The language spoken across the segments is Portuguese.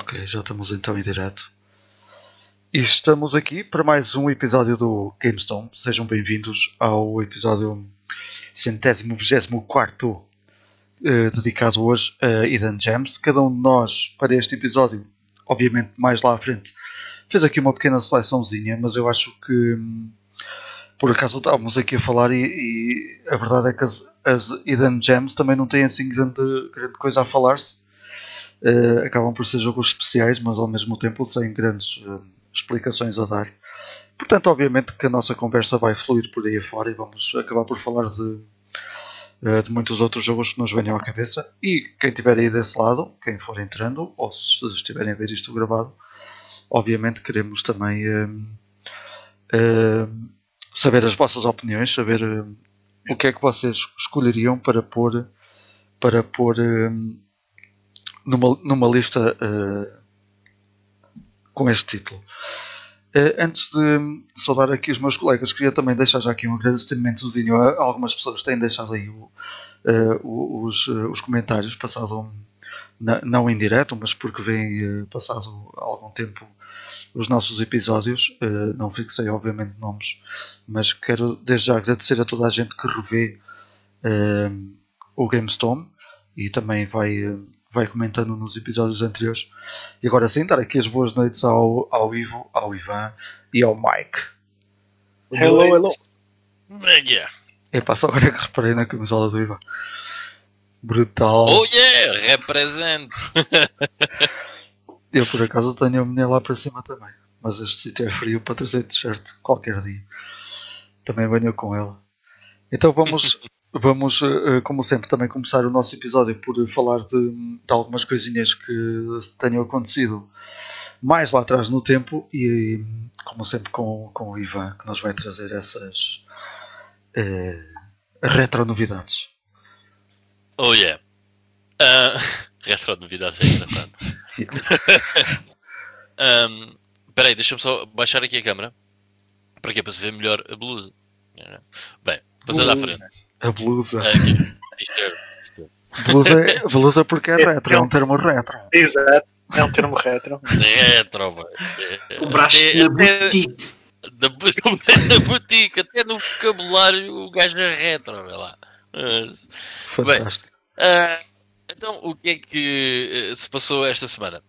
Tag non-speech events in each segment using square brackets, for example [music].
Ok, já estamos então em direto. E estamos aqui para mais um episódio do GameStone. Sejam bem-vindos ao episódio centésimo vigésimo quarto eh, dedicado hoje a Eden Gems. Cada um de nós, para este episódio, obviamente mais lá à frente, fez aqui uma pequena seleçãozinha, mas eu acho que hum, por acaso estávamos aqui a falar e, e a verdade é que as, as Eden Gems também não têm assim grande, grande coisa a falar-se. Eh, acabam por ser jogos especiais, mas ao mesmo tempo sem grandes eh, explicações a dar. Portanto, obviamente que a nossa conversa vai fluir por aí afora e vamos acabar por falar de, eh, de muitos outros jogos que nos venham à cabeça. E quem estiver aí desse lado, quem for entrando, ou se estiverem a ver isto gravado, obviamente queremos também saber as vossas opiniões, saber o que é que vocês escolheriam para pôr para pôr numa, numa lista eh, com este título. Eh, antes de saudar aqui os meus colegas, queria também deixar já aqui um agradecimentozinho a algumas pessoas que têm deixado aí o- o- os, os comentários, passado um- na- não em direto, mas porque vem passado algum tempo os nossos episódios. Não fixei, obviamente, nomes, mas quero desde já agradecer a toda a gente que revê o GameStorm e também vai, vai comentando nos episódios anteriores. E agora sim, dar aqui as boas noites ao, ao Ivo, ao Ivan e ao Mike. Hello, hello. Yeah. Epá, só agora é que reparei na camisola do Ivan. Brutal. Oh yeah, represente. [laughs] Eu por acaso tenho a minha lá para cima também. Mas este sítio é frio para trazer t-shirt qualquer dia. Também venho com ela. Então vamos, [laughs] vamos eh, eh, como sempre, também começar o nosso episódio por falar de, de algumas coisinhas que tenham acontecido mais lá atrás no tempo e como sempre com, com o Ivan que nos vai trazer essas eh, retro novidades. Oh yeah. Ah, [laughs] retro novidades é engraçado. [laughs] Um, Espera aí, deixa-me só baixar aqui a câmera. Para quê? Para se ver melhor a blusa. Bem, passando à frente. A blusa. T-shirt. Blusa, é- blusa porque é É- retro, é um termo retro. Exato, é um termo retro. Retro, velho. É- Compraste até- na boutique. Da bu- [laughs] na boutique, até no vocabulário o gajo é retro, vê lá. Mas, Fantástico. Ah, então, o que é que eh, se passou esta semana?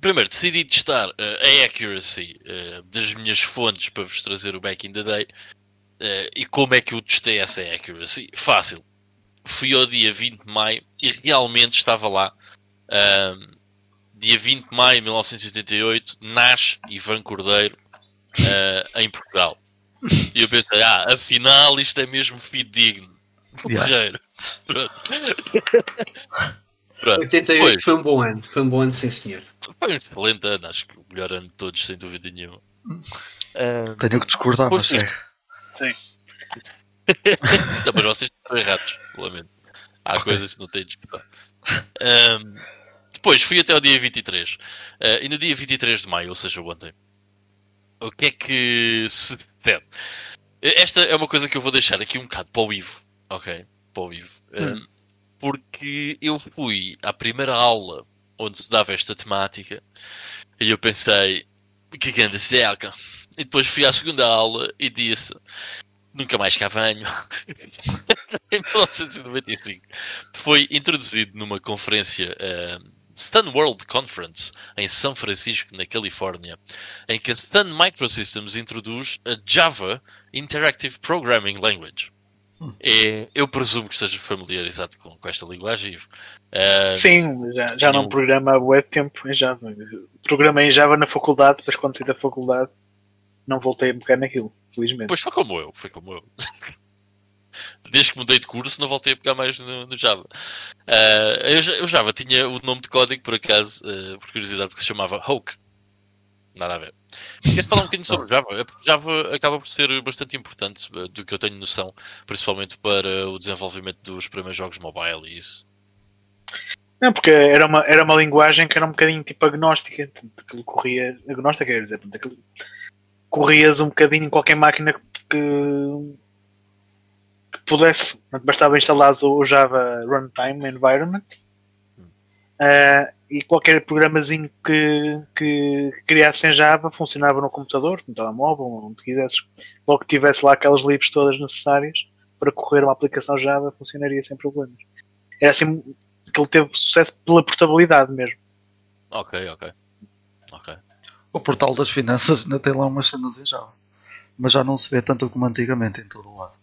Primeiro, decidi testar eh, a accuracy eh, das minhas fontes para vos trazer o back in the day. Eh, e como é que eu testei essa accuracy? Fácil. Fui ao dia 20 de maio e realmente estava lá. Ahm, dia 20 de maio de 1988, nasce Ivan Cordeiro eh, em Portugal. E eu pensei, ah, afinal isto é mesmo fidedigno. Yeah. [laughs] Pronto. Pronto. 88 Pois. foi um bom ano. Foi um bom ano, sim senhor. Foi um excelente ano, acho que o melhor ano de todos, sem dúvida nenhuma. Tenho que discordar, mas Pois, é. [laughs] Não, mas vocês estão errados, lamento. Há coisas que não têm de disputar. Ahm, depois fui até ao dia 23. Ah, e no dia 23 de maio, ou seja, ontem, o que é que se pede? Esta é uma coisa que eu vou deixar aqui um bocado para o Ivo, ok? Para o Ivo. Ahm, porque eu fui à primeira aula onde se dava esta temática e eu pensei, que grande seca. E depois fui à segunda aula e disse, nunca mais cá venho. [laughs] em 1995. Foi introduzido numa conferência eh, Sun World Conference em São Francisco, na Califórnia, em que a Sun Microsystems introduz a Java Interactive Programming Language. E eu presumo que esteja familiarizado com, com esta linguagem. Ivo. Eh, Sim, já, já não programa há de tempo em Java. Programei em Java na faculdade, depois quando saí da faculdade não voltei a pegar naquilo, felizmente. Pois foi como eu, foi como eu. [laughs] Desde que mudei de curso, não voltei a pegar mais no, no Java. Ah, eu, eu Java tinha o nome de código, por acaso, ah, por curiosidade, que se chamava Hoke. Nada a ver. Queres falar um bocadinho sobre Java? É porque Java acaba por ser bastante importante, ah, do que eu tenho noção, principalmente para o desenvolvimento dos primeiros jogos mobile e isso. Não, porque era uma, era uma linguagem que era um bocadinho tipo agnóstica. Portanto, aquilo corria. Agnóstica quer dizer, portanto, aquilo, corrias um bocadinho em qualquer máquina que, que, pudesse. Bastava instalar o Java Runtime Environment Uh, e qualquer programazinho que, que criasse em Java funcionava no computador, no telemóvel, onde quisesses. Logo que tivesse lá aquelas libs todas necessárias para correr uma aplicação Java, funcionaria sem problemas. É assim que ele teve sucesso pela portabilidade mesmo. Ok, ok. Ok. O portal das finanças ainda tem lá umas cenas em Java. Mas já não se vê tanto como antigamente em todo o lado.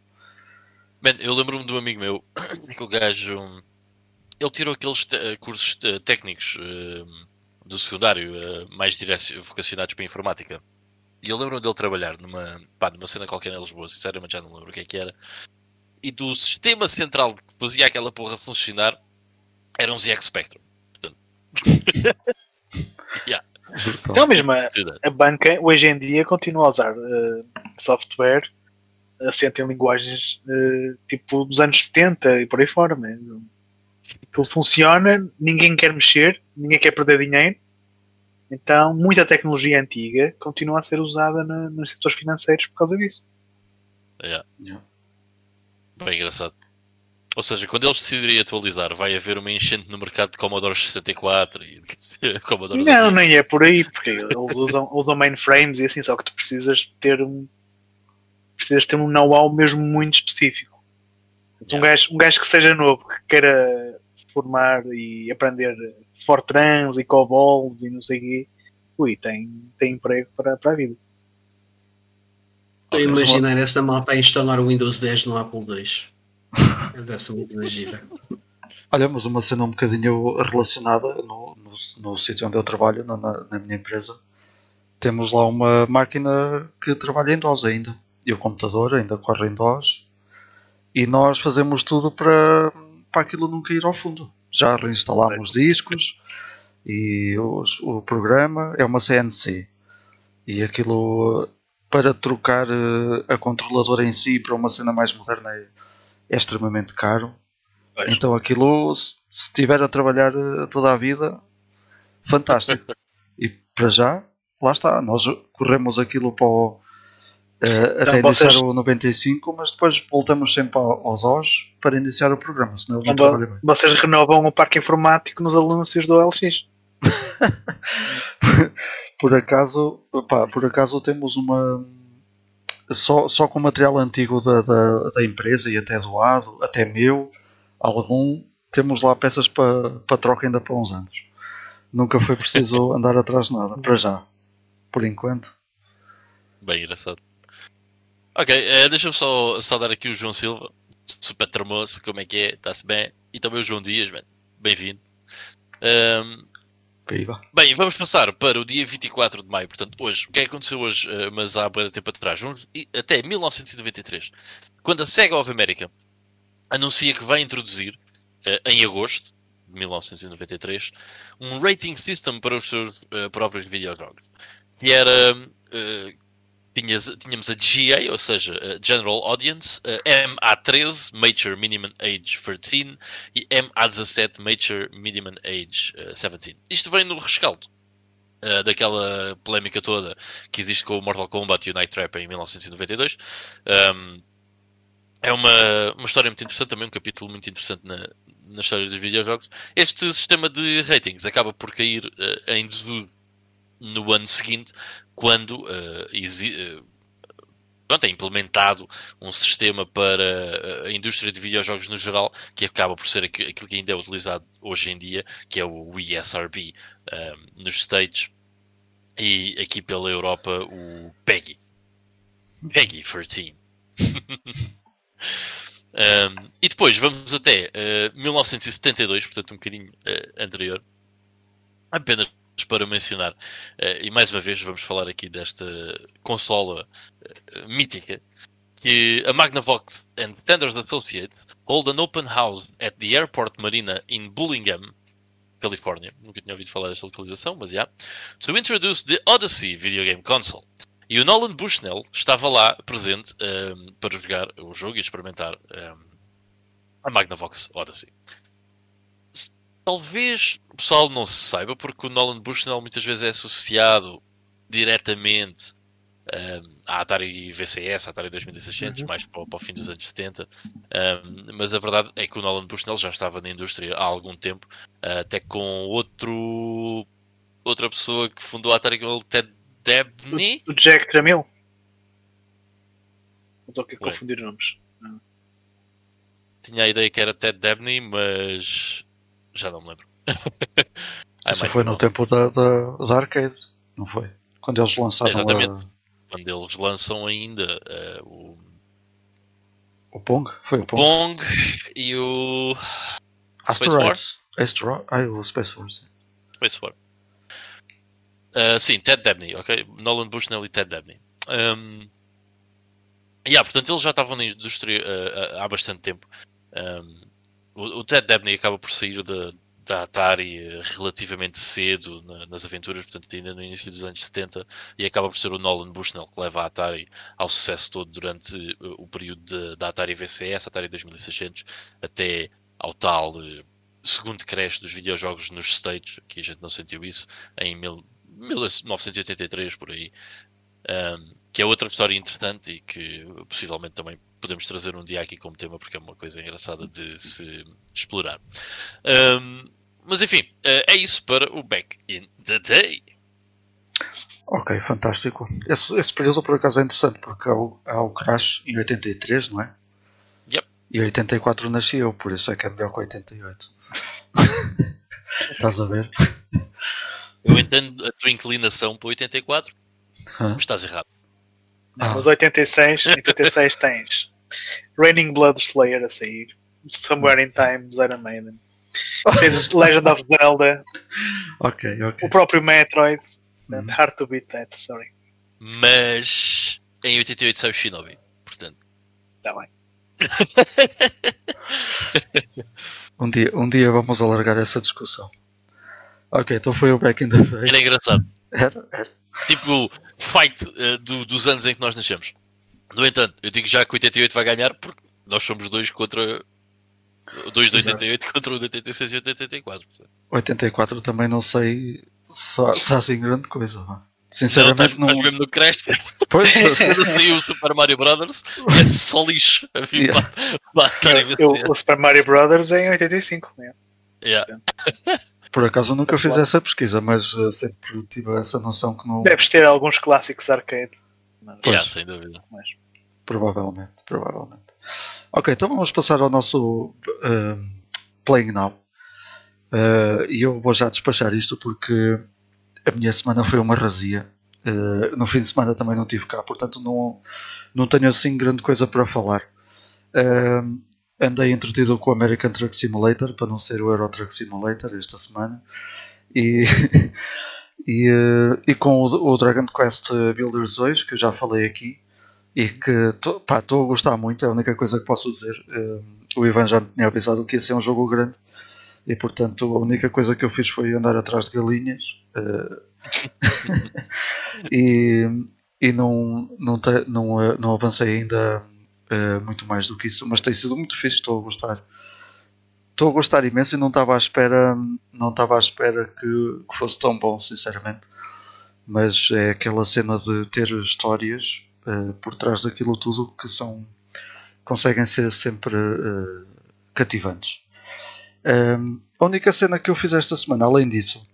Man, eu lembro-me de um amigo meu [coughs] que o gajo. Ele tirou aqueles te- cursos te- técnicos eh, do secundário eh, mais vocacionados para a informática. E eu lembro-me dele trabalhar numa, pá, numa cena qualquer em Lisboa, sinceramente já não lembro o que é que era. E do sistema central que fazia aquela porra funcionar era um ZX Spectrum. Portanto, [laughs] yeah, Brutal. Então mesmo a, a banca hoje em dia continua a usar uh, software assente em linguagens uh, tipo dos anos 70 e por aí fora. Né? Aquilo funciona, ninguém quer mexer, ninguém quer perder dinheiro. Então muita tecnologia antiga continua a ser usada na, nos setores financeiros por causa disso. Yeah. Yeah. Bem engraçado. Ou seja, quando eles decidirem atualizar, vai haver uma enchente no mercado de Commodore 64 e [laughs] Commodore Não, 2000. nem é por aí, porque eles usam, [laughs] usam mainframes e assim, só que tu precisas ter um precisas ter um know-how mesmo muito específico. Um, Yeah. gajo, um gajo que seja novo, que queira se formar e aprender Fortrans e Cobols e não sei o quê, ui, tem, tem emprego para, para a vida. Estou a imaginar essa malta a instalar o Windows 10 no Apple II. Deve ser muito gira. Olha, mas uma cena um bocadinho relacionada no, no, no sítio onde eu trabalho, na, na, minha empresa, temos lá uma máquina que trabalha em DOS ainda. E o computador ainda corre em DOS. E nós fazemos tudo para, para aquilo nunca ir ao fundo. Já reinstalamos discos e os- o programa é uma CNC. E aquilo para trocar eh, a controladora em si para uma cena mais moderna é, é extremamente caro. Então aquilo, se estiver a trabalhar eh, toda a vida, fantástico. [laughs] e para já, lá está, nós corremos aquilo para o, eh, até vocês- iniciar o 95, mas depois voltamos sempre ao- aos OS para iniciar o programa, senão ele não Então, trabalha bem. vocês renovam o parque informático nos anúncios do LX. [laughs] Por acaso, por acaso temos uma só, só com material antigo da, da, da empresa e até doado, até meu, algum, temos lá peças para, para troca ainda para uns anos. Nunca foi preciso [laughs] andar atrás de nada, para já. Por enquanto. Bem engraçado. Ok, eh, deixa-me só saudar aqui o João Silva, super termoço, como é que é? Está-se bem? E também o João Dias, bem-vindo. Ahm, Bem, vamos passar para o dia 24 de maio. Portanto, hoje, o que é que aconteceu hoje, eh, mas há bastante tempo atrás? Vamos- Até 1993, quando a Sega of America anuncia que vai introduzir, eh, em agosto de 1993, um rating system para os seus eh, próprios videojogos. Que era. Eh, tinhas- tínhamos a GA, ou seja, General Audience, a MA13, Major Minimum Age 13 e MA17, Major Minimum Age eh, 17. Isto vem no rescaldo eh, daquela polémica toda que existe com o Mortal Kombat e o Night Trap em 1992. Um, é uma, uma história muito interessante, também um capítulo muito interessante na, na história dos videojogos. Este sistema de ratings acaba por cair eh, em desuso no ano seguinte, quando pronto, é implementado um sistema para eh, a indústria de videojogos no geral, que acaba por ser aqui- aquilo que ainda é utilizado hoje em dia, que é o ESRB eh, nos States e aqui pela Europa o PEGI. PEGI 13. Um, e depois vamos até uh, 1972, portanto um bocadinho uh, anterior, apenas para mencionar, uh, e mais uma vez vamos falar aqui desta consola uh, mítica, que a Magnavox and Standard Associates hold an open house at the Airport Marina in Bullingham, Califórnia. Nunca tinha ouvido falar desta localização, mas já. To introduce the Odyssey video game console. E o Nolan Bushnell estava lá presente um, para jogar o jogo e experimentar um, a Magnavox Odyssey. Talvez o pessoal não se saiba, porque o Nolan Bushnell muitas vezes é associado diretamente Um, a Atari VCS, a Atari 2600, Uhum. mais para, o- para o fim dos anos 70. Um, mas a verdade é que o Nolan Bushnell já estava na indústria há algum tempo, uh, até com outro outra pessoa que fundou a Atari com ele, Ted Dabney. O Jack Tramiel. Não estou aqui a confundir nomes. Tinha a ideia que era Ted Dabney, mas já não me lembro. [laughs] Isso foi no tempo da, da, da arcade, não foi? Quando eles lançaram Exatamente. a- Quando eles lançam ainda uh, o o Pong. Foi o Pong. Pong e o Space War. Asteroids. Astro... Ai, o Space Force. Space War. Uh, sim, Ted Dabney, ok? Nolan Bushnell e Ted Dabney. Um, yeah, portanto, eles já estavam na indústria uh, uh, há bastante tempo. Um, o, Ted Dabney acaba por sair da, da Atari uh, relativamente cedo na- nas aventuras, portanto, ainda no início dos anos 70, e acaba por ser o Nolan Bushnell que leva a Atari ao sucesso todo durante uh, o período de- da Atari VCS, Atari 2600, até ao tal uh, segundo crash dos videojogos nos States, que a gente não sentiu isso, em mil- 1983, por aí. Um, que é outra história interessante e que possivelmente também podemos trazer um dia aqui como tema, porque é uma coisa engraçada de se explorar. Um, mas enfim, uh, é isso para o Back in the Day. Ok, fantástico. Esse, esse período por acaso é interessante porque há o, há o Crash em 83, não é? Yep. E em 84 nasci eu, por isso é que é melhor que 88. [laughs] Estás a ver? Eu entendo a tua inclinação para 84, Hã? mas estás errado. Ah. Mas 86, 86 tens Raining Blood Slayer a sair. Somewhere in Time, Iron Maiden. [laughs] Tens Legend of Zelda, Ok, o próprio Metroid. Uhum. Hard to beat that, sorry. Mas em 88 saiu Shinobi, portanto. Está bem. [laughs] Um dia, um dia vamos alargar essa discussão. Ok, então foi o Back in the Day. Era engraçado. Era, era. Tipo fight eh, do- dos anos em que nós nascemos. No entanto, eu digo já que o 88 vai ganhar porque nós somos dois contra. Dois de Exato. 88 contra o de 86 e o de 84. portanto. 84 também não sei se, se há assim grande coisa. vá. Não, Sinceramente estás, não. mesmo no Crash. Pois, [laughs] saiu o Super Mario Brothers, é só lixo. A Yeah. a Atari Eu, o Super Mario Brothers é em 85. Né? Yeah. Por acaso eu nunca fiz essa pesquisa, mas eh, sempre tive essa noção que não. Deves ter alguns clássicos arcade. Mas- Pois. Yeah, sem dúvida. Provavelmente, provavelmente. Ok, então vamos passar ao nosso ehm, Playing Now. Eh, E eu vou já despachar isto porque a minha semana foi uma razia. Eh, no fim de semana também não tive cá, portanto não, não tenho assim grande coisa para falar. Ehm, andei entretido com o American Truck Simulator para não ser o Euro Truck Simulator esta semana e, [laughs] e, eh, e com o, o Dragon Quest Builders 2 que eu já falei aqui e que estou a gostar muito, é a única coisa que posso dizer. Eh, o Ivan já me tinha avisado que ia ser um jogo grande e portanto a única coisa que eu fiz foi andar atrás de galinhas eh, [laughs] e, e não, não, te- não, não avancei ainda eh, muito mais do que isso, mas tem sido muito fixe, estou a gostar. Estou a gostar imenso e não estava à espera, não estava à espera que, que fosse tão bom, sinceramente. Mas é aquela cena de ter histórias eh, por trás daquilo tudo que são conseguem ser sempre eh, cativantes. Ehm, a única cena que eu fiz esta semana, além disso,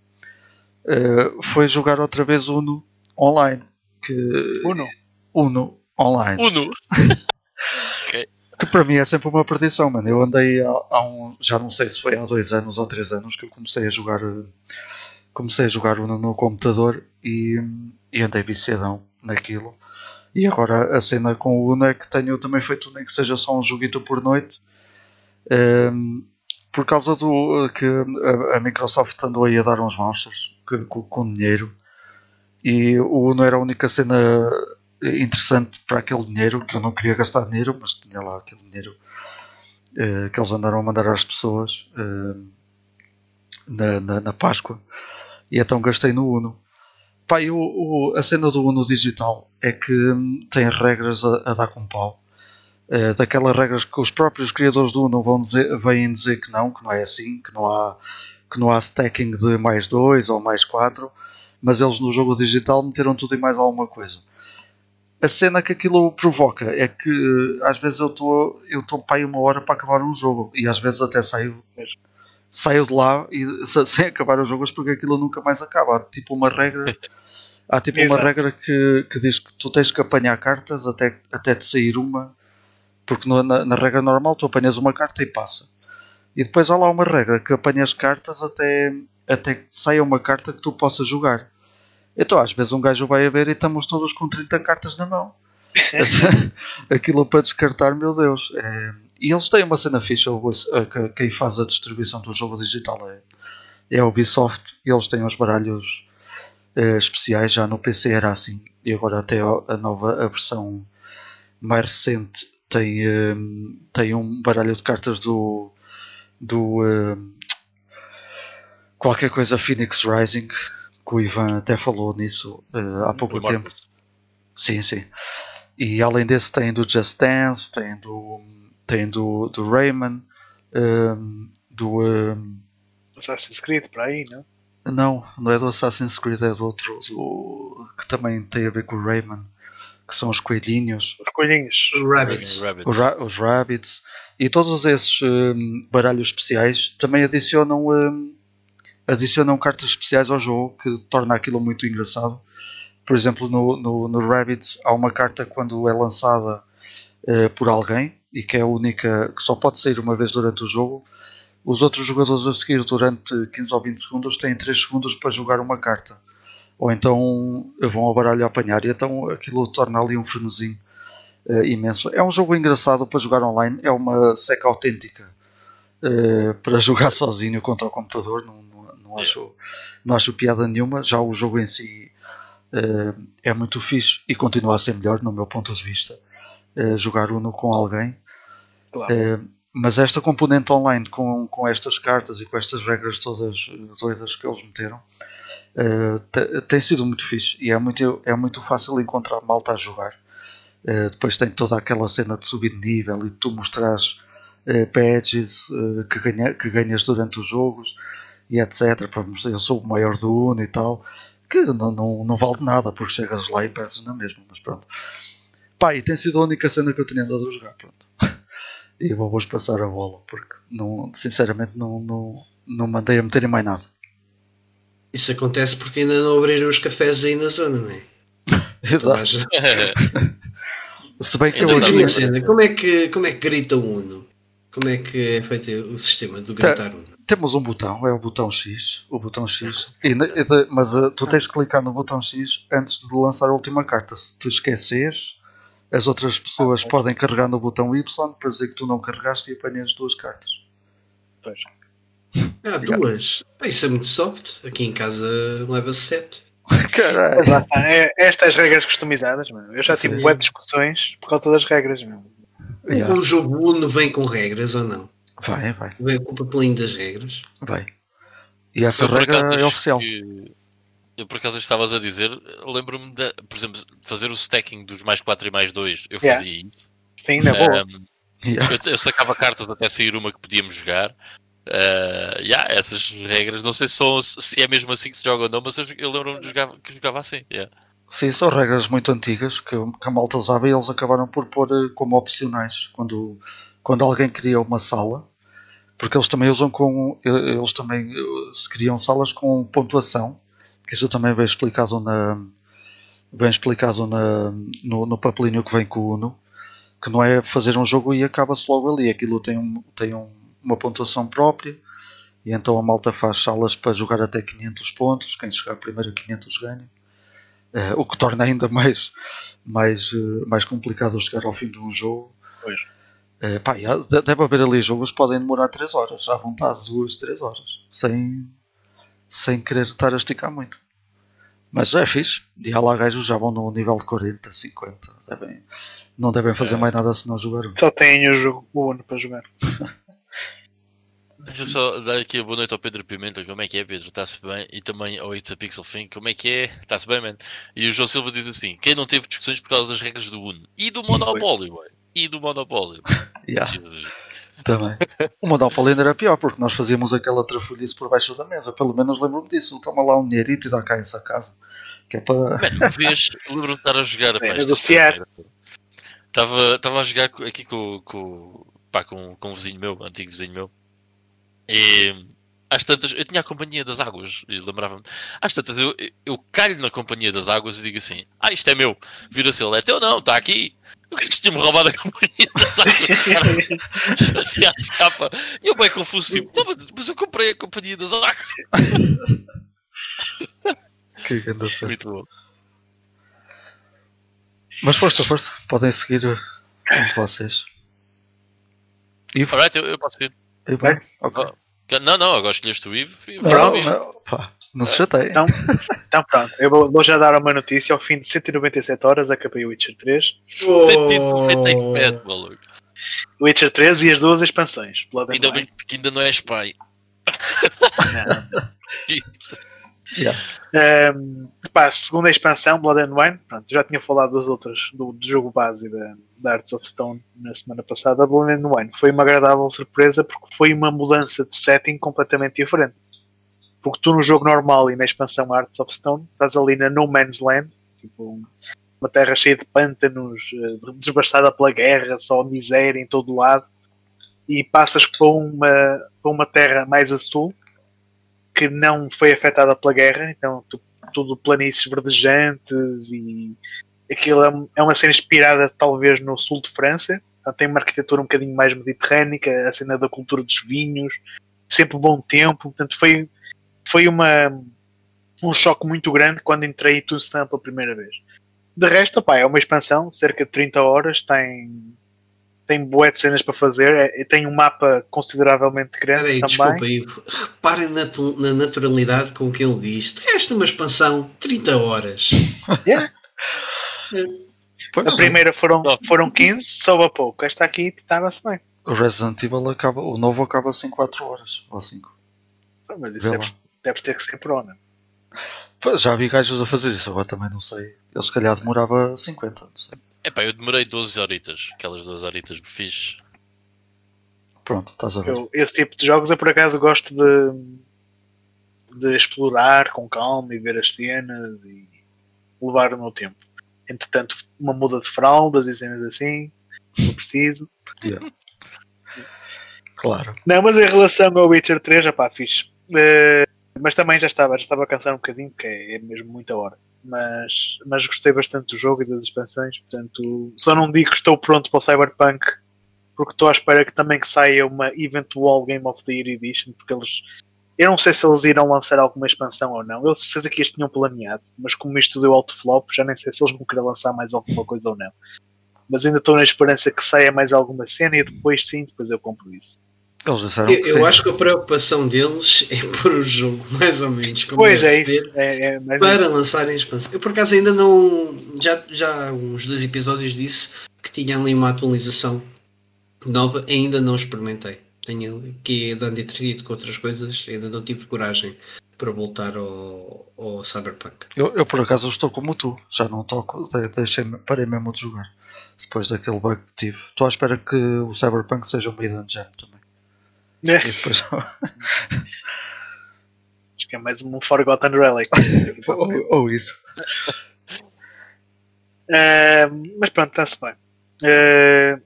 foi jogar outra vez Uno online. Que, Uno. Uno online. Uno. [laughs] Que para mim é sempre uma perdição, mano. Eu andei há, há um. Já não sei se foi há dois anos ou três anos que eu comecei a jogar. Comecei a jogar Uno no computador e, e andei viciadão naquilo. E agora a cena com o Uno é que tenho também feito nem que seja só um joguito por noite. ehm, por causa do que a, Microsoft andou aí a dar uns que- com, com dinheiro. E o Uno era a única cena interessante para aquele dinheiro, que eu não queria gastar dinheiro, mas tinha lá aquele dinheiro eh, que eles andaram a mandar às pessoas eh, na, na, na Páscoa. E então gastei no Uno. E o, o- a cena do Uno digital é que hum, tem regras a, a dar com pau. Eh, daquelas regras que os próprios criadores do Uno vão dizer, vêm dizer que não, que não é assim, que não há, que não há stacking de mais 2 ou mais 4, mas eles no jogo digital meteram tudo e mais alguma coisa. A cena que aquilo provoca é que às vezes eu estou eu estou para aí uma hora para acabar um jogo e às vezes até saio saio de lá e [laughs] sem acabar os jogos porque aquilo nunca mais acaba. Há tipo uma regra [laughs] há tipo Exato. uma regra que, que diz que tu tens que apanhar cartas até, até te sair uma porque no- na, na regra normal tu apanhas uma carta e passa. E depois há lá uma regra que apanhas cartas até, até que saia uma carta que tu possas jogar. Então às vezes um gajo vai a ver e estamos todos com 30 cartas na mão. [laughs] Aquilo para descartar, meu Deus. É, E eles têm uma cena fixa, quem faz a distribuição do jogo digital é, é a Ubisoft. E eles têm os baralhos eh, especiais, já no PC era assim. E agora até a nova a versão mais recente tem, eh, tem um baralho de cartas do, do eh, qualquer coisa Phoenix Rising, que o Ivan até falou nisso eh, há pouco O tempo. Marcos. Sim, sim. E além desse tem do Just Dance, tem do, tem do, do Rayman, ehm, do. ehm, Assassin's Creed, para aí, não? não, não é do Assassin's Creed, é do outro, do, que também tem a ver com o Rayman, que são os coelhinhos, Os coelhinhos. Rabbits. Rabbits. os, ra- os Rabbits, e todos esses ehm, baralhos especiais também adicionam, adicionam cartas especiais ao jogo, que torna aquilo muito engraçado. Por exemplo, no, no, no Rabbits há uma carta quando é lançada eh, por alguém e que é única que só pode sair uma vez durante o jogo. Os outros jogadores a seguir durante 15 ou 20 segundos têm 3 segundos para jogar uma carta. Ou então vão ao baralho apanhar e então aquilo torna ali um frenesim eh, imenso. É um jogo engraçado para jogar online, é uma seca autêntica eh, para jogar [laughs] sozinho contra o computador. Não, não, não acho, não acho piada nenhuma. Já o jogo em si eh, é muito fixe e continua a ser melhor, no meu ponto de vista. eh, jogar Uno com alguém. Claro. Eh, mas esta componente online com, com estas cartas e com estas regras todas doidas que eles meteram te- tem sido muito fixe e é muito, é muito fácil encontrar malta a jogar. Depois tem toda aquela cena de subir de nível e tu mostrares eh, badges que, ganha, que ganhas durante os jogos e etc. Para mostrar, Eu sou o maior do Uno e tal, que não, não, não vale de nada porque chegas lá e perdes na mesma, mas pronto. Pá, e tem sido a única cena que eu tenho andado a jogar, pronto. [laughs] E vou vos passar a bola, porque não, sinceramente não, não, não mandei a meter em mais nada. Isso acontece porque ainda não abriram os cafés aí na zona, não é? [laughs] Exato. [laughs] Se bem que eu está aqui, como é que como é que grita o Uno? Como é que é feito o sistema do Tá. gritar Uno? Temos um botão, é o botão X, o botão X, e e mas uh, tu tens que clicar no botão X antes de lançar a última carta. Se te esqueceres, as outras pessoas podem carregar no botão Y para dizer que tu não carregaste e apanhas duas cartas. Pois. Ah, duas. Ah, isso é muito soft. Aqui em casa leva-se sete. [laughs] Caralho! É, estas regras customizadas, mano. Eu já tive boas discussões por causa das regras, mano. Yeah. O jogo Uno vem com regras ou não? Vai, vai, Vem com o papelinho das regras. vai. E essa Eu, regra acaso, é oficial. que- Eu por acaso estavas a dizer, lembro-me de, por exemplo, de fazer o stacking dos mais 4 e mais 2. Eu Yeah. fazia isso. Sim, na boa. Um, Yeah. eu, eu sacava cartas até sair uma que podíamos jogar. Uh, yeah, essas regras, não sei se, são- se é mesmo assim que se joga ou não, mas eu, eu lembro-me de jogar, que jogava assim. yeah. Sim, são regras muito antigas que, que a malta usava e eles acabaram por pôr eh, como opcionais quando, quando alguém cria uma sala, porque eles também usam com eles também se criam salas com pontuação, que isso também vem explicado na bem explicado na, no, no papelinho que vem com o Uno, que não é fazer um jogo e acaba-se logo ali, aquilo tem, um, tem um- uma pontuação própria e então a malta faz salas para jogar até 500 pontos, quem chegar primeiro a 500 ganha. Eh, o que torna ainda mais, mais, eh, mais complicado chegar ao fim de um jogo. Pois. Eh, pá, deve haver ali jogos que podem demorar 3 horas, à vontade, 2, 3 horas, sem, sem querer estar a esticar muito. Mas é fixe, e há lá gajos já vão no nível de 40, 50. Devem, não devem fazer É. mais nada se não jogar. Só tenho o jogo o Uno para jogar. Deixa-me só dar aqui a boa noite ao Pedro Pimenta. Como é que é, Pedro? Está-se bem? E também ao It's a Pixel Thing. Como é que é? Está-se bem, man? E o João Silva diz assim: quem não teve discussões por causa das regras do Uno? E do Monopólio, ué. E do Monopólio. Yeah, Jesus. também. O Monopoly ainda era pior, porque nós fazíamos aquela trafulhice por baixo da mesa. Pelo menos lembro-me disso. Toma lá um dinheirito e dá cá essa casa. Que é para. Mano, vez lembro-me de estar a jogar. Isto negociar. Estava, estava a jogar aqui com, com, pá, com, com um vizinho meu, um antigo vizinho meu. E às tantas, eu tinha a companhia das águas, e lembrava-me. Às tantas, eu, eu calho na companhia das águas e digo assim: Ah, isto é meu. Vira-se ele, é teu não, está aqui. Que se tinha-me roubado a companhia das águas, cara. [laughs] Assim à capa. E eu bem confuso, tipo, "Não, mas- mas eu comprei a companhia das águas. Que grande cena. Muito bom. Mas força, força. Podem seguir um de vocês. Ivo? Alright, eu, eu posso ir. Ivo? Vai. Ok. Não, não, agora escolheste o Ivo. Não, não, pá, não se chateiem. Então, então pronto, eu vou, vou já dar uma notícia. Ao fim de 197 horas acabei o Witcher 3. 197, maluco. Witcher 3 e as duas expansões. Blood and Ainda Wine. bem que ainda não és pai. [laughs] Yeah. Um, pá, segunda expansão, Blood and Wine. Pronto, já tinha falado das outras, do, do jogo base e da, da Arts of Stone na semana passada. Blood and Wine foi uma agradável surpresa porque foi uma mudança de setting completamente diferente. Porque tu no jogo normal e na expansão Arts of Stone estás ali na No Man's Land, tipo uma terra cheia de pântanos, eh, desbastada pela guerra, só miséria em todo lado, e passas para uma, para uma terra mais a sul que não foi afetada pela guerra, então tu, tudo planícies verdejantes e aquilo é, é uma cena inspirada talvez no sul de França, então, tem uma arquitetura um bocadinho mais mediterrânica, a cena da cultura dos vinhos, sempre bom tempo, portanto foi, foi uma, um choque muito grande quando entrei em Tucson pela primeira vez. De resto, opá, é uma expansão, cerca de 30 horas, tem, tem bué de cenas para fazer, é- tem um mapa consideravelmente grande Peraí, também. desculpa, Ivo. Reparem na, na naturalidade com que ele diz: Esta é uma expansão, 30 horas. [laughs] Yeah. A primeira foram, foram 15, soube a pouco. Esta aqui estava-se bem. O Resident Evil acaba, o novo acaba-se em 4 horas ou 5. Mas isso Vê lá. Deves ter que ser pro, né? Já vi gajos a fazer isso, agora também não sei. Eu se calhar demorava 50, não sei. Epá, eu demorei 12 horitas. Aquelas 12 horitas me fiz. Pronto, estás a ver. Eu, esse tipo de jogos eu por acaso gosto de, de explorar com calma e ver as cenas e levar o meu tempo. Entretanto, uma muda de fraldas e cenas assim, não preciso. Yeah. Claro. Não, mas em relação ao Witcher 3, já fixe. Eh, mas também já estava, já estava a cansar um bocadinho, porque é, é mesmo muita hora. Mas, mas gostei bastante do jogo e das expansões, portanto, só não digo que estou pronto para o Cyberpunk, porque estou à espera que também que saia uma eventual Game of the Year Edition, porque eles. Eu não sei se eles irão lançar alguma expansão ou não. Eu sei que eles tinham planeado, mas como isto deu alto flop, já nem sei se eles vão querer lançar mais alguma coisa ou não. Mas ainda estou na esperança que saia mais alguma cena e depois sim, depois eu compro isso. Eles disseram Eu, que eu acho que a preocupação deles [laughs] é pôr o jogo, mais ou menos, como Pois é isso. É, é para isso. lançarem a expansão. Eu por acaso ainda não. Já, já há uns dois episódios disse que tinha ali uma atualização nova, ainda não experimentei. Tenho aqui dando entretido com outras coisas, ainda não tive coragem para voltar ao, ao Cyberpunk. Eu, eu, por acaso estou como tu, já não toco, de- deixei, parei mesmo de jogar. Depois daquele bug que tive. Estou à espera que o Cyberpunk seja um Hidden Gem também. É, depois, [laughs] acho que é mais um Forgotten Relic. [laughs] ou, ou isso. Eh, mas pronto, está-se bem. Eh,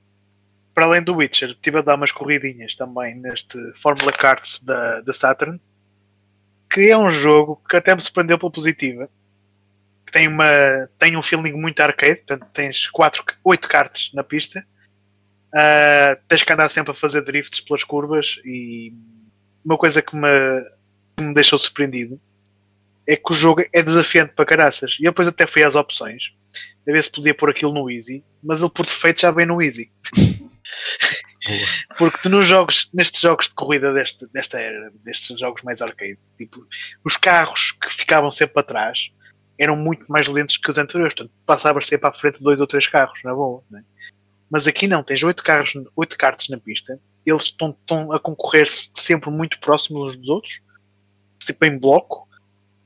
para além do Witcher, estive a dar umas corridinhas também neste Formula Cards da, da Saturn, que é um jogo que até me surpreendeu pela positiva. Tem, uma, tem um feeling muito arcade, portanto tens 4, 8 cartas na pista. Ah, tens que andar sempre a fazer drifts pelas curvas e uma coisa que me, que me deixou surpreendido é que o jogo é desafiante para caraças. E eu depois até fui às opções a ver se podia pôr aquilo no Easy, mas ele por defeito já vem no Easy. Porque tu nos jogos, nestes jogos de corrida deste, desta era, destes jogos mais arcade, tipo, os carros que ficavam sempre para trás eram muito mais lentos que os anteriores, portanto, passavas sempre à frente de dois ou três carros, na boa, né? Mas aqui não, tens oito carros, oito cartas na pista, eles estão, a concorrer sempre muito próximos uns dos outros, tipo em bloco,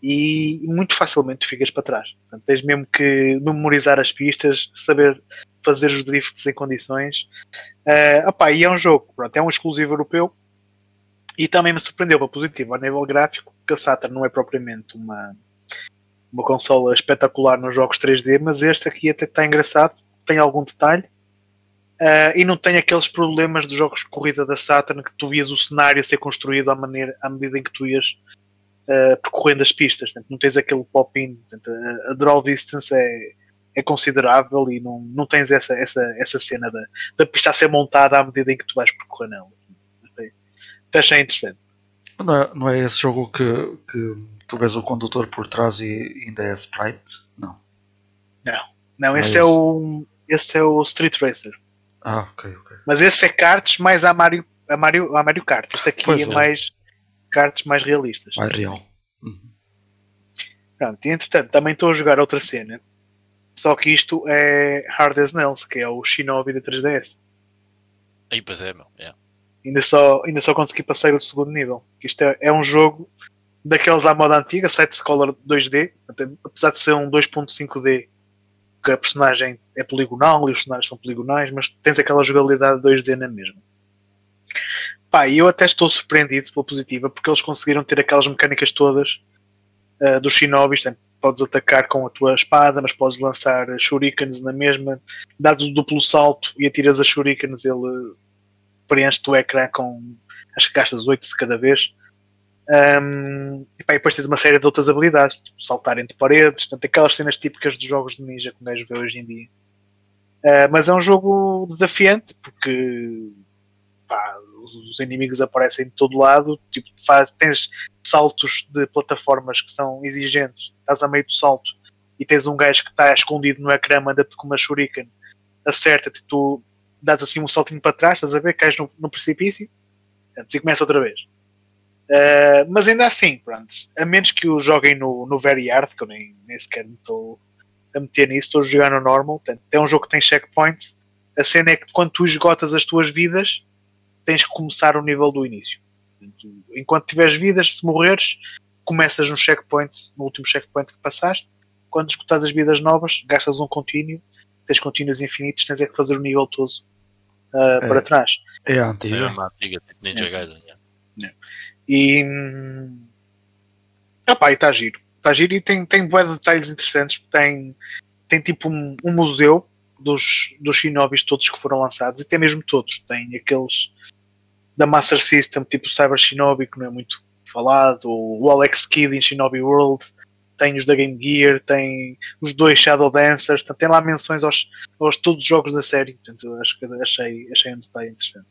e muito facilmente ficas para trás. Portanto, tens mesmo que memorizar as pistas, saber fazer os drifts em condições. Uh, opá, e é um jogo, pronto, é um exclusivo europeu e também me surpreendeu para positivo a nível gráfico, que a Saturn não é propriamente uma, uma consola espetacular nos jogos 3D, mas este aqui até está engraçado, tem algum detalhe uh, e não tem aqueles problemas dos jogos de corrida da Saturn que tu vias o cenário ser construído à, maneira, à medida em que tu ias uh, percorrendo as pistas. Portanto, não tens aquele pop-in, a, a draw distance é, é considerável e não, não tens essa, essa, essa cena da, da pista a ser montada à medida em que tu vais percorrer nela. Até achei interessante. Não é, não é esse jogo que, que tu vês o condutor por trás e ainda é sprite? Não. Não, não, esse é, é o esse é o Street Racer. Ah, ok, ok. Mas esse é cartas mais a Mario, a Mario, a Mario Kart. Este aqui pois é, é mais cartas mais realistas. Mais real. Uhum. Pronto, e entretanto também estou a jogar outra cena. Só que isto é Hard as Nails, que é o Shinobi da 3DS. Aí, pois é, meu. Yeah. Ainda, só, ainda só consegui passar o segundo nível. Isto é, é um jogo daqueles à moda antiga, side scroller 2D, apesar de ser um 2.5D, que a personagem é poligonal e os personagens são poligonais, mas tens aquela jogabilidade 2D na mesma. Pá, e eu até estou surpreendido pela positiva, porque eles conseguiram ter aquelas mecânicas todas uh, dos shinobis, portanto, podes atacar com a tua espada, mas podes lançar shurikens na mesma, dado o duplo salto e atiras as shurikens, ele preenche o ecrã com acho que gastas 8 de cada vez. Um, e, pá, e depois tens uma série de outras habilidades, tipo saltar entre paredes, portanto, aquelas cenas típicas dos jogos de ninja que o gajo vê hoje em dia. Uh, mas é um jogo desafiante porque pá, os inimigos aparecem de todo lado, tipo, faz, tens saltos de plataformas que são exigentes, estás a meio do salto e tens um gajo que está escondido no ecrã, manda-te com uma shuriken, acerta-te, tu dás assim um saltinho para trás, estás a ver, cais no, no precipício, antes e começa outra vez. Uh, mas ainda assim, pronto, a menos que o joguem no, no Very Hard, que eu nem, nem sequer me estou a meter nisso, estou a jogar no normal. Portanto, é um jogo que tem checkpoints. A cena é que quando tu esgotas as tuas vidas, tens que começar o nível do início. Portanto, enquanto tiveres vidas, se morreres, começas no checkpoint, no último checkpoint que passaste. Quando esgotas as vidas novas, gastas um contínuo, tens contínuos infinitos, tens é que fazer o nível todo uh, é, para trás. É a antiga. É uma antiga, tipo Ninja é. Gaiden. É. E. Epá, e está giro. Está giro e tem, tem bué de detalhes interessantes. Tem, tem tipo um, um, museu dos, dos Shinobis todos que foram lançados. E tem mesmo todos. Tem aqueles da Master System, tipo Cyber Shinobi, que não é muito falado. O Alex Kidd em Shinobi World. Tem os da Game Gear, tem os dois Shadow Dancers, tem lá menções aos, aos todos os jogos da série. Portanto, acho que achei, achei um detalhe interessante.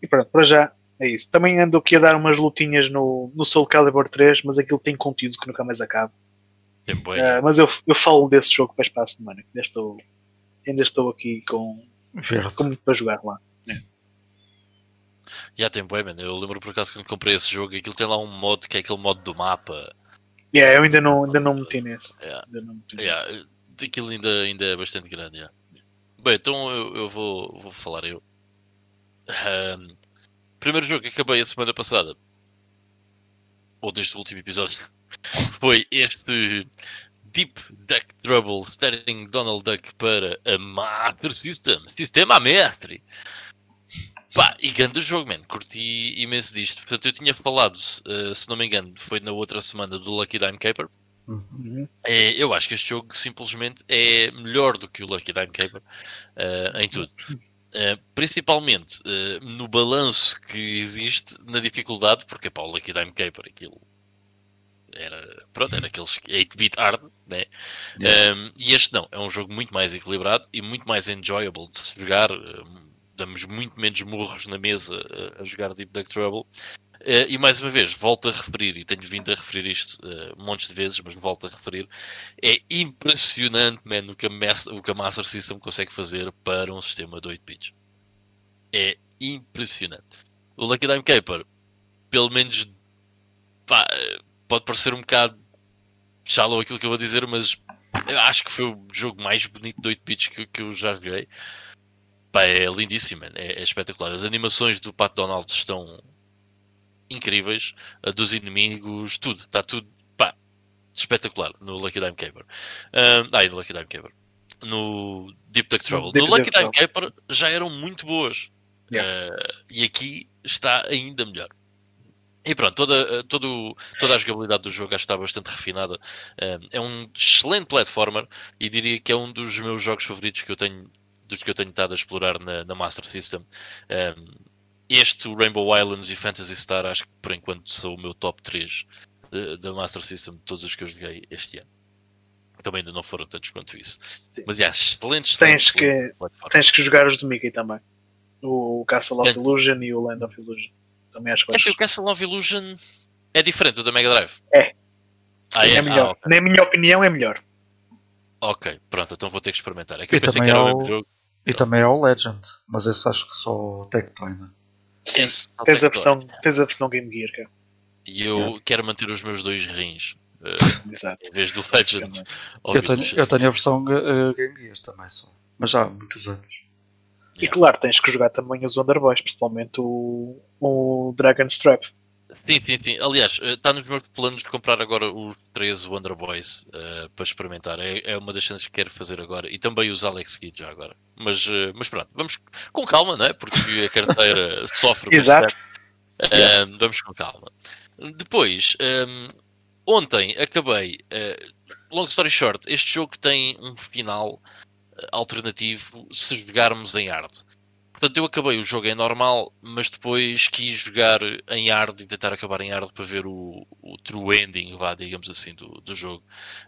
E pronto, para já é isso. Também ando aqui a dar umas lutinhas no, no Soul Calibur 3, mas aquilo tem conteúdo que nunca mais acaba. Uh, mas eu, eu falo desse jogo para a semana. Ainda estou, ainda estou aqui com, com muito para jogar lá. É. Já tem bem, mano. Eu lembro por acaso quando comprei esse jogo, aquilo tem lá um modo que é aquele modo do mapa. Yeah, eu ainda não, ainda não meti nesse. Yeah. Ainda não meti yeah. nesse. Aquilo ainda, ainda é bastante grande. Yeah. Bem, então eu, eu vou, vou falar eu. Um, primeiro jogo que acabei a semana passada, ou deste último episódio, [laughs] foi este Deep Duck Trouble Starring Donald Duck para a Master System, Sistema Mestre. Pá, e grande jogo, man. Curti imenso disto. Portanto, eu tinha falado, uh, se não me engano, foi na outra semana do Lucky Dime Caper. Uhum. É, eu acho que este jogo simplesmente é melhor do que o Lucky Dime Caper uh, em tudo. Uh, principalmente uh, no balanço que existe na dificuldade, porque pá, o Lucky Dime Caper, aquilo era, pronto, era aqueles 8-bit hard, né? Yeah. Um, e este não, é um jogo muito mais equilibrado e muito mais enjoyable de jogar. Um, damos muito menos murros na mesa a, a jogar Deep Duck Trouble. Uh, e mais uma vez, volto a referir, e tenho vindo a referir isto uh, montes de vezes, mas volto a referir, é impressionante, man, o que, a Master, o que a Master System consegue fazer para um sistema de 8 bits. É impressionante. O Lucky Dime Caper, pelo menos, pá, pode parecer um bocado shallow aquilo que eu vou dizer, mas eu acho que foi o jogo mais bonito de 8 bits que, que eu já joguei. Pá, é lindíssimo, é, é espetacular. As animações do Pat Donald estão incríveis, dos inimigos, tudo, está tudo pá, espetacular no Lucky Dime Caper. Um, ah, no Lucky Dime Caper. No Deep Duck Trouble. No, no Lucky Dime Caper já eram muito boas. Yeah. Uh, e aqui está ainda melhor. E pronto, toda, todo, toda a jogabilidade do jogo está bastante refinada. Um, é um excelente platformer e diria que é um dos meus jogos favoritos que eu tenho, dos que eu tenho estado a explorar na, na Master System. Um, este, o Rainbow Islands e Fantasy Star, acho que por enquanto são o meu top 3 da Master System de todos os que eu joguei este ano. Também ainda não foram tantos quanto isso. Mas é, excelente, Tens excelente, que-. Tens que jogar os do Mickey também. O Castle of É. Illusion e o Land of Illusion. Também acho que É assim, o Castle of Illusion é diferente do da Mega Drive. É. Ah, é, é? melhor. Ah, ok. Na minha opinião, é melhor. ok, pronto, então vou ter que experimentar. É que eu E pensei que também era o há mesmo o- jogo. E também é o Legend, mas esse acho que só o Tectoy, né? Sim. Tens tem a, versão, tens a versão Game Gear, cara. E eu Yeah. quero manter os meus dois rins. eh, [laughs] Exato. em vez do Legend. Eu tenho, eu tenho a versão uh, Game Gear também só. Mas já há muitos anos. E claro, tens que jogar também os Wonder Boys, principalmente o, o Dragon's Trap. Sim, sim, sim. Aliás, eh, está nos meus planos de comprar agora os 13 Wonder Boys eh, para experimentar. É, é uma das cenas que quero fazer agora. E também os Alex Kidd já agora. Mas, eh, mas pronto, vamos com calma, não é? Porque a carteira [laughs] sofre Exato. bastante. Eh, vamos com calma. Depois, ehm, ontem acabei. eh, long story short, este jogo tem um final eh, alternativo se jogarmos em hard. Portanto, eu acabei o jogo em normal, mas depois quis jogar em hard e tentar acabar em hard para ver o, o true ending, vá, digamos assim, do, do jogo.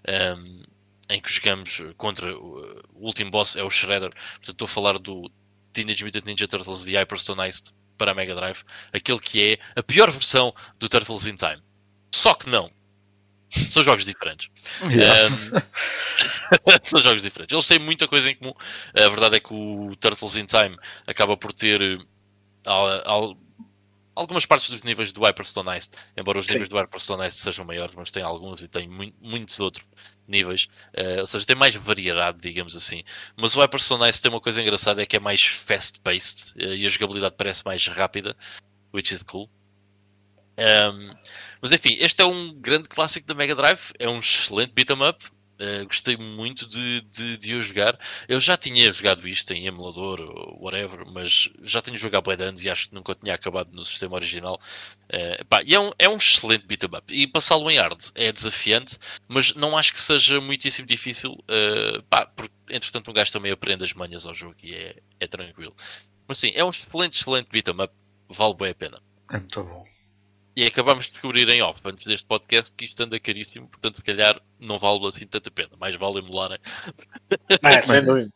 Ehm, em que jogamos contra o, o último boss, é o Shredder. Portanto, estou a falar do Teenage Mutant Ninja Turtles The Hyperstonized para a Mega Drive. Aquele que é a pior versão do Turtles in Time. Só que não. São jogos diferentes. Yeah. Um, [laughs] São jogos diferentes. Eles têm muita coisa em comum. A verdade é que o Turtles in Time acaba por ter al- al- algumas partes dos níveis do Hyperstone Ice, embora os Sim. níveis do Hyperstone Ice sejam maiores, mas tem alguns e tem mui- muitos outros níveis. Eh, ou seja, tem mais variedade, digamos assim. Mas o Hyperstone Ice tem uma coisa engraçada, é que é mais fast-paced eh, e a jogabilidade parece mais rápida, which is cool. Um, mas enfim, este é um grande clássico da Mega Drive, é um excelente beat 'em up. Uh, gostei muito de, de, de o jogar. Eu já tinha jogado isto em emulador ou whatever, mas já tenho jogado há anos e acho que nunca tinha acabado no sistema original. Uh, pá, é um, é um excelente beat 'em up. E passá-lo em hard é desafiante, mas não acho que seja muitíssimo difícil, uh, pá, porque entretanto um gajo também aprende as manhas ao jogo e é, é tranquilo. Mas sim, é um excelente, excelente beat 'em up, vale bem a pena. É muito bom. E acabámos de descobrir em off, antes deste podcast, que isto anda caríssimo, portanto, se calhar, não vale assim tanta pena. Mais vale emularem. Ah, sem Mas- dúvida.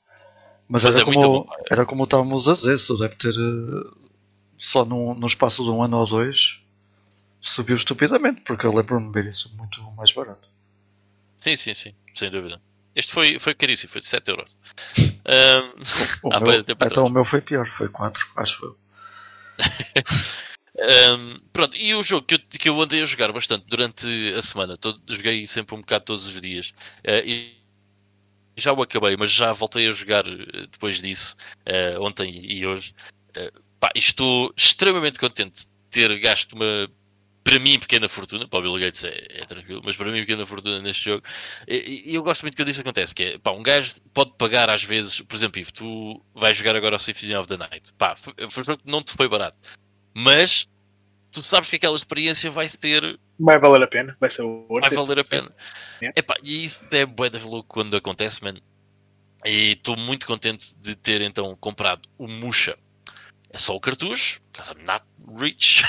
Mas, Mas era, é muito como, era como estávamos a dizer, só deve ter eh, só num, num espaço de um ano ou dois subiu estupidamente, porque eu lembro-me de ver isso muito mais barato. Sim, sim, sim, sem dúvida. Este foi, foi caríssimo, foi de 7 euros. [laughs] Ahm, O meu- então o meu foi pior, foi 4, acho eu. [laughs] ahm, pronto, e o jogo que eu, que eu andei a jogar bastante durante a semana, todo, joguei sempre um bocado todos os dias, eh, e já o acabei, mas já voltei a jogar eh, depois disso, eh, ontem e hoje. Eh, pá, estou extremamente contente de ter gasto uma, para mim, pequena fortuna. Para o Bill Gates é, é tranquilo, mas para mim, pequena fortuna neste jogo. E, eu gosto muito quando isso acontece: que é, pá, um gajo pode pagar às vezes, por exemplo, Ivo, tu vais jogar agora ao Symphony of the Night, pá, foi foi um não te foi barato, mas tu sabes que aquela experiência vai ser Vai valer a pena, vai ser o vai valer a pena. Yeah. Epá, e isso é bué de louco quando acontece, mano. E estou muito contente de ter então comprado o Musha. É só o cartucho, because I'm not rich,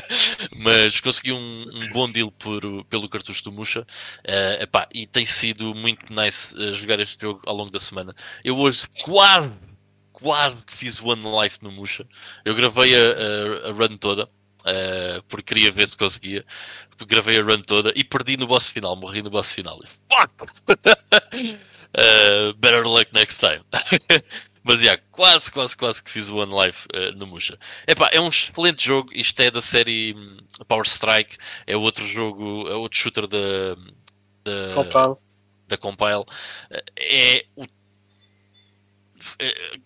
[laughs] mas consegui um, um bom deal por, pelo cartucho do Musha. Eh, epá, e tem sido muito nice eh, jogar este jogo ao longo da semana. Eu hoje quase, quase que fiz One Life no Musha. Eu gravei a, a- a run toda. eh, porque queria ver se conseguia gravei a run toda e perdi no boss final, morri no boss final. Uh, [laughs] better luck next time. [laughs] Mas yeah, quase, quase, quase que fiz o One Life uh, no Musha. Epá, é um excelente jogo. Isto é da série hum, Power Strike. É outro jogo, é outro shooter da, da, Compado. da Compile. Uh, É o eh,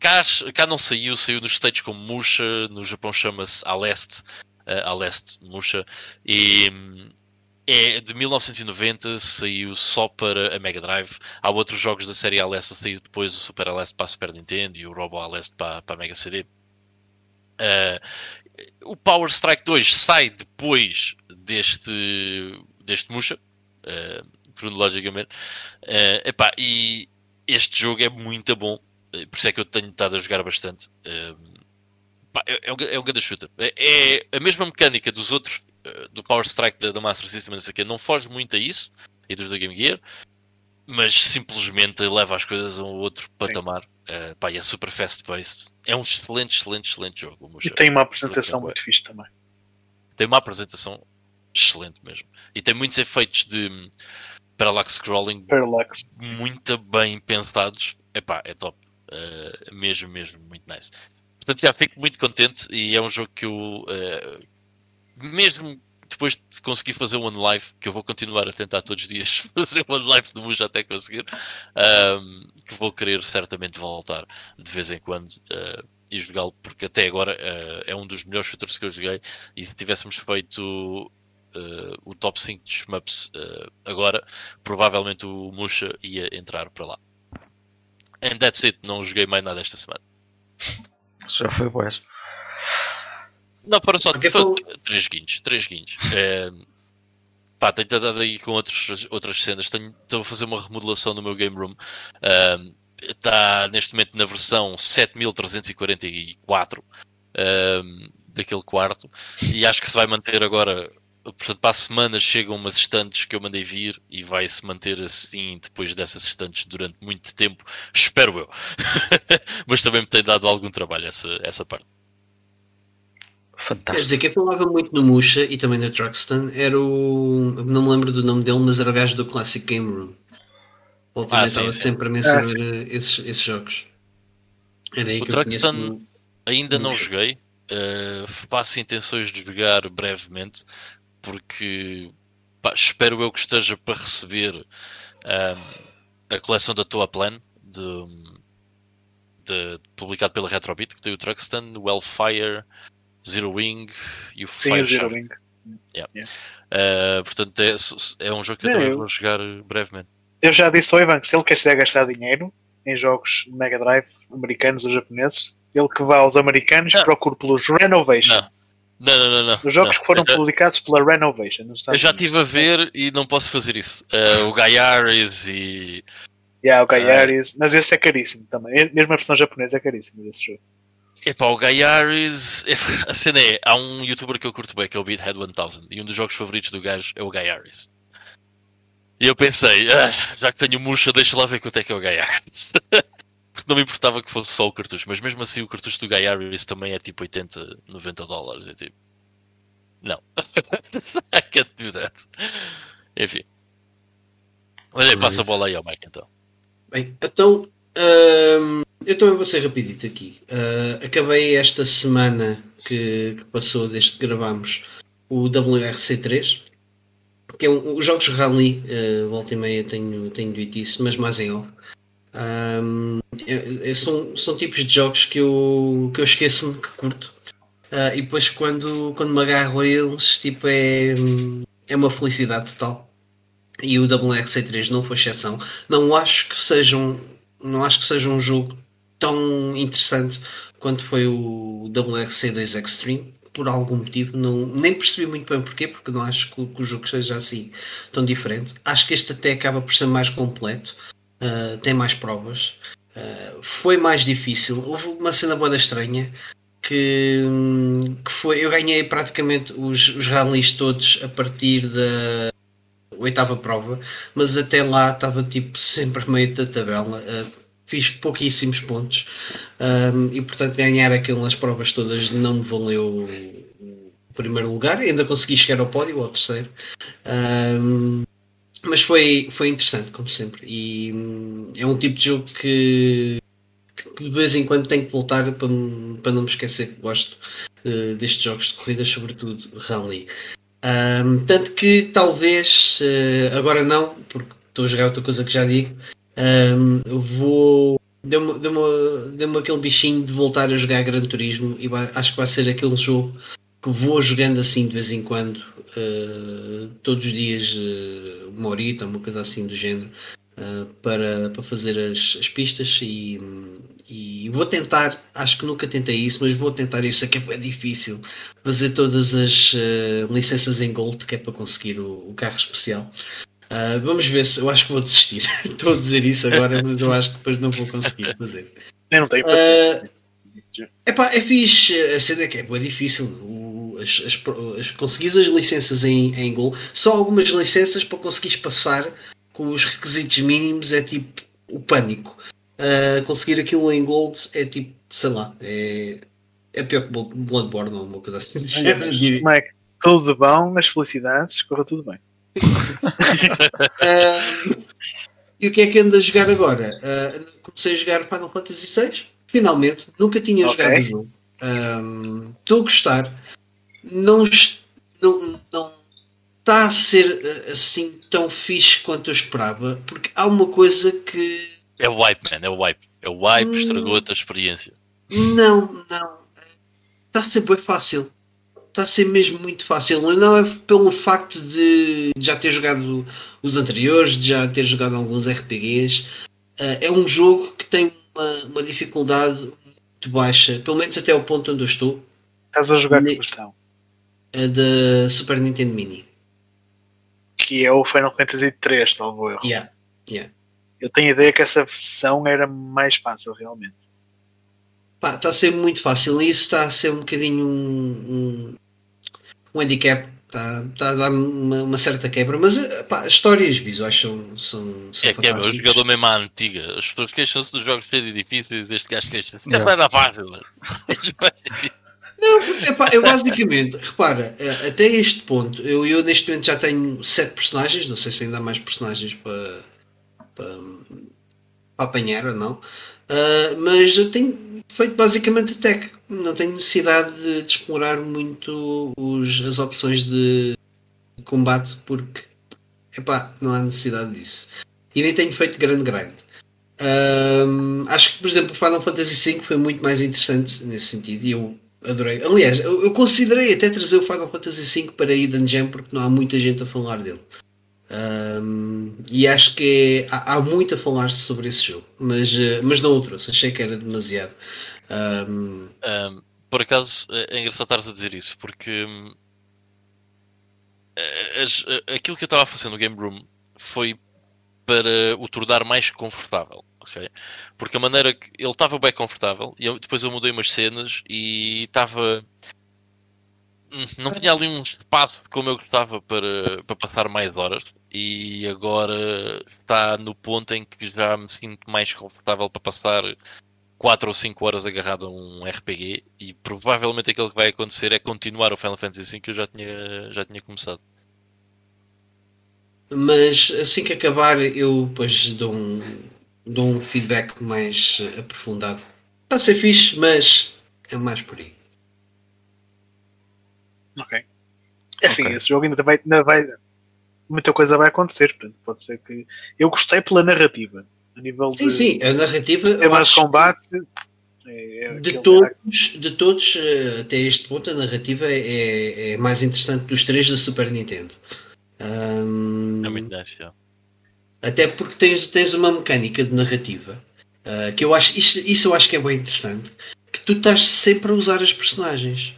cá, cá não saiu, saiu nos States como Musha, no Japão chama-se A Leste, eh, A Musha, e hum, é de 1990, saiu só para a Mega Drive. Há outros jogos da série A Leste, saiu depois o Super A para a Super Nintendo e o Robo A para, para a Mega CD. Eh, o Power Strike 2 sai depois deste, deste Musha, uh, cronologicamente. Uh, epá, e este jogo é muito bom, por isso é que eu tenho estado a jogar bastante. Pá, é, é, um, é um grande shooter. É, é, a mesma mecânica dos outros, do Power Strike da, da Master System, não sei o quê, não foge muito a isso, e da Game Gear, mas simplesmente leva as coisas a um outro patamar. Uh, pá, é super fast-paced. É um excelente, excelente, excelente jogo. E tem uma apresentação muito fixe também. Tem uma apresentação excelente mesmo. E tem muitos efeitos de parallax scrolling parallax. muito bem pensados. Epá, é top. Uh, mesmo, mesmo, muito nice. Portanto, já fico muito contente e é um jogo que eu, uh, mesmo depois de conseguir fazer o One Life, que eu vou continuar a tentar todos os dias [laughs] fazer One Life do Muja até conseguir, um, que vou querer certamente voltar de vez em quando uh, e jogá-lo, porque até agora uh, é um dos melhores shooters que eu joguei. E se tivéssemos feito uh, o top 5 de shmups agora, provavelmente o Musha ia entrar para lá. And that's it, não joguei mais nada esta semana. Já foi bom. Não, foram só foi, três guinhos. Três guinhos. É, pá, tenho estado aí com outros, outras cenas. Tenho, estou a fazer uma remodelação no meu game room. Um, está neste momento na versão 7344 um, daquele quarto. E acho que se vai manter agora. Portanto, para a semana chegam umas estantes que eu mandei vir e vai se manter assim depois dessas estantes durante muito tempo. Espero eu. [laughs] Mas também me tem dado algum trabalho essa, essa parte. Fantástico. Quer dizer, que eu falava muito no Musha e também no Truxton era o. Não me lembro do nome dele, mas era o gajo do Classic Game Room. Ele também ah, estava sempre a mencionar ah, esses, esses jogos. Era aí o que Truxton no... ainda não joguei. Uh, faço intenções de jogar brevemente porque pá, espero eu que esteja para receber a coleção da Toa Plan de, de, publicado pela Retrobit que tem o Truxton, o Hellfire Zero Wing e o Sim, Fire Zero Wing. Yeah. Yeah. Uh, portanto, é, é, um jogo que eu também eu, vou jogar brevemente. Eu já disse ao Ivan que se ele quiser gastar dinheiro em jogos Mega Drive americanos ou japoneses, ele que vá aos americanos e procure pelos Renovation. Não. Não, não, não, não. Os jogos não. que foram já, publicados pela Renovation. Eu já estive a ver e não posso fazer isso. Uh, o Gaiares e. Yeah, o Gaiares, uh, mas esse é caríssimo também. Mesmo a versão japonesa é caríssimo esse jogo. Epá, o Gaiaris. [laughs] A cena é. Há um youtuber que eu curto bem que é o Beathead 1000 e um dos jogos favoritos do gajo é o Gaiaris. E eu pensei, ah, já que tenho murcha, deixa lá ver quanto é que é o Gaiaris. [laughs] Porque não me importava que fosse só o cartucho, mas mesmo assim o cartucho do Gaiaris também é tipo 80, 90 dólares. É tipo. Não. I can't do that. Enfim. Olha aí, passa a bola aí ao Mike então. Bem, então. Um eu também vou ser rapidito aqui. Uh, acabei esta semana que, que, passou desde que gravámos o WRC3, que é um, os jogos rally, uh, volta e meia tenho, tenho dito isso, mas mais em off. Um, é, é, são, são tipos de jogos que eu, que eu esqueço-me que curto. Uh, e depois quando, quando me agarro a eles, tipo, é, é uma felicidade total. E o WRC3 não foi exceção. Não acho que sejam, não acho que seja um jogo tão interessante quanto foi o WRC2 Extreme, por algum motivo. Não, nem percebi muito bem porquê, porque não acho que, que o jogo seja assim tão diferente. Acho que este até acaba por ser mais completo, uh, tem mais provas. Uh, foi mais difícil. Houve uma cena boa estranha que, que foi. Eu ganhei praticamente os, os rallies todos a partir da oitava prova, mas até lá estava tipo sempre meio da tabela. Uh, fiz pouquíssimos pontos um, e portanto ganhar aquelas provas todas não me valeu o primeiro lugar, ainda consegui chegar ao pódio, ao terceiro. Um, mas foi, foi interessante, como sempre. E hum, é um tipo de jogo que, que, de vez em quando tenho que voltar para, para não me esquecer que gosto uh, destes jogos de corrida, sobretudo rally. Um, tanto que talvez, uh, agora não, porque estou a jogar outra coisa que já digo, um, vou. Deu-me deu deu aquele bichinho de voltar a jogar Gran Turismo e vai, acho que vai ser aquele jogo que vou jogando assim de vez em quando, uh, todos os dias, uh, uma horita, uma coisa assim do género. uh, para, para fazer as, as pistas e, e vou tentar, acho que nunca tentei isso, mas vou tentar, eu sei que é difícil fazer todas as licenças em Gold que é para conseguir o, o carro especial. Vamos ver se eu acho que vou desistir. [laughs] Estou a dizer isso agora, mas eu acho que depois não vou conseguir fazer. Eu não tenho paciência. Uh, epá, é fixe, a cena é que é bem difícil. O, as, as, as, conseguires as licenças em, em Gol, só algumas licenças para conseguires passar com os requisitos mínimos é tipo o pânico. Uh, conseguir aquilo em Gold é tipo, sei lá, é, é pior que Bloodborne ou alguma coisa assim. Mike, tudo bom, as felicidades, corra tudo bem. uh, [laughs] e o que é que ando a jogar agora? Uh, comecei a jogar Final Fantasy VI, finalmente. Nunca tinha okay. jogado o jogo. Estou a gostar. Não, não, não está a ser ah, assim tão fixe quanto eu esperava, porque há uma coisa que. É o wipe, man, é o wipe. É o wipe, hum, estragou a tua experiência. Não, não. Está a ser bem fácil está a ser mesmo muito fácil. Não é pelo facto de já ter jogado os anteriores, de já ter jogado alguns RPGs. Uh, é um jogo que tem uma, uma, dificuldade muito baixa, pelo menos até o ponto onde eu estou. Estás a jogar que versão? A da Super Nintendo Mini. Que é o Final Fantasy 3, salvo erro. Yeah, yeah. Eu tenho a ideia que essa versão era mais fácil, realmente. Pá, está a ser muito fácil e isso está a ser um bocadinho um, um handicap está tá a dar uma, uma, certa quebra, mas pá, histórias visuais são, são, são é que é o jogador mesmo à antiga. As pessoas queixam-se dos jogos e difíceis, este gajo queixa-se. É mais fácil, [laughs] Não, epá, eu basicamente, repara, eh, até este ponto, eu, eu neste momento já tenho sete personagens, não sei se ainda há mais personagens para, para, para apanhar ou não, uh, mas eu tenho feito basicamente tech não tenho necessidade de, de explorar muito os, as opções de combate porque epá, não há necessidade disso. E nem tenho feito grande grind. Um, acho que, por exemplo, o Final Fantasy V foi muito mais interessante nesse sentido e eu adorei. Aliás, eu, eu considerei até trazer o Final Fantasy V para Eden Gem porque não há muita gente a falar dele. Um, e acho que é, há, há, muito a falar sobre esse jogo, mas, uh, mas não o trouxe, achei que era demasiado. Um... Um, por acaso é engraçado estares a dizer isso, porque hum, as, aquilo que eu estava a fazer no Game Room foi para o tornar mais confortável. Okay? Porque a maneira que ele estava bem confortável, e eu, depois eu mudei umas cenas e estava. Hum, não tinha ali um espaço como eu gostava para, para passar mais horas, e agora está no ponto em que já me sinto mais confortável para passar 4 ou 5 horas agarrado a um RPG e provavelmente aquilo que vai acontecer é continuar o Final Fantasy V que eu já tinha, já tinha começado. Mas assim que acabar eu depois dou um, dou um feedback mais aprofundado. Está a ser fixe, mas é mais por aí. Ok. É assim, okay. esse jogo ainda vai, ainda vai. Muita coisa vai acontecer. Portanto, pode ser que. Eu gostei pela narrativa a nível sim, de. Sim, a narrativa. É mais combate. É, é de, todos, de todos, eh, até este ponto, a narrativa é, é, é mais interessante dos três da Super Nintendo. Um, é muito nice, yeah. Até porque tens, tens uma mecânica de narrativa uh, que eu acho, isso, isso eu acho que é bem interessante. Que tu estás sempre a usar as personagens.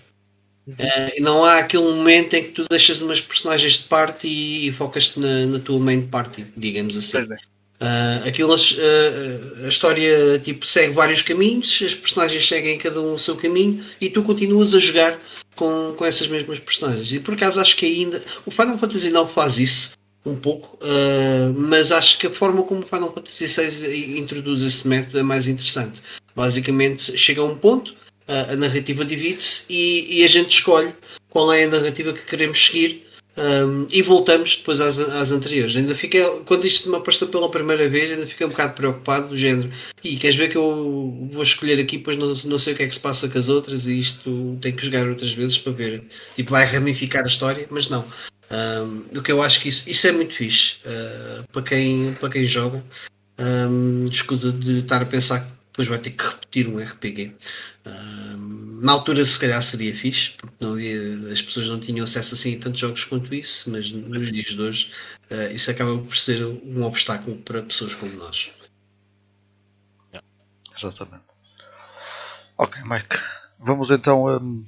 Uh, não há aquele momento em que tu deixas umas personagens de parte e, e focas-te na, na, tua main party, digamos assim. É. Uh, aquilo, uh, a história tipo, segue vários caminhos, as personagens seguem cada um o seu caminho e tu continuas a jogar com, com essas mesmas personagens. E por acaso acho que ainda. O Final Fantasy IX faz isso um pouco, uh, mas acho que a forma como o Final Fantasy VI introduz esse método é mais interessante. Basicamente, chega a um ponto, a narrativa divide-se e, e a gente escolhe qual é a narrativa que queremos seguir um, e voltamos depois às, às anteriores. Ainda fiquei, quando isto me apareceu pela primeira vez, ainda fiquei um bocado preocupado do género. E queres ver que eu vou escolher aqui, pois não, não sei o que é que se passa com as outras e isto tem que jogar outras vezes para ver. Tipo, vai ramificar a história, mas não. Um, o que eu acho que isso, isso é muito fixe uh, para, quem, para quem joga. Um, escusa de estar a pensar que depois vai ter que repetir um RPG. Na altura se calhar seria fixe, porque não havia, as pessoas não tinham acesso assim a tantos jogos quanto isso, mas nos dias de hoje uh, isso acaba por ser um obstáculo para pessoas como nós. Exatamente. Ok, Mike. Vamos então um,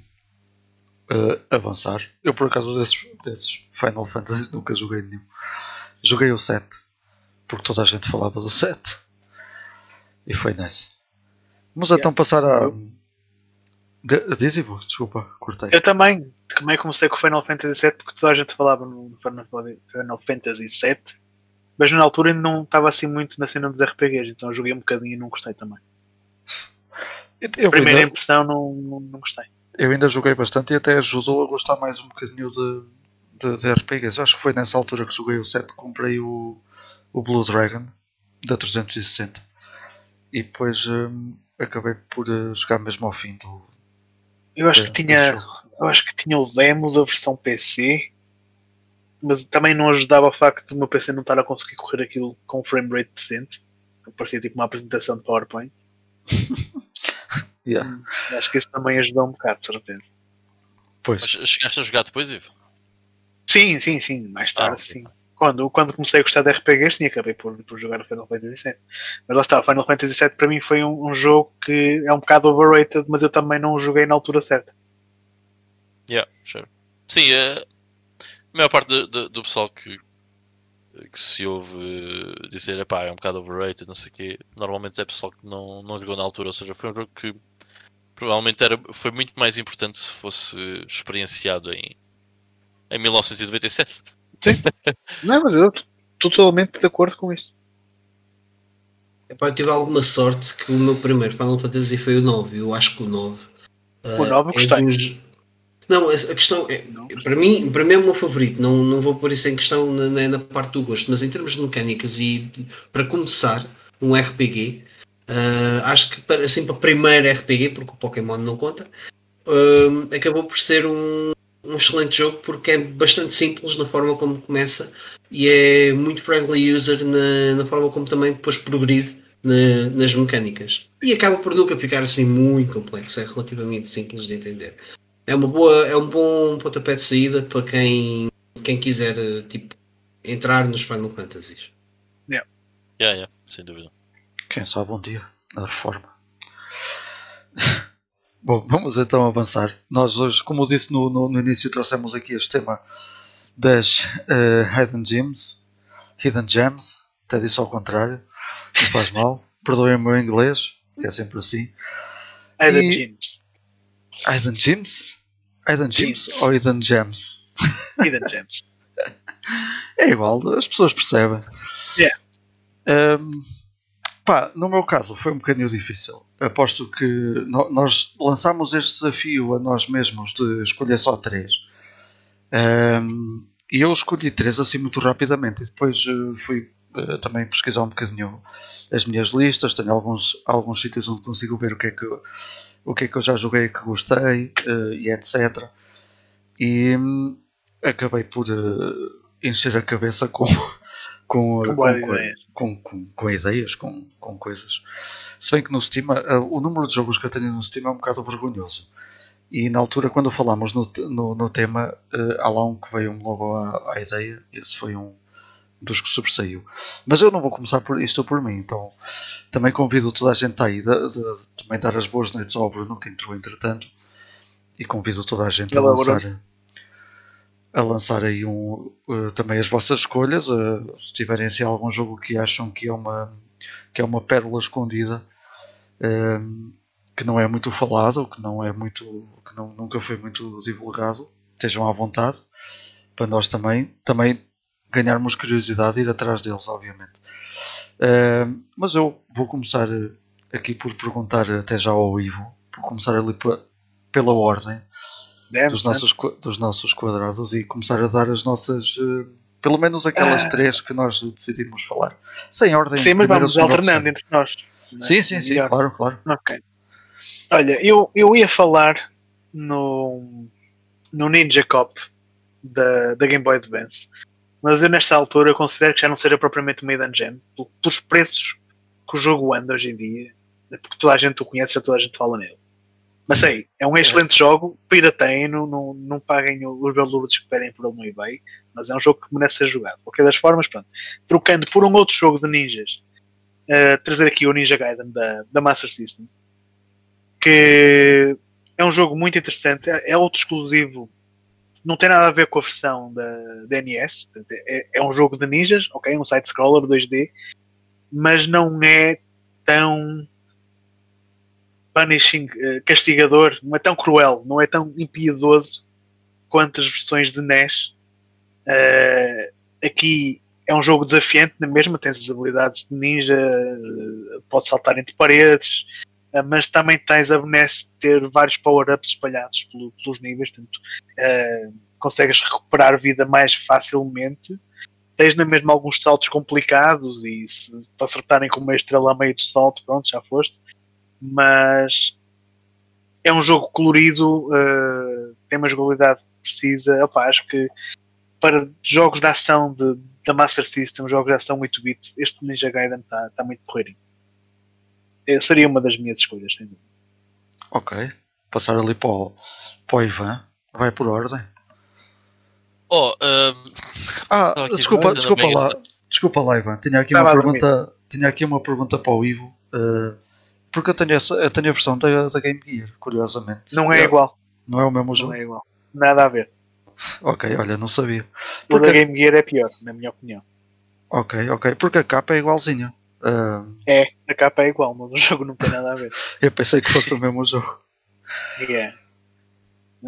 uh, avançar. Eu por acaso desses, desses Final Fantasy nunca joguei nenhum. Joguei o 7, porque toda a gente falava do 7. E foi nessa. Vamos yeah. então passar a. Diz Ivo, desculpa, cortei. Eu também, também comecei com o Final Fantasy VII porque toda a gente falava no Final Fantasy VII, mas na altura ainda não estava assim muito na cena dos RPGs, então eu joguei um bocadinho e não gostei também. Eu, Primeira ainda, impressão, não, não, não, gostei. Eu ainda joguei bastante e até ajudou a gostar mais um bocadinho de, de, de RPGs. Eu acho que foi nessa altura que joguei o 7 comprei o, o Blue Dragon da 360 e depois hum, acabei por uh, jogar mesmo ao fim do. Eu acho que tinha. Eu acho que tinha o demo da versão PC, mas também não ajudava o facto do meu PC não estar a conseguir correr aquilo com um frame rate decente. Parecia tipo uma apresentação de PowerPoint. [laughs] yeah. Hum, acho que isso também ajudou um bocado, de certeza. Pois. Mas chegaste a jogar depois, Ivo? Sim, sim, sim. Mais tarde, ah, sim quando, quando comecei a gostar de RPGs, sim, acabei por, por jogar Final Fantasy VII. Mas lá está, o Final Fantasy VII para mim foi um, um, jogo que é um bocado overrated, mas eu também não o joguei na altura certa. Yeah, sure. Sim, uh, a maior parte do, do, do pessoal que, que se ouve dizer epá, é um bocado overrated, não sei o quê, normalmente é pessoal que não, não jogou na altura, ou seja, foi um jogo que provavelmente era, foi muito mais importante se fosse experienciado em, em 1997. Sim. [laughs] Não, mas eu estou totalmente de acordo com isso. Epá, eu tive alguma sorte que o meu primeiro Final Fantasy foi o 9. Eu acho que o 9. O 9 uh, é gostei. Dos... Não, a questão é. para, mim, para mim é o meu favorito. Não, não vou pôr isso em questão na, na parte do gosto. Mas em termos de mecânicas e de, para começar um RPG, uh, acho que para, assim para primeiro RPG, porque o Pokémon não conta, uh, acabou por ser um, um excelente jogo porque é bastante simples na forma como começa e é muito friendly user na, na forma como também depois progride na, nas mecânicas. E acaba por nunca ficar assim muito complexo, é relativamente simples de entender. É, uma boa, é um bom pontapé de saída para quem, quem quiser tipo, entrar nos Final Fantasies. Yeah. Yeah, yeah, sem dúvida. Quem sabe um dia, na reforma. [laughs] Bom, vamos então avançar. Nós hoje, como eu disse no, no, no início, trouxemos aqui este tema das uh, Hidden Gems. Hidden Gems, até disse ao contrário, não faz mal. [laughs] Perdoem o meu inglês, que é sempre assim. Hidden e... Gems. Hidden Gems? Hidden Gems, Gems. ou Hidden Gems? Hidden Gems. [laughs] é igual, as pessoas percebem. Yeah. Um, Pá, no meu caso foi um bocadinho difícil. Aposto que nós lançámos este desafio a nós mesmos de escolher só três. Um, e eu escolhi três assim muito rapidamente. E depois uh, fui uh, também pesquisar um bocadinho as minhas listas. Tenho alguns, alguns sítios onde consigo ver o que é que, o que, é que eu já joguei que gostei uh, e etc. E um, acabei por encher a cabeça com com, com, com, com, com, ideias, com, com coisas. Se bem que no Steam, uh, o número de jogos que eu tenho no Steam é um bocado vergonhoso. E na altura, quando falámos no, no, no tema, uh, há lá um que veio logo à, à ideia. Esse foi um dos que sobressaiu. Mas eu não vou começar por isto por mim, então também convido toda a gente aí de, de, de também dar as boas noites ao Bruno que entrou entretanto e convido toda a gente a lançar a lançar aí um, uh, também as vossas escolhas. Uh, se tiverem assim, algum jogo que acham que é uma, que é uma pérola escondida, uh, que não é muito falado, que não é muito, que não, nunca foi muito divulgado, estejam à vontade para nós também, também ganharmos curiosidade e ir atrás deles, obviamente. mas eu vou começar aqui por perguntar até já ao Ivo, por começar ali pela ordem Deve dos, nossos, dos nossos quadrados e começar a dar as nossas. Uh, pelo menos aquelas ah. três que nós decidimos falar. Sem ordem. Sim, mas vamos alternando entre nós. É? Sim, sim, sim, claro, claro. Ok. Olha, eu, eu ia falar no, no Ninja Cop da, da Game Boy Advance, mas eu nesta altura considero que já não seja propriamente uma Hidden Gem, pelos preços que o jogo anda hoje em dia, porque toda a gente o conhece, já toda a gente fala nele. Mas sei, é um excelente jogo, pirateiem, não, não, não paguem os valores que pedem por ele no eBay, mas é um jogo que merece ser jogado. De qualquer das formas, pronto. Trocando por um outro jogo de ninjas, uh, trazer aqui o Ninja Gaiden da, da Master System, que é um jogo muito interessante, é, é outro exclusivo, não tem nada a ver com a versão da, da NES, é, é um jogo de ninjas, ok, um side-scroller 2D, mas não é tão punishing, uh, castigador, não é tão cruel, não é tão impiedoso quanto as versões de NES. Uh, aqui é um jogo desafiante na mesma, tens as habilidades de ninja, uh, pode saltar entre paredes, mas também tens a benesse de ter vários power-ups espalhados pelo, pelos níveis, portanto, consegues recuperar vida mais facilmente. Tens na mesma alguns saltos complicados e se te acertarem com uma estrela a meio do salto, pronto, já foste mas é um jogo colorido, uh, tem uma jogabilidade precisa. Opa, acho que para jogos de ação de, da Master System, jogos de ação 8-bit, este Ninja Gaiden está tá muito porreirinho. É, seria uma das minhas escolhas, sem dúvida. Ok. Passar ali para o, para o Ivan. Vai por ordem. Oh, um... Ah, desculpa, desculpa lá. Desculpa lá, Ivan. Tinha aqui, uma pergunta, tinha aqui uma pergunta para o Ivo. Uh, porque eu tenho, essa, eu tenho a versão da, da Game Gear, curiosamente. Não é, é igual. Não é o mesmo jogo? Não é igual. Nada a ver. Ok, olha, não sabia. Porque a Game Gear é pior, na minha opinião. Ok, ok. Porque a capa é igualzinha. Uh... É, a capa é igual, mas o [laughs] jogo não tem nada a ver. eu pensei que fosse o mesmo jogo. [laughs] Yeah.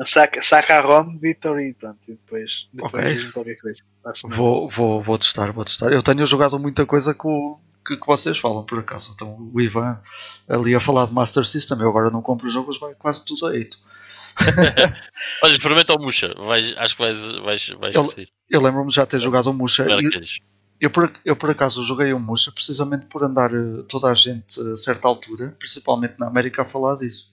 Saca, saca a ROM, Victor e pronto. E depois, depois okay. qualquer coisa. Vou, vou, vou testar, vou testar. Eu tenho jogado muita coisa com, que, que, vocês falam, por acaso. Então, o Ivan ali a falar de Master System, eu agora não compro jogos, vai quase tudo a 8. [laughs] Olha, experimenta o Musha, vais, acho que vais, vais, vais eu, eu lembro-me de já ter jogado o Musha. eu, por, eu por acaso joguei o Musha precisamente por andar eh, toda a gente a certa altura, principalmente na América, a falar disso.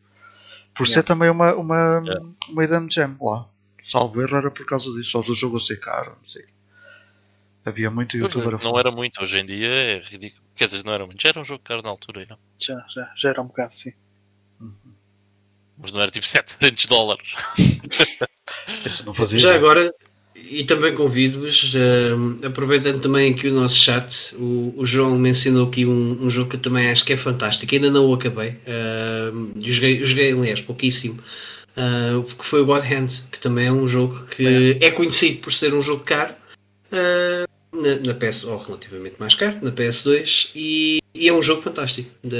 Por yeah. ser também uma, uma, yeah. uma Idam Jam lá. Salvo erro era por causa disso, só do jogo ser caro, não sei. Havia muito youtuber Não era muito, hoje em dia é ridículo. Quer dizer, não era muito. Já era um jogo caro na altura. Já, já, já, já era um bocado, sim. Uhum. Mas não era tipo [laughs] 700 dólares. [laughs] Isso não fazia. Já agora, e também convido-vos, uh, aproveitando também aqui o nosso chat, o, o João mencionou aqui um, um, jogo que também acho que é fantástico, ainda não o acabei, uh, joguei, joguei aliás pouquíssimo, uh, que foi o God Hand, que também é um jogo que é, é conhecido por ser um jogo caro, uh, na, na, PS, ou relativamente mais caro, na PS2, e, e, é um jogo fantástico da,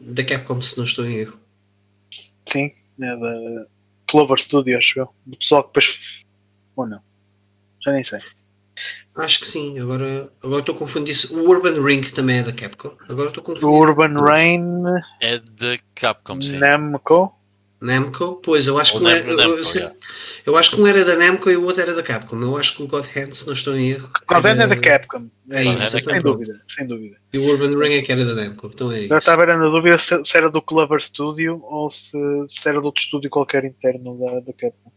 da Capcom, se não estou em erro. Sim, é da Clover Studios, do pessoal que depois. Ou não? Já nem sei. Acho que sim, agora, agora estou confundindo isso. O Urban Ring também é da Capcom. Agora estou confundindo. O Urban Rain é da Capcom, sim. Namco. Namco, pois eu acho que não era, eu, eu, acho que um era da Namco e o outro era da Capcom. Eu acho que o God Hand, se não estou em erro. God Hand é da Capcom. É, isso, sem dúvida, sem dúvida. E o Urban Ring é que era da Namco. Então é eu estava na dúvida se, se, era do Clover Studio ou se, se era de outro estúdio qualquer interno da, da Capcom.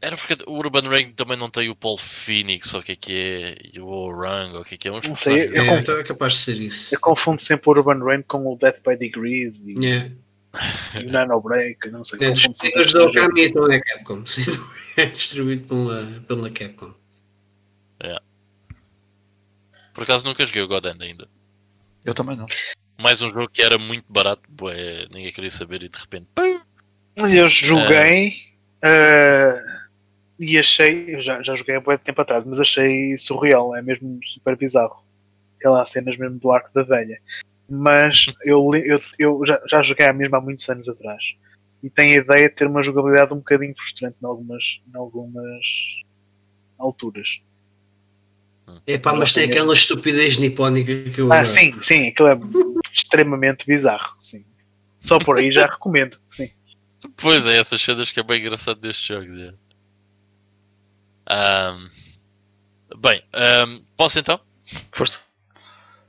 Era porque o Urban Ring também não tem o Paul Phoenix, ou o que é que é, e o Orang, ou o que é que é. Uns não sei, eu, é, então é capaz de ser isso. Eu confundo sempre o Urban Ring com o Death by Degrees. E... Yeah. E o Nano Break, não sei. É, os da Okami então é Capcom. [laughs] é distribuído pela, pela Capcom. É. Por acaso nunca joguei o God End ainda. Eu também não. Mais um jogo que era muito barato, bué, ninguém queria saber e de repente. Pum! Eu joguei é... uh, e achei, já, já joguei há muito tempo atrás, mas achei surreal, é mesmo super bizarro. Aquelas cenas mesmo do arco da velha mas eu, eu, eu já, já joguei a mesma há muitos anos atrás e tenho a ideia de ter uma jogabilidade um bocadinho frustrante em algumas, em algumas alturas. Epá, mas tem aquela estupidez nipónica que eu. Ah, sim, sim, aquilo é extremamente bizarro, sim. Só por aí já recomendo, sim. Pois é, essas cenas que é bem engraçado destes jogos. É. Um, bem, um, posso então? Força.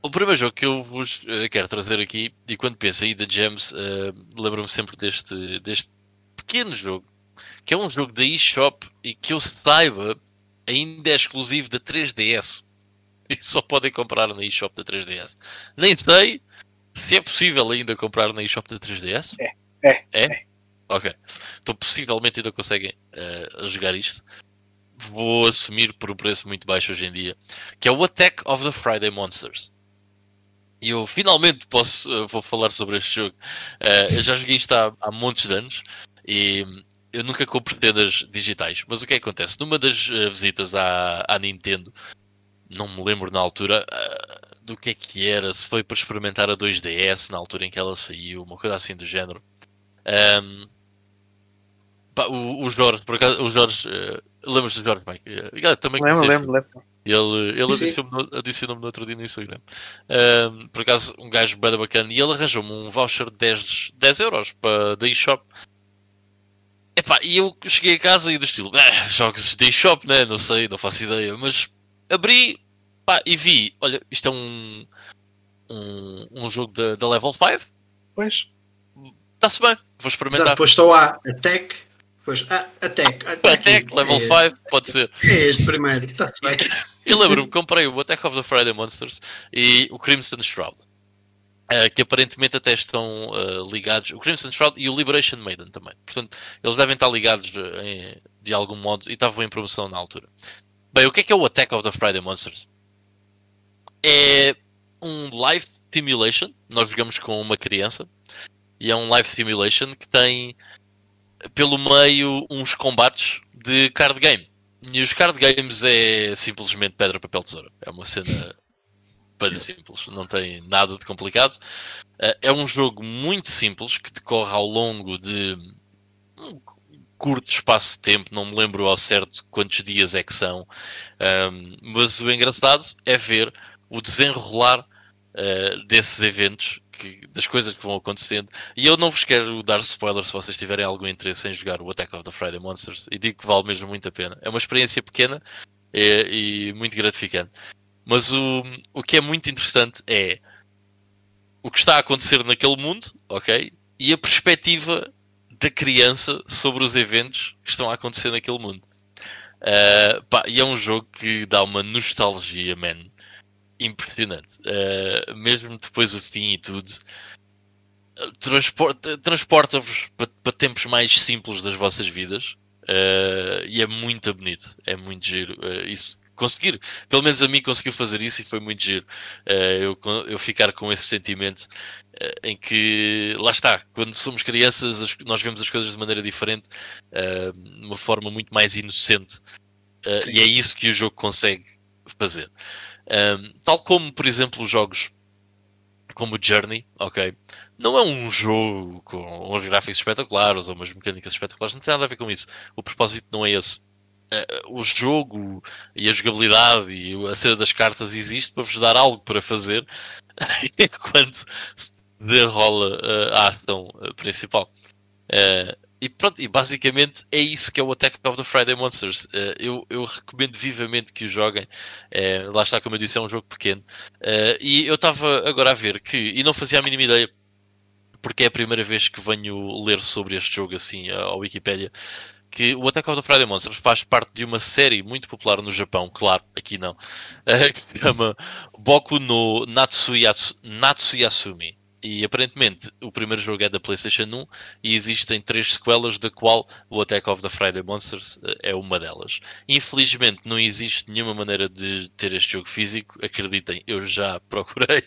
O primeiro jogo que eu vos uh, quero trazer aqui, e quando penso aí da Gems, uh, lembro-me sempre deste, deste pequeno jogo, que é um jogo da eShop e que eu saiba ainda é exclusivo da 3DS. [laughs] E só podem comprar na eShop da 3DS. Nem sei se é possível ainda comprar na eShop da 3DS. É. É. É? Ok. Então possivelmente ainda conseguem uh, jogar isto. Vou assumir por um preço muito baixo hoje em dia. Que é o Attack of the Friday Monsters. E eu finalmente posso uh, vou falar sobre este jogo. Uh, eu já joguei isto há, há montes de anos e eu nunca compro tendas digitais. Mas o que, é que acontece? Numa das uh, visitas à, à Nintendo, não me lembro na altura do que é que era, se foi para experimentar a 2DS na altura em que ela saiu, uma coisa assim do género. Um, pá, o, o Jorge, por acaso, o Jorge, uh, lembras do Jorge, Mike? Uh, também lembro, lembro, lembro. Ele, ele adicionou-me no, adicionou no outro dia no Instagram. Um, por acaso, um gajo bem bacana. E ele arranjou-me um voucher de 10, 10 euros para da eShop. Epá, e eu cheguei a casa e do estilo, eh, jogos de eShop, né? Não sei, não faço ideia. Mas abri pá, e vi, olha, isto é um, um, um jogo da Level 5. Pois. Está-se bem, vou experimentar. Exato, depois estou a Attack Pois, ah, Attack. Attack, attack level 5, é, pode ser. É este primeiro, está-se bem. Eu lembro-me, comprei o Attack of the Friday Monsters e o Crimson Shroud. Uh, que aparentemente até estão uh, ligados, o Crimson Shroud e o Liberation Maiden também. Portanto, eles devem estar ligados eh, em, de algum modo e estavam em promoção na altura. Bem, o que é que é o Attack of the Friday Monsters? É um live simulation. Nós jogamos com uma criança e é um live simulation que tem pelo meio uns combates de card game. E os card games é simplesmente pedra, papel, tesoura. É uma cena bem simples, não tem nada de complicado. Eh, é um jogo muito simples que decorre ao longo de um curto espaço de tempo, não me lembro ao certo quantos dias é que são, mas o engraçado é ver o desenrolar uh, desses eventos que, das coisas que vão acontecendo. E eu não vos quero dar spoilers se vocês tiverem algum interesse em jogar o Attack of the Friday Monsters. E digo que vale mesmo muito a pena. É uma experiência pequena e, e muito gratificante. Mas o, o que é muito interessante é o que está a acontecer naquele mundo, ok? E a perspectiva da criança sobre os eventos que estão a acontecer naquele mundo. Uh, pá, e é um jogo que dá uma nostalgia, man impressionante. Uh, mesmo depois do fim e tudo, transporta-vos transporta para, para, tempos mais simples das vossas vidas. Uh, e é muito bonito, é muito giro. Uh, isso, conseguir, pelo menos a mim conseguiu fazer isso e foi muito giro. eu, eu ficar com esse sentimento em que, lá está, quando somos crianças, nós vemos as coisas de maneira diferente, de uma forma muito mais inocente. e é isso que o jogo consegue fazer. Um, tal como, por exemplo, jogos como Journey, ok? Não é um jogo com uns gráficos espetaculares ou umas mecânicas espetaculares, não tem nada a ver com isso. O propósito não é esse. Uh, o jogo e a jogabilidade e a cena das cartas existe para vos dar algo para fazer [laughs] enquanto se derrola uh, a ação uh, principal. Uh, e pronto, e basicamente é isso que é o Attack of the Friday Monsters. Uh, eu, eu, recomendo vivamente que o joguem. Uh, lá está, como eu disse, é um jogo pequeno. Uh, e eu estava agora a ver que, e não fazia a mínima ideia, porque é a primeira vez que venho ler sobre este jogo assim ao Wikipedia, que o Attack of the Friday Monsters faz parte de uma série muito popular no Japão, claro, aqui não, que se chama Boku no Natsuyasu, Natsuyasumi. E aparentemente o primeiro jogo é da PlayStation 1 e existem três sequelas, da qual o Attack of the Friday Monsters eh, é uma delas. Infelizmente não existe nenhuma maneira de ter este jogo físico. Acreditem, eu já [laughs] procurei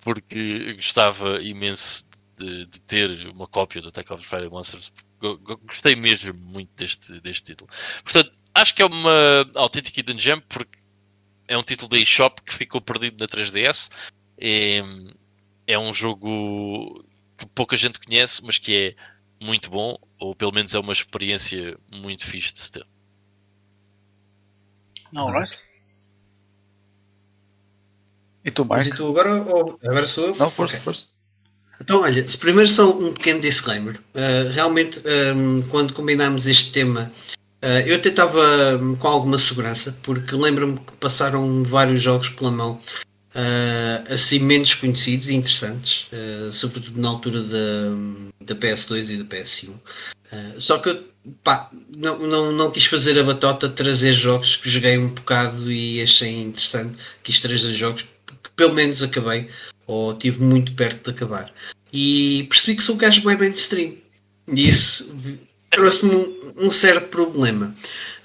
porque gostava imenso de, de ter uma cópia do Attack of the Friday Monsters. Gostei mesmo muito deste, deste título. Portanto, acho que é uma autêntica hidden gem porque é um título da eShop que ficou perdido na 3DS. E, é um jogo que pouca gente conhece, mas que é muito bom, ou pelo menos é uma experiência muito fixe de se ter. Alright. E tu? Mas e tu agora, ou agora sou eu? Não, força, okay. força. Então, olha, primeiro só um pequeno disclaimer. Uh, realmente, um, quando combinámos este tema, uh, eu até estava um, com alguma segurança, porque lembro-me que passaram vários jogos pela mão uh, assim menos conhecidos e interessantes, uh, sobretudo na altura da, da PS2 e da PS1. Uh, ah, só que pá, não, não, não quis fazer a batota trazer jogos que joguei um bocado e achei interessante. Quis trazer jogos que pelo menos acabei ou tive muito perto de acabar. E percebi que sou um gajo bem mainstream. E isso trouxe-me um, um certo problema.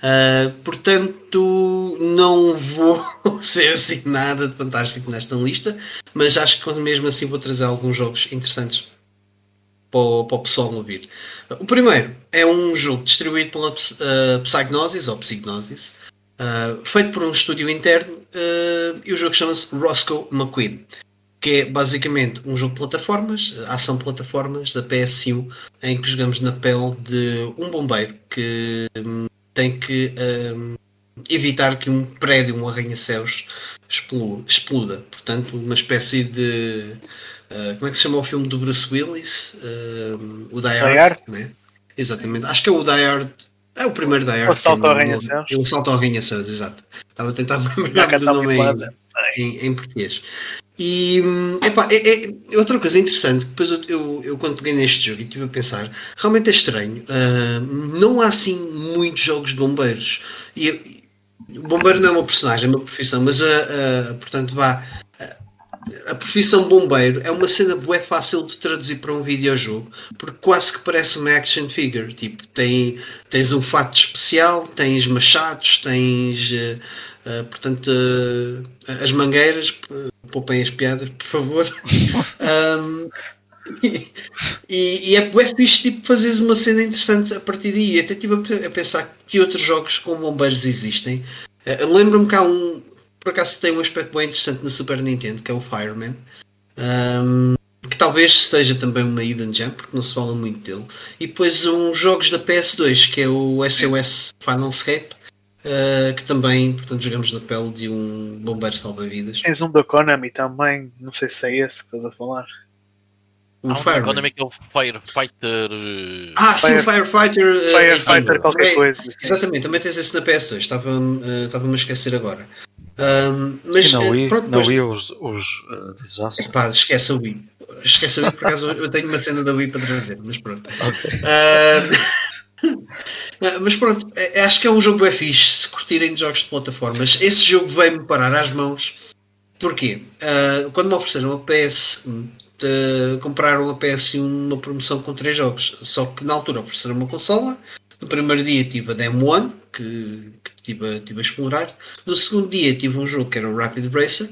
Uh, portanto, não vou [laughs] ser assim nada de fantástico nesta lista, mas acho que mesmo assim vou trazer alguns jogos interessantes para o, para o pessoal ouvir. O primeiro é um jogo distribuído pela uh, Psygnosis, ou Psygnosis, uh, feito por um estúdio interno, uh, e o jogo chama-se Roscoe McQueen, que é basicamente um jogo de plataformas, ação de plataformas da PS1, em que jogamos na pele de um bombeiro que um, tem que um, evitar que um prédio, um arranha-céus, exploda. Portanto, uma espécie de Uh, como é que se chama o filme do Bruce Willis? Uh, o Die Hard, né? Exatamente. Acho que é o Die Hard. É o primeiro Die Hard. O Assalto ao Arranha-Céus. O Assalto ao Arranha-Céus, exato. Estava a tentar [laughs] lembrar do nome em, em, português. E epá, é, é, outra coisa interessante, depois eu, eu, eu, quando peguei neste jogo e estive a pensar, realmente é estranho. Uh, não há assim muitos jogos de bombeiros. E, bombeiro não é uma personagem, é uma profissão, mas uh, uh, portanto vá a profissão bombeiro é uma cena bué fácil de traduzir para um videojogo, porque quase que parece uma action figure. Tipo, tem, tens um fato especial, tens machados, tens. Uh, uh, portanto, uh, as mangueiras, poupem as piadas, por favor. [laughs] um, e, e, é bué fixe tipo, fazeres uma cena interessante a partir daí. Até estive a pensar que outros jogos com bombeiros existem. Lembro-me que há um, por acaso tem um aspecto bem interessante na Super Nintendo, que é o Fireman. Um, que talvez seja também uma hidden gem, porque não se fala muito dele. E depois uns jogos da PS2, que é o SOS Final Escape, uh, que também, portanto, jogamos na pele de um bombeiro salva-vidas. Tens um da Konami também, não sei se é esse que estás a falar. Um ah, Fireman. Konami que é o Firefighter. Eh, ah, sim, Fire... Firefighter. Uh, Firefighter, qualquer é, coisa. Exatamente, também tens esse na PS2, estava-me uh, a esquecer agora. Um, mas, na Wii, pronto, na Wii os, os uh, desastres. Pá, esquece a Wii. Esquece a Wii, por acaso eu tenho uma cena da Wii para trazer, mas pronto. Okay. Uh, [laughs] mas pronto, é, é, acho que é um jogo bem fixe se curtirem de jogos de plataformas. Esse jogo veio-me parar às mãos. Porquê? Uh, quando me ofereceram a PS, de, compraram a PS1 uma promoção com três jogos. Só que na altura ofereceram uma consola. No primeiro dia tive a Demo 1, que, estive, estive a explorar. No segundo dia tive um jogo que era o Rapid Racer.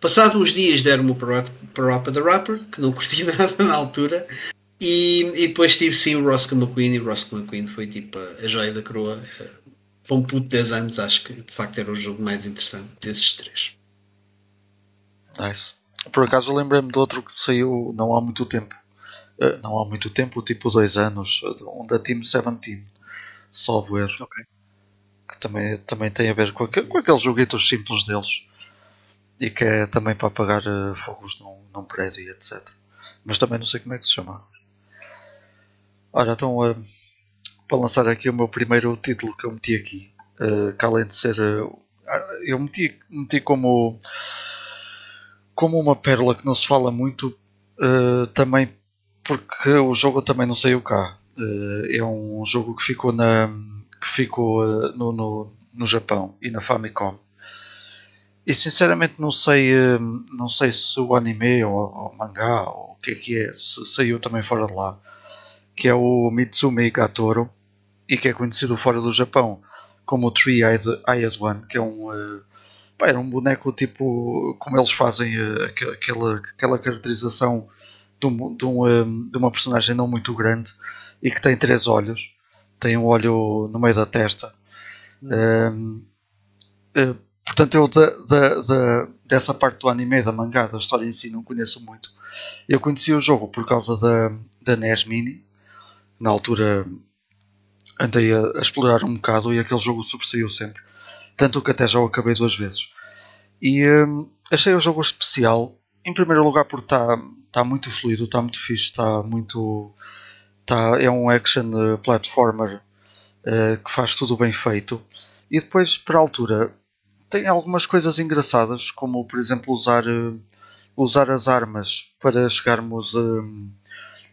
Passados uns dias deram-me para, para Rapper the Rapper, que não [laughs] curti nada na altura. E, e depois tive sim o Roscoe McQueen e o Roscoe McQueen foi tipo a, a joia da coroa. Para um puto de 10 anos, acho que de facto era o jogo mais interessante desses três. Nice. Por acaso lembrei-me de outro que saiu não há muito tempo. Uh, não há muito tempo, tipo dois anos, um da Team 17 software. Okay que também, também tem a ver com, aqu com aqueles joguitos simples deles e que é também para apagar uh, fogos num, num prédio e etc. Mas também não sei como é que se chama. Ora, então uh, para lançar aqui o meu primeiro título que eu meti aqui, uh, que além de ser. Uh, eu meti, meti como, como uma pérola que não se fala muito, também porque o jogo também não saiu cá. é um jogo que ficou na que ficou uh, no, no, no Japão e na Famicom. E sinceramente não sei, uh, não sei se o anime ou, o mangá ou o que é que é, se saiu também fora de lá. Que é o Mitsumi Gatoro e que é conhecido fora do Japão como o Three-Eyed One, que é um, uh, pá, era um boneco tipo como eles fazem uh, aquela, aquela caracterização de, um, de, um, de, uma personagem não muito grande e que tem três olhos tem um olho no meio da testa. Um, uh, portanto, eu da, da, dessa parte do anime, da mangá, da história em si, não conheço muito. Eu conheci o jogo por causa da, da NES Mini. Na altura andei a, a explorar um bocado e aquele jogo sobressaiu sempre. Tanto que até já o acabei duas vezes. E um, achei o jogo especial. Em primeiro lugar, porque está tá muito fluido, está muito fixe, está muito Tá, é um action uh, platformer uh, que faz tudo bem feito. E depois, para a altura, tem algumas coisas engraçadas, como por exemplo usar, uh, usar as armas para chegarmos a,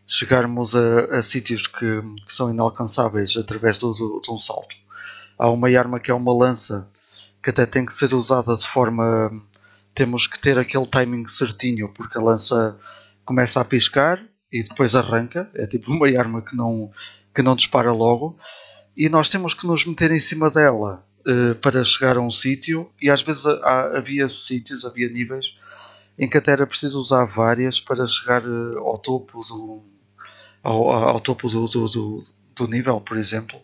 chegarmos a, a sítios que, que, são inalcançáveis através do, do, de um salto. Há uma arma que é uma lança que até tem que ser usada de forma. Temos que ter aquele timing certinho, porque a lança começa a piscar e depois arranca. É tipo uma arma que não, que não dispara logo. E nós temos que nos meter em cima dela uh, para chegar a um sítio. E às vezes há, havia sítios, havia níveis em que até era preciso usar várias para chegar uh, ao topo do, ao, ao topo do, do, do, do, nível, por exemplo,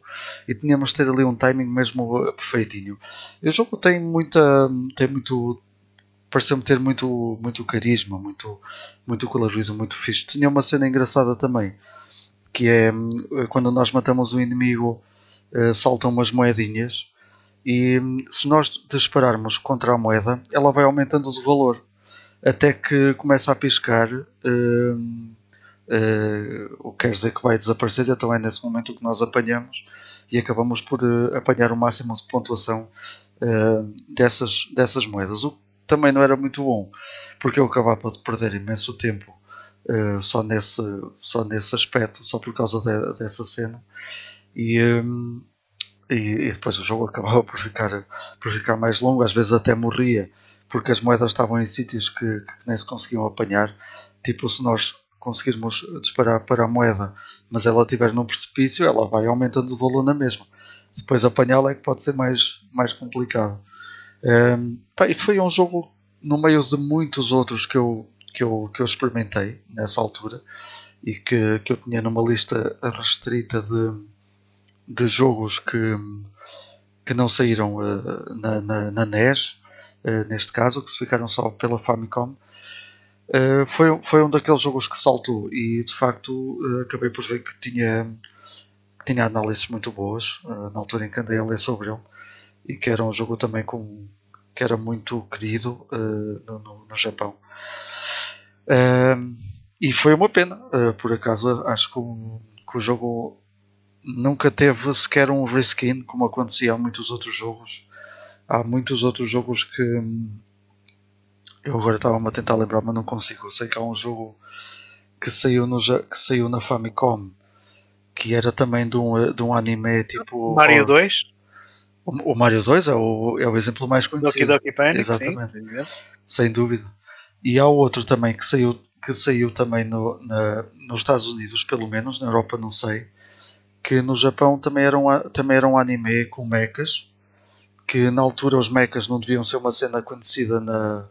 e tínhamos de ter ali um timing mesmo perfeitinho. E o jogo tem muita, tem muito, pareceu-me ter muito, muito carisma, muito, muito colorido, muito fixe. Tinha uma cena engraçada também, que é quando nós matamos um inimigo, saltam umas moedinhas. E se nós dispararmos contra a moeda, ela vai aumentando de valor até que começa a piscar. Uh, o que quer dizer que vai desaparecer, então é nesse momento que nós apanhamos e acabamos por uh, apanhar o máximo de pontuação uh, dessas, dessas moedas. O que também não era muito bom, porque eu acabava de perder imenso tempo só, nesse, só nesse aspecto, só por causa de, dessa cena. E, um, e, e, depois o jogo acabava por ficar, por ficar mais longo, às vezes até morria, porque as moedas estavam em sítios que, que nem se conseguiam apanhar. Tipo, se nós conseguirmos disparar para a moeda, mas ela estiver num precipício, ela vai aumentando o valor na mesma. Depois apanhá-la é que pode ser mais, mais complicado. Um, pá, e foi um jogo no meio de muitos outros que eu, que eu, que eu experimentei nessa altura e que, que eu tinha numa lista restrita de, de jogos que, que não saíram uh, na, na, na NES, uh, neste caso, que se ficaram só pela Famicom. Uh, foi, foi um daqueles jogos que saltou e de facto uh, acabei por ver que tinha, que tinha análises muito boas na altura em que andei a ler sobre ele e que era um jogo também com, que era muito querido no, no, no, Japão. e foi uma pena, por acaso acho que o, que o jogo nunca teve sequer um reskin como acontecia a muitos outros jogos. Há muitos outros jogos que eu agora estava-me a tentar lembrar, mas não consigo. Sei que há um jogo que saiu, no, que saiu na Famicom que era também de um, de um anime tipo. Mario 2? O, o, Mario 2 é o, é o exemplo mais conhecido. Doki Doki Panic, Exatamente. Sim. Sem dúvida. E há outro também que saiu, que saiu também no, na, nos Estados Unidos, pelo menos, na Europa não sei, que no Japão também era um, também era um anime com mechas, que na altura os mechas não deviam ser uma cena conhecida na,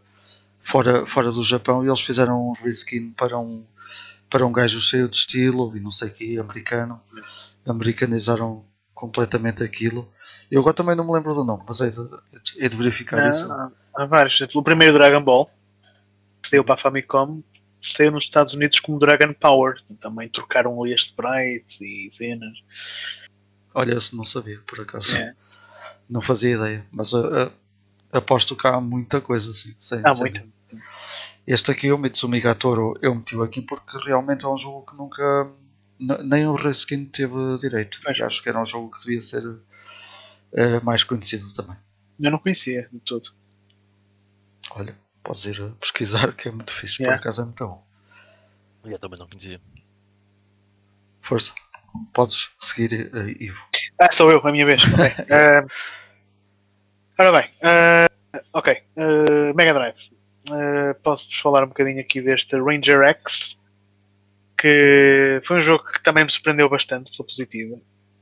fora, fora do Japão e eles fizeram um reskin para um, para um gajo cheio de estilo e não sei o que, americano. Americanizaram completamente aquilo. Eu agora também não me lembro do nome, mas é de, é de verificar não, isso. Há vários. O primeiro Dragon Ball que saiu para a Famicom saiu nos Estados Unidos como Dragon Power. Também trocaram ali as sprites e cenas. Olha, isso não sabia, por acaso. É. Não fazia ideia. Mas uh, aposto que há muita coisa assim. Sem, há muita. Este aqui, o Mitsumi Gatoro, eu meti aqui porque realmente é um jogo que nunca. Nem o Reskin teve direito. Mas acho que era um jogo que devia ser uh, mais conhecido também. Eu não conhecia de todo. Olha, podes ir pesquisar que é muito fixe, yeah. por acaso é muito bom. Eu também não conhecia. Força, podes seguir, uh, Ivo. Ah, sou eu, a minha vez. Okay. [laughs] uh, Ora bem, uh, ok. Uh, Mega Drive. Uh, Posso-vos falar um bocadinho aqui deste Ranger X, que foi um jogo que também me surpreendeu bastante pela positiva.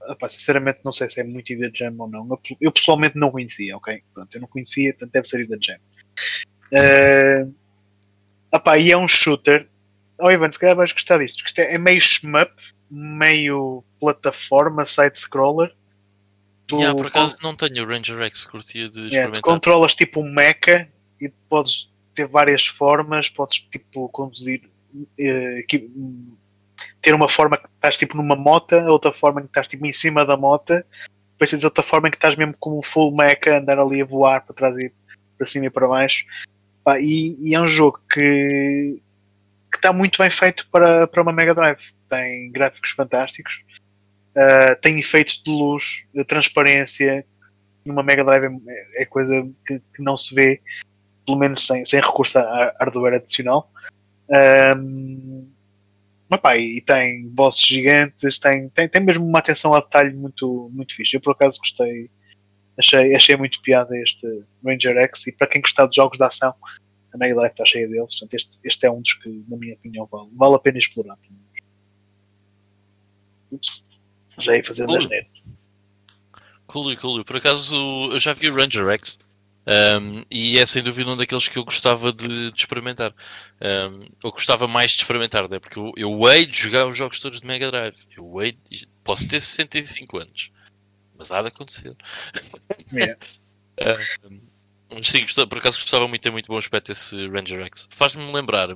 Epá, sinceramente, não sei se é muito ida Jam ou não. Eu, eu, pessoalmente não conhecia, ok? Pronto, eu não conhecia, portanto deve ser ida Jam. Uh, epá, e é um shooter. Oh, Ivan, se calhar vais gostar disto, isto é, é meio shmup, meio plataforma, side-scroller Tu, yeah, por acaso não tenho o Ranger X, curtia de yeah, tu controlas tipo um mecha e podes ter várias formas, podes tipo conduzir eh, ter uma forma que estás tipo numa moto, outra forma que estás tipo em cima da moto, depois tens outra forma que estás mesmo como um full mecha, andar ali a voar para trás e para cima e para baixo. Pá, e, e, é um jogo que, que está muito bem feito para, para uma Mega Drive. Tem gráficos fantásticos Uh, tem efeitos de luz, de transparência. Numa Mega Drive é, é coisa que, que, não se vê, pelo menos sem, sem recurso a hardware adicional. Um, opa, e tem bosses gigantes, tem, tem, tem mesmo uma atenção ao detalhe muito, muito fixe. Eu por acaso gostei, achei, achei muito piada este Ranger X e para quem gostar de jogos de ação, a Mega Drive está cheia deles. Portanto, este, este é um dos que, na minha opinião, vale, vale a pena explorar. Ups, já ia fazendo Cool. as neiras. Cool, cool. Por acaso eu já vi o Ranger X um, e é sem dúvida um daqueles que eu gostava de, de experimentar. Um, eu gostava mais de experimentar, né? porque eu, eu hei de jogar os jogos todos de Mega Drive. Eu hei de, posso ter 65 anos, mas há de acontecer. [laughs] É. Um, mas sim, gostava- por acaso gostava muito, tem muito bom aspecto esse Ranger X. Faz-me lembrar,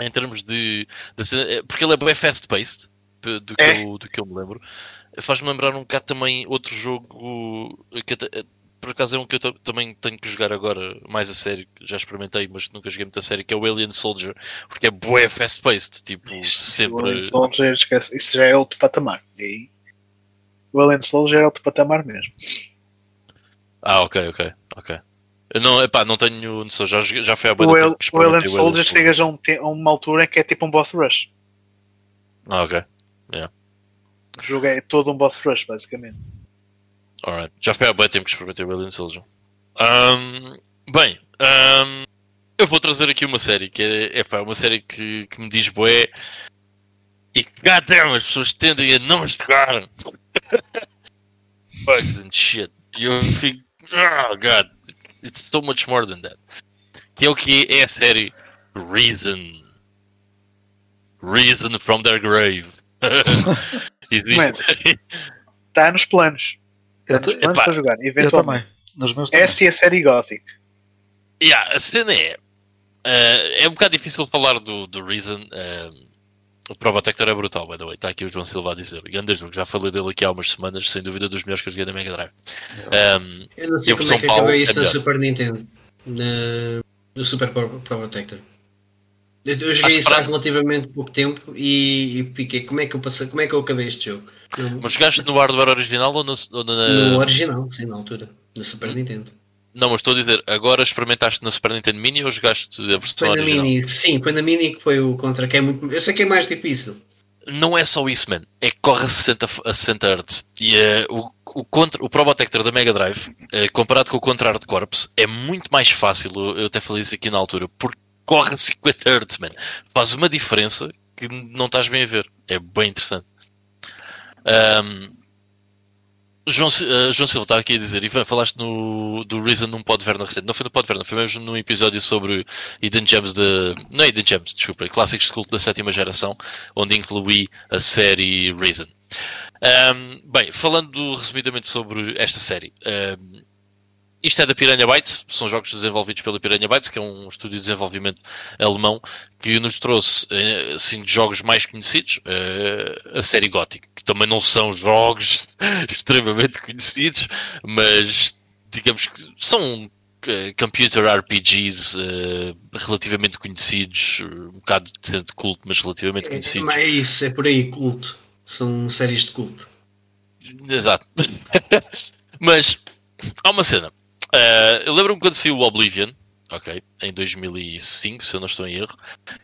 em termos de. cena- é, porque ele é bem fast-paced, do, que É. eu- do que eu me lembro. Faz-me lembrar um bocado também outro jogo que até- por acaso é um que eu ta- também tenho que jogar agora mais a sério, já experimentei, mas nunca joguei muito a sério, que é o Alien Soldier, porque é bué fast-paced, tipo, O sempre. Alien Soldier, esquece, isso já é outro patamar. E aí, o Alien Soldier é outro patamar mesmo. Ah, ok, ok, ok. Não, epá, não tenho noção, já, já foi há O, El, tempo que o Alien Soldier chegas a, um a uma altura em que é tipo um boss rush. Ah, ok. O jogo é todo um boss rush, basicamente. Alright. Já foi há bem tempo que experimentei o Alien Soldier. Ahm, bem, ahm, eu vou trazer aqui uma série que é, é uma série que, que me diz bué e que goddamn, as pessoas tendem a não jogar. [laughs] Bugs and shit. E eu fico, oh god, it's so much more than that. Que é o que é a série Reason. Reason from their grave. [laughs] Existe. Está nos planos. Eu, Está nos planos epá, para jogar, eventualmente. também. Nos meus também. Esta é a série Gothic. Yeah, a cena é. eh, é um bocado difícil falar do, do Reason. eh, o Probotector é brutal, by the way. Está aqui o João Silva a dizer. Grande jogo, já falei dele aqui há umas semanas, sem dúvida dos melhores que eu joguei na Mega Drive. Um, Eu não sei Eu como é que acabei é isso na melhor. Super Nintendo. Na, no Super Pro, Pro Protector. Eu, joguei isso há relativamente pouco tempo e, e fiquei. Como é que eu passei, como é que eu acabei este jogo? Mas jogaste no hardware original ou, no, ou na. no original, sim, na altura. Na Super Nintendo. Não, mas estou a dizer, agora experimentaste na Super Nintendo Mini ou jogaste a versão Foi na original? Mini, sim, foi na Mini que foi o contra, que é muito. Eu sei que é mais difícil. Não é só isso, man. É que corre a 60, f- a 60 Hz. E eh, o, o, contra, o Probotector da Mega Drive, eh, comparado com o Contra Hard Corps, é muito mais fácil. Eu eu até falei isso aqui na altura, porque corre a 50 Hz, man. Faz uma diferença que não estás bem a ver. É bem interessante. Ahm, João, eh, João Silva está aqui a dizer, Ivan, falaste no, do Reason num Podverna recente. Não foi no Podverna, foi mesmo num episódio sobre Hidden Gems de. Não é Hidden Gems, desculpa, clássicos de culto da sétima geração, onde incluí a série Reason. Ahm, bem, falando resumidamente sobre esta série. ahm, isto é da Piranha Bytes, são jogos desenvolvidos pela Piranha Bytes, que é um estúdio de desenvolvimento alemão, que nos trouxe eh, assim, de jogos mais conhecidos, eh, a série Gothic, que também não são jogos [laughs] extremamente conhecidos, mas digamos que são eh, computer RPGs relativamente conhecidos, um bocado de culto, mas relativamente É, conhecidos. mas é isso, é por aí, culto. São séries de culto. Exato. [laughs] Mas há uma cena. Eh, eu lembro-me quando saiu o Oblivion, ok, em 2005, se eu não estou em erro,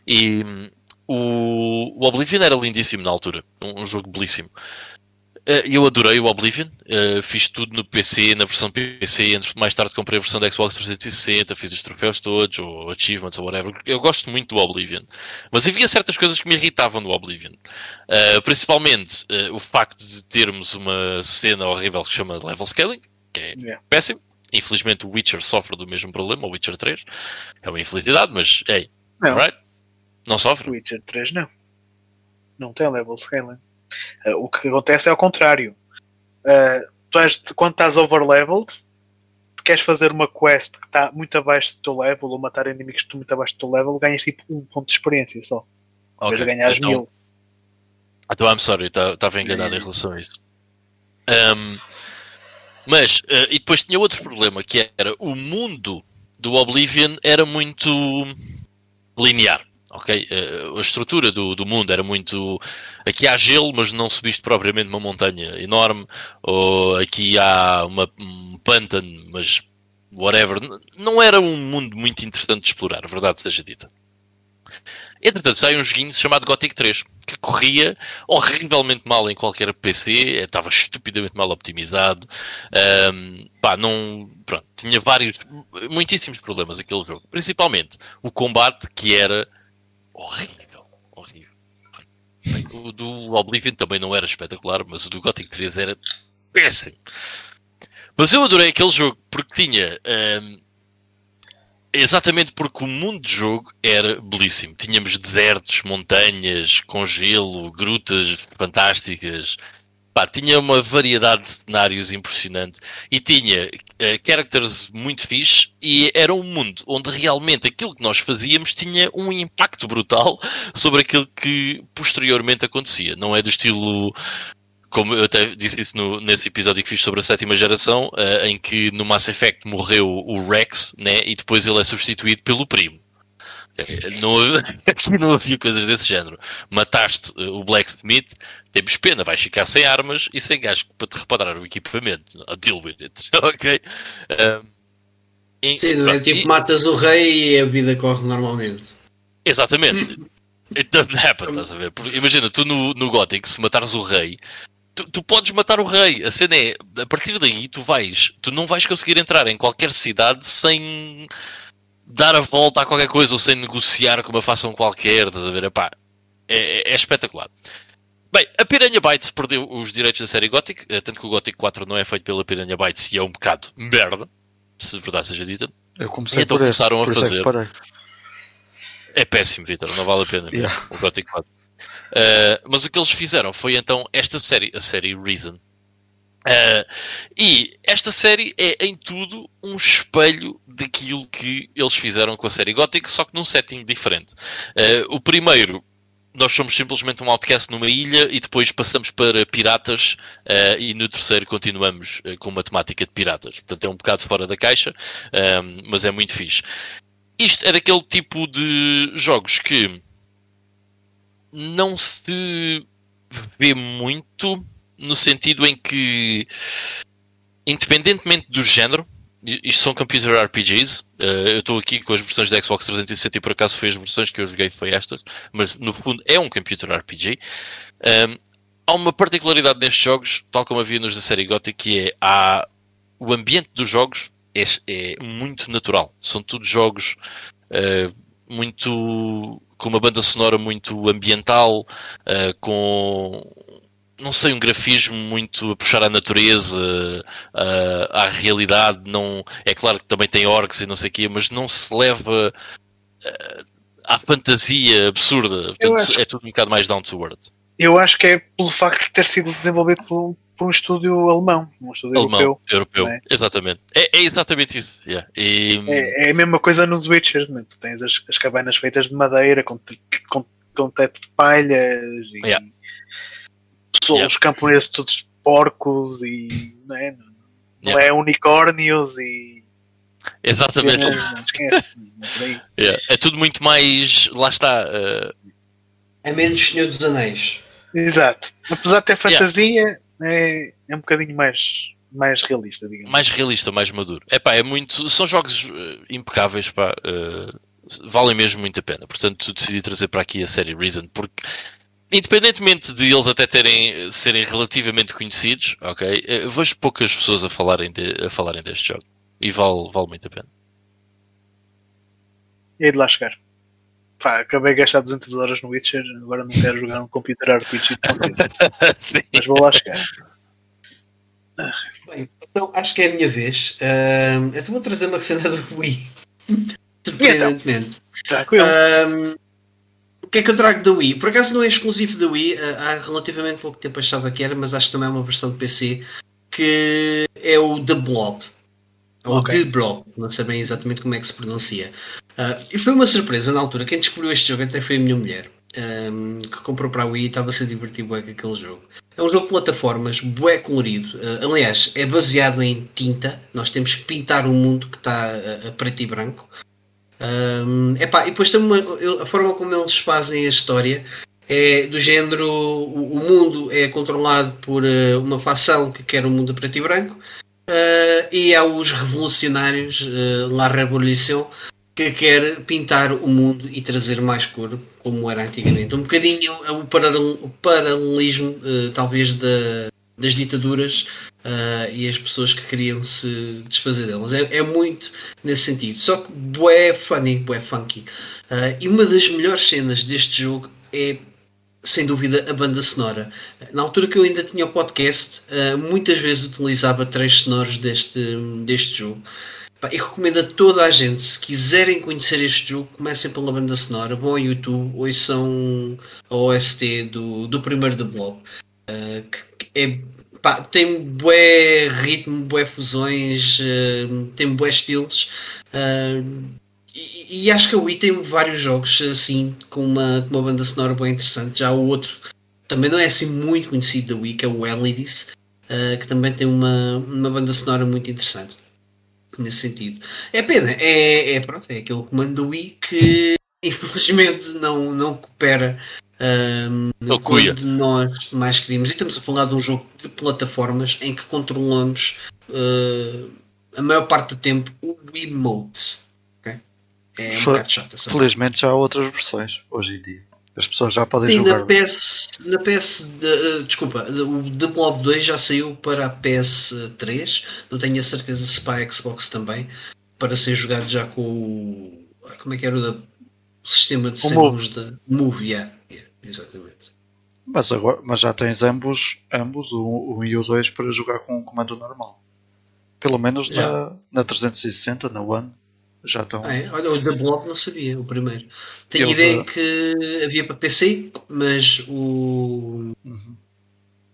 e hum, o, Oblivion era lindíssimo na altura, um, um jogo belíssimo. Eh, eu adorei o Oblivion, eh, fiz tudo no PC, na versão PC, mais tarde comprei a versão da Xbox 360, fiz os troféus todos, ou achievements, ou whatever. Eu gosto muito do Oblivion, mas havia certas coisas que me irritavam no Oblivion. Uh, principalmente uh, o facto de termos uma cena horrível que se chama level scaling, que é Yeah. péssimo. Infelizmente o Witcher sofre do mesmo problema, o Witcher 3. É uma infelicidade, mas ei, Não. right? Não sofre? Witcher 3 não. Não tem level scaling. Uh, o que acontece é ao contrário. Uh, tu és, quando estás overleveled, queres fazer uma quest que está muito abaixo do teu level ou matar inimigos que estão muito abaixo do teu level, ganhas tipo um ponto de experiência só. Em vez de ganhares então, mil. Então, I'm sorry, estava enganado em relação a isso. Um, mas, uh, e depois tinha outro problema, que era o mundo do Oblivion era muito linear. Ok? Uh, a estrutura do, do mundo era muito. Aqui há gelo, mas não subiste propriamente uma montanha enorme, ou aqui há uma, um pântano, mas whatever. Não era um mundo muito interessante de explorar, verdade seja dita. Entretanto, saiu um joguinho chamado Gothic 3, que corria horrivelmente mal em qualquer PC, eh, estava estupidamente mal optimizado, ahm, pá, não, pronto, tinha vários, muitíssimos problemas aquele jogo. Principalmente o combate, que era horrível, horrível. O do Oblivion também não era espetacular, mas o do Gothic 3 era péssimo. Mas eu adorei aquele jogo porque tinha. ehm, exatamente porque o mundo de jogo era belíssimo. Tínhamos desertos, montanhas, com gelo, grutas fantásticas. Pá, tinha uma variedade de cenários impressionante e tinha eh, characters muito fixe e era um mundo onde realmente aquilo que nós fazíamos tinha um impacto brutal [laughs] sobre aquilo que posteriormente acontecia. Não é do estilo como eu até disse isso no- nesse episódio que fiz sobre a sétima geração, eh, em que no Mass Effect morreu o Rex, né, e depois ele é substituído pelo primo. Não, aqui [laughs] não havia coisas desse género. Mataste eh, o Blacksmith, temos pena, vais ficar sem armas e sem gajo para te reparar o equipamento. A deal with it. [laughs] ok? E- Sim, não é tipo e- matas o rei e a vida corre normalmente. Exatamente. [laughs] It doesn't happen, estás a ver? Porque imagina, tu no, no Gothic, se matares o rei, tu, tu podes matar o rei. A cena é, a partir daí, tu vais, tu não vais conseguir entrar em qualquer cidade sem dar a volta a qualquer coisa ou sem negociar com uma fação qualquer, estás a ver? Epá, é, é- é espetacular. Bem, a Piranha Bytes perdeu os direitos da série Gothic, eh, tanto que o Gothic 4 não é feito pela Piranha Bytes e é um bocado merda, se verdade seja dita. Eu comecei Então por esse, começaram a por isso é fazer. parei. É péssimo, Vitor, não vale a pena Yeah. o Gothic 4. Uh, mas o que eles fizeram foi então esta série, a série Reason. Uh, e esta série é em tudo um espelho daquilo que eles fizeram com a série Gothic, só que num setting diferente. Uh, o primeiro, nós somos simplesmente um outcast numa ilha e depois passamos para piratas uh, e no terceiro continuamos uh, com uma temática de piratas. Portanto é um bocado fora da caixa, mas é muito fixe. Isto é daquele tipo de jogos que não se vê muito no sentido em que, independentemente do género, isto são computer RPGs. eh, eu estou aqui com as versões da Xbox 360 e por acaso foi as versões que eu joguei foi estas, mas no fundo é um computer RPG. Um, há uma particularidade nestes jogos, tal como havia nos da série Gothic, que é há, o ambiente dos jogos é, é muito natural. São todos jogos eh, muito com uma banda sonora muito ambiental, eh, com não sei, um grafismo muito a puxar à natureza, eh, à realidade. Não, é claro que também tem orcs e não sei o quê, mas não se leva eh, à fantasia absurda. Portanto, acho- é tudo um bocado mais down to earth. Eu acho que é pelo facto de ter sido desenvolvido por, por um estúdio alemão, um estúdio Alemão, europeu. europeu, é? exatamente. É, é exatamente isso. yeah. E, É, é a mesma coisa nos Witchers, né? tu tens as, as cabanas feitas de madeira com, com, com teto de palhas e Yeah. pessoas- Yeah. os camponeses todos porcos e não é, não Yeah. é unicórnios e exatamente. não esquece, não é. Yeah. É tudo muito mais. Lá está. eh, É menos Senhor dos Anéis. Exato. Apesar de ter Yeah. É, é um bocadinho mais, mais realista, digamos. mais realista, mais maduro. É pá, é muito. São jogos eh, impecáveis, pá. eh, valem mesmo muito a pena. Portanto, decidi trazer para aqui a série Reason, porque independentemente de eles até terem serem relativamente conhecidos, ok, eh, vejo poucas pessoas a falarem, de- a falarem deste jogo. E vale, vale muito a pena. E aí de lá chegar. Pá, acabei de gastar 200 horas no Witcher, agora não quero jogar um computer RPG [laughs] mas vou lá chegar. Bem, então acho que é a minha vez. Ahm, eu vou trazer uma cena do Wii. Surpreendentemente. Tranquilo. Ahm, o que é que eu trago da Wii? Por acaso não é exclusivo da Wii, ah, há relativamente pouco tempo achava que era, mas acho que também é uma versão de PC que é o The Blob. Ou Ok. The Blob, não sei bem exatamente como é que se pronuncia. Ah, e foi uma surpresa na altura. Quem descobriu este jogo até foi a minha mulher, ahm, que comprou para a Wii e estava-se a divertir bué com aquele jogo. É um jogo de plataformas, bué colorido. Ah, aliás, é baseado em tinta. Nós temos que pintar o mundo que está a, a preto e branco. Um, epá, e depois tem uma, a forma como eles fazem a história é do género: o, mundo é controlado por uma facção que quer o mundo a preto e branco, eh, e há os revolucionários, uh, La Revolution, que quer pintar o mundo e trazer mais cor, como era antigamente. Um bocadinho o, paralel- o paralelismo, eh, talvez, da- das ditaduras ah, e as pessoas que queriam se desfazer delas. É, é muito nesse sentido. Só que bué funny, bué funky. E uma das melhores cenas deste jogo é sem dúvida, a banda sonora. Na altura que eu ainda tinha o podcast, uh, muitas vezes utilizava três sonoros deste, deste jogo. E recomendo a toda a gente, se quiserem conhecer este jogo, comecem pela banda sonora, vão ao YouTube, ouçam a OST do, do primeiro The Blob. Uh, que, é, pá, tem bué ritmo, bué fusões, uh, tem bué estilos. Uh, e, e, acho que a Wii tem vários jogos assim, com uma, com uma banda sonora bem interessante. Já o outro também não é assim muito conhecido da Wii, que é o Elidis, que também tem uma, uma banda sonora muito interessante nesse sentido. É pena, é, é, pronto, é aquele comando do Wii que [laughs] infelizmente não, não coopera um, quando nós mais queríamos. E estamos a falar de um jogo de plataformas em que controlamos uh, a maior parte do tempo o Wiimote. É um bocado. Felizmente já há outras versões hoje em dia. As pessoas já podem Sim, jogar. Na PS, na PS de, uh, desculpa, o The Blob 2 já saiu para a PS3. Não tenho a certeza se para a Xbox também. Para ser jogado já com o. Ah, como é que era o, da, o sistema de segundos da Move? Yeah, yeah, exatamente. Mas, agora, mas já tens ambos, ambos o 1 e o 2 para jogar com o comando normal. Pelo menos na, na 360, na One já estão. Ah, é? Olha, o The Blob não sabia, o primeiro. Tenho ideia que havia para PC, mas o. Uhum.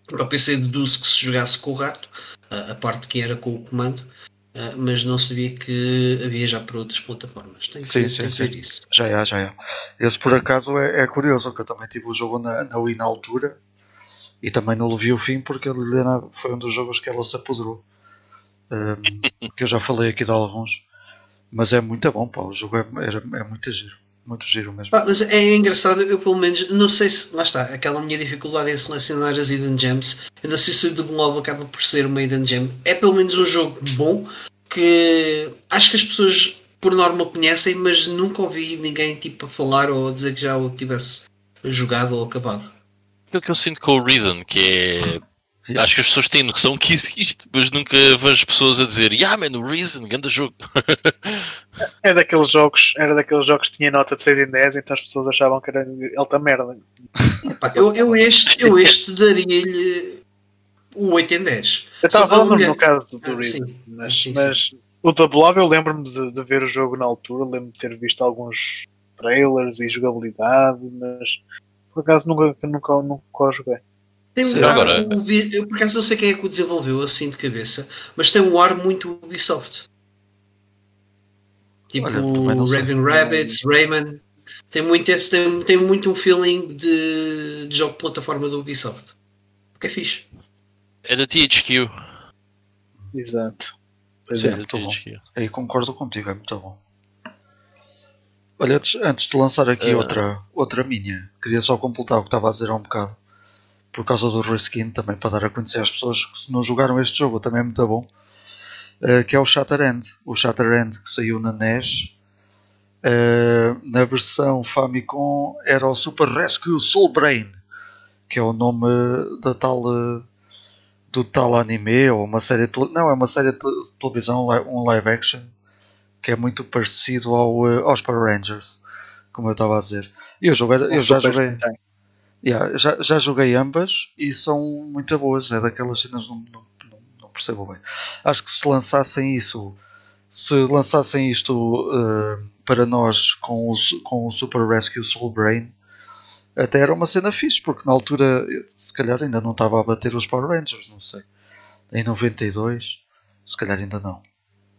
Para o PC deduz que se jogasse com o rato, a, a parte que era com o comando, uh, mas não sabia que havia já para outras plataformas. Sim, que, sim, sim. ver isso. Já é, já é. Esse por acaso é, é curioso, que eu também tive o jogo na, na Wii na altura e também não vi o fim porque ele foi um dos jogos que ela se apoderou. Um, que eu já falei aqui de alguns. Mas é muito bom, pá. O jogo é, é, é muito giro. Muito giro mesmo. mas é engraçado, eu pelo menos, não sei se, lá está, aquela minha dificuldade em selecionar as Hidden Gems, eu não sei se o The Blob acaba por ser uma Hidden Gem. É pelo menos um jogo bom que acho que as pessoas por norma conhecem, mas nunca ouvi ninguém tipo a falar ou a dizer que já o tivesse jogado ou acabado. Aquilo que eu sinto com o Reason, que é Acho que as pessoas têm noção que existe, mas nunca vejo pessoas a dizer Yeah man, o Reason, grande jogo. é daqueles jogos, era daqueles jogos que tinha nota de 6 em 10, então as pessoas achavam que era alta merda. eu, eu este, eu este daria-lhe o 8 em 10. Eu estava falando mulher... no caso do ah, Reason, sim. mas, sim, sim. mas o da Blob eu lembro-me de, de, ver o jogo na altura, lembro-me de ter visto alguns trailers e jogabilidade, mas por acaso nunca, nunca, nunca, nunca joguei. Tem um ar, agora... eu por acaso não sei quem é que o desenvolveu assim de cabeça, mas tem um ar muito Ubisoft. Tipo Raven Rabbits, Rayman. Tem muito, esse, tem, tem muito um feeling de, de jogo de plataforma do Ubisoft. Que é fixe. É da THQ. Exato. Sim, é, muito bom. Aí concordo contigo, é muito bom. Olha, antes, antes de lançar aqui uh... outra, outra minha, queria só completar o que estava a dizer há um bocado por causa do reskin também para dar a conhecer às pessoas que se não jogaram este jogo também é muito bom uh, que é o Shatterhand. O Shatterhand que saiu na NES uh, na versão Famicom era o Super Rescue Soul Brain que é o nome da tal do tal anime ou uma série de, não é uma série de televisão um live action que é muito parecido ao, aos Power Rangers como eu estava a dizer. E eu, joguei, eu já joguei Yeah, já, já joguei ambas e são muito boas. É daquelas cenas não, não, não, percebo bem. Acho que se lançassem isso, se lançassem isto uh, para nós com o, com o Super Rescue Soul Brain, até era uma cena fixe, porque na altura se calhar ainda não estava a bater os Power Rangers, não sei. Em 92, se calhar ainda não.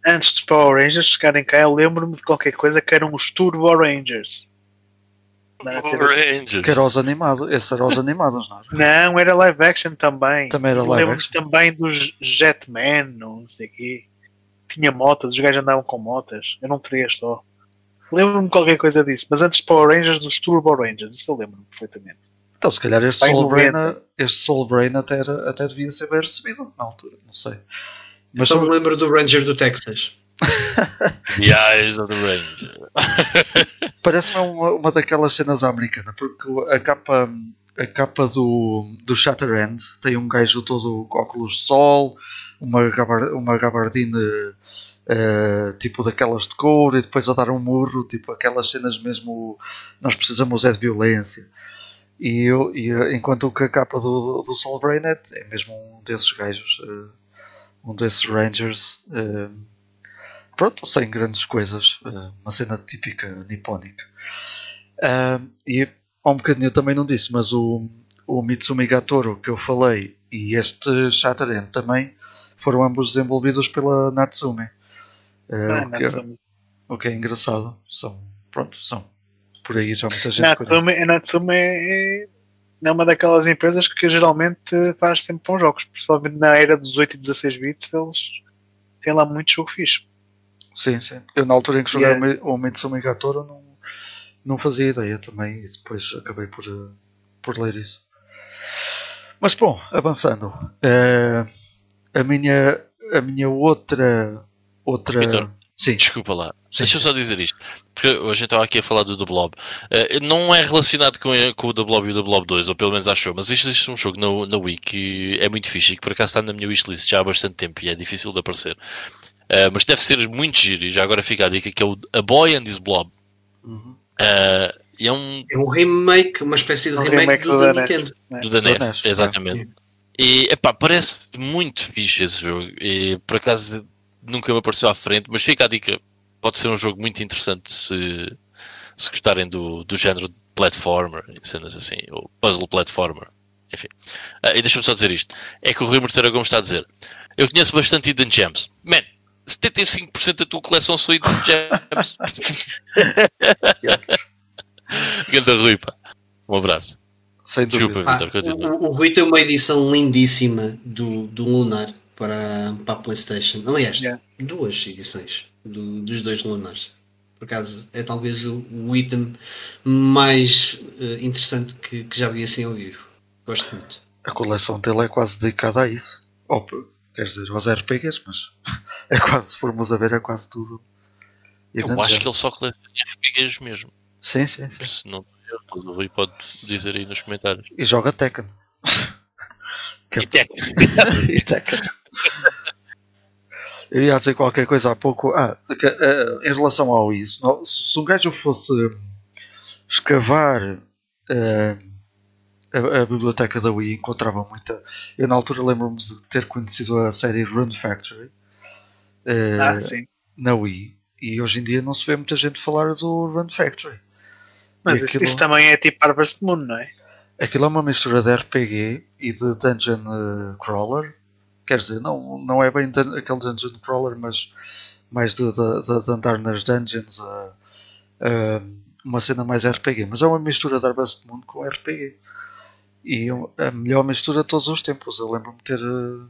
Antes dos Power Rangers chegarem cá, eu lembro-me de qualquer coisa que eram os Turbo Rangers. Que era os animados, esses eram os animados, não era? Não, era live action também. Também era live action. também dos Jetman, não sei o quê. Tinha motas, os gajos andavam com motas. Eram três só. Lembro-me qualquer coisa disso, mas antes Power Rangers, dos Turbo Rangers, isso eu lembro-me perfeitamente. Então, se calhar este Soul, Brain, este Soul Brain até, era, até devia ser bem recebido na altura, não sei. Mas só me lembro do Ranger do Texas. The Eyes of the Ranger. Parece-me uma, uma daquelas cenas americanas, porque a capa, a capa do, do Shatterhand tem um gajo todo óculos de sol, uma, gabar, uma gabardina uh, tipo daquelas de cor, e depois a dar um murro, tipo aquelas cenas mesmo. Nós precisamos é de violência. E, eu, e eh, enquanto que a capa do, do Soul Brain é, é mesmo um desses gajos, uh, um desses Rangers, uh, pronto, sem grandes coisas, uh, uma cena típica nipónica. e há um bocadinho eu também não disse, mas o, o Mitsumi Gatoro que eu falei e este Shattered também foram ambos desenvolvidos pela Natsume. Ah, o, que é, Natsume. o que é engraçado. São, pronto, são por aí já muita gente Natsume, a Natsume é, é uma daquelas empresas que geralmente faz sempre bons jogos, principalmente na era dos 8 e 16 bits, eles têm lá muito jogo fixe. Sim, sim. Eu na altura em que joguei Yeah. o Mitsumi Gatoro não, não fazia ideia também e depois acabei por, eh, por ler isso. Mas bom, avançando. eh, a minha a minha outra outra Vitor, sim, Desculpa lá. Sim, Deixa eu só dizer isto. Porque hoje gente estava aqui a falar do The Blob. Eh, não é relacionado com, com o The Blob e o The Blob 2, ou pelo menos acho eu, mas isto existe um jogo na, na Wii que é muito fixe e que por acaso está na minha wishlist já há bastante tempo e é difícil de aparecer. Eh, mas deve ser muito giro e já agora fica a dica que é o A Boy and His Blob. Uhum. E é um É um remake, uma espécie de Um remake, remake do do da. Nintendo. do da NES, NES, exatamente. E epá, parece muito fixe esse jogo. E por acaso nunca me apareceu à frente, mas fica a dica. Pode ser um jogo muito interessante se, se gostarem do, do género de platformer cenas assim, ou puzzle platformer. Enfim. Ah, e deixa-me só dizer isto: é que o Rui Morteira Gomes está a dizer. Eu conheço bastante Hidden Gems. Man, 75% da tua coleção são Hidden Gems. [laughs] Ganda Rui, pá. Um abraço. sem Desculpa, dúvida. Ah, Vitor, continua. o, o Rui tem uma edição lindíssima do, do Lunar para, para a PlayStation. Aliás, Yeah. duas edições do- dos dois Lunars. Por acaso, é talvez o, o item mais eh, interessante que, que já vi assim ao vivo. Gosto muito. A coleção dele é quase dedicada a isso. Ou, quer dizer, aos RPGs, mas [laughs] é quase, se formos a ver, é quase tudo. Eu Hidden acho Gems. que ele só coleciona RPGs mesmo. Sim, sim, sim. Se não eu, o Rui pode dizer aí nos comentários. E joga Tekken. [laughs] E Tekken. [laughs] e Tekken. Eu ia dizer qualquer coisa há pouco. Ah, que, eh, em relação ao isso, se um gajo fosse escavar eh, a, a biblioteca da Wii, encontrava muita. Eu, na altura, lembro-me de ter conhecido a série Run Factory eh, Ah, na Wii. E hoje em dia não se vê muita gente falar do Run Factory. Mas isso, aquilo- isso também é tipo Harvest Moon, não é? Aquilo é uma mistura de RPG e de Dungeon eh, Crawler. Quer dizer, não, não é bem dun- aquele Dungeon Crawler, mas mais de, de- de- de andar nas dungeons. eh, eh, uma cena mais RPG. Mas é uma mistura de Harvest Moon com RPG. E a melhor mistura de todos os tempos. Eu lembro-me de ter eh,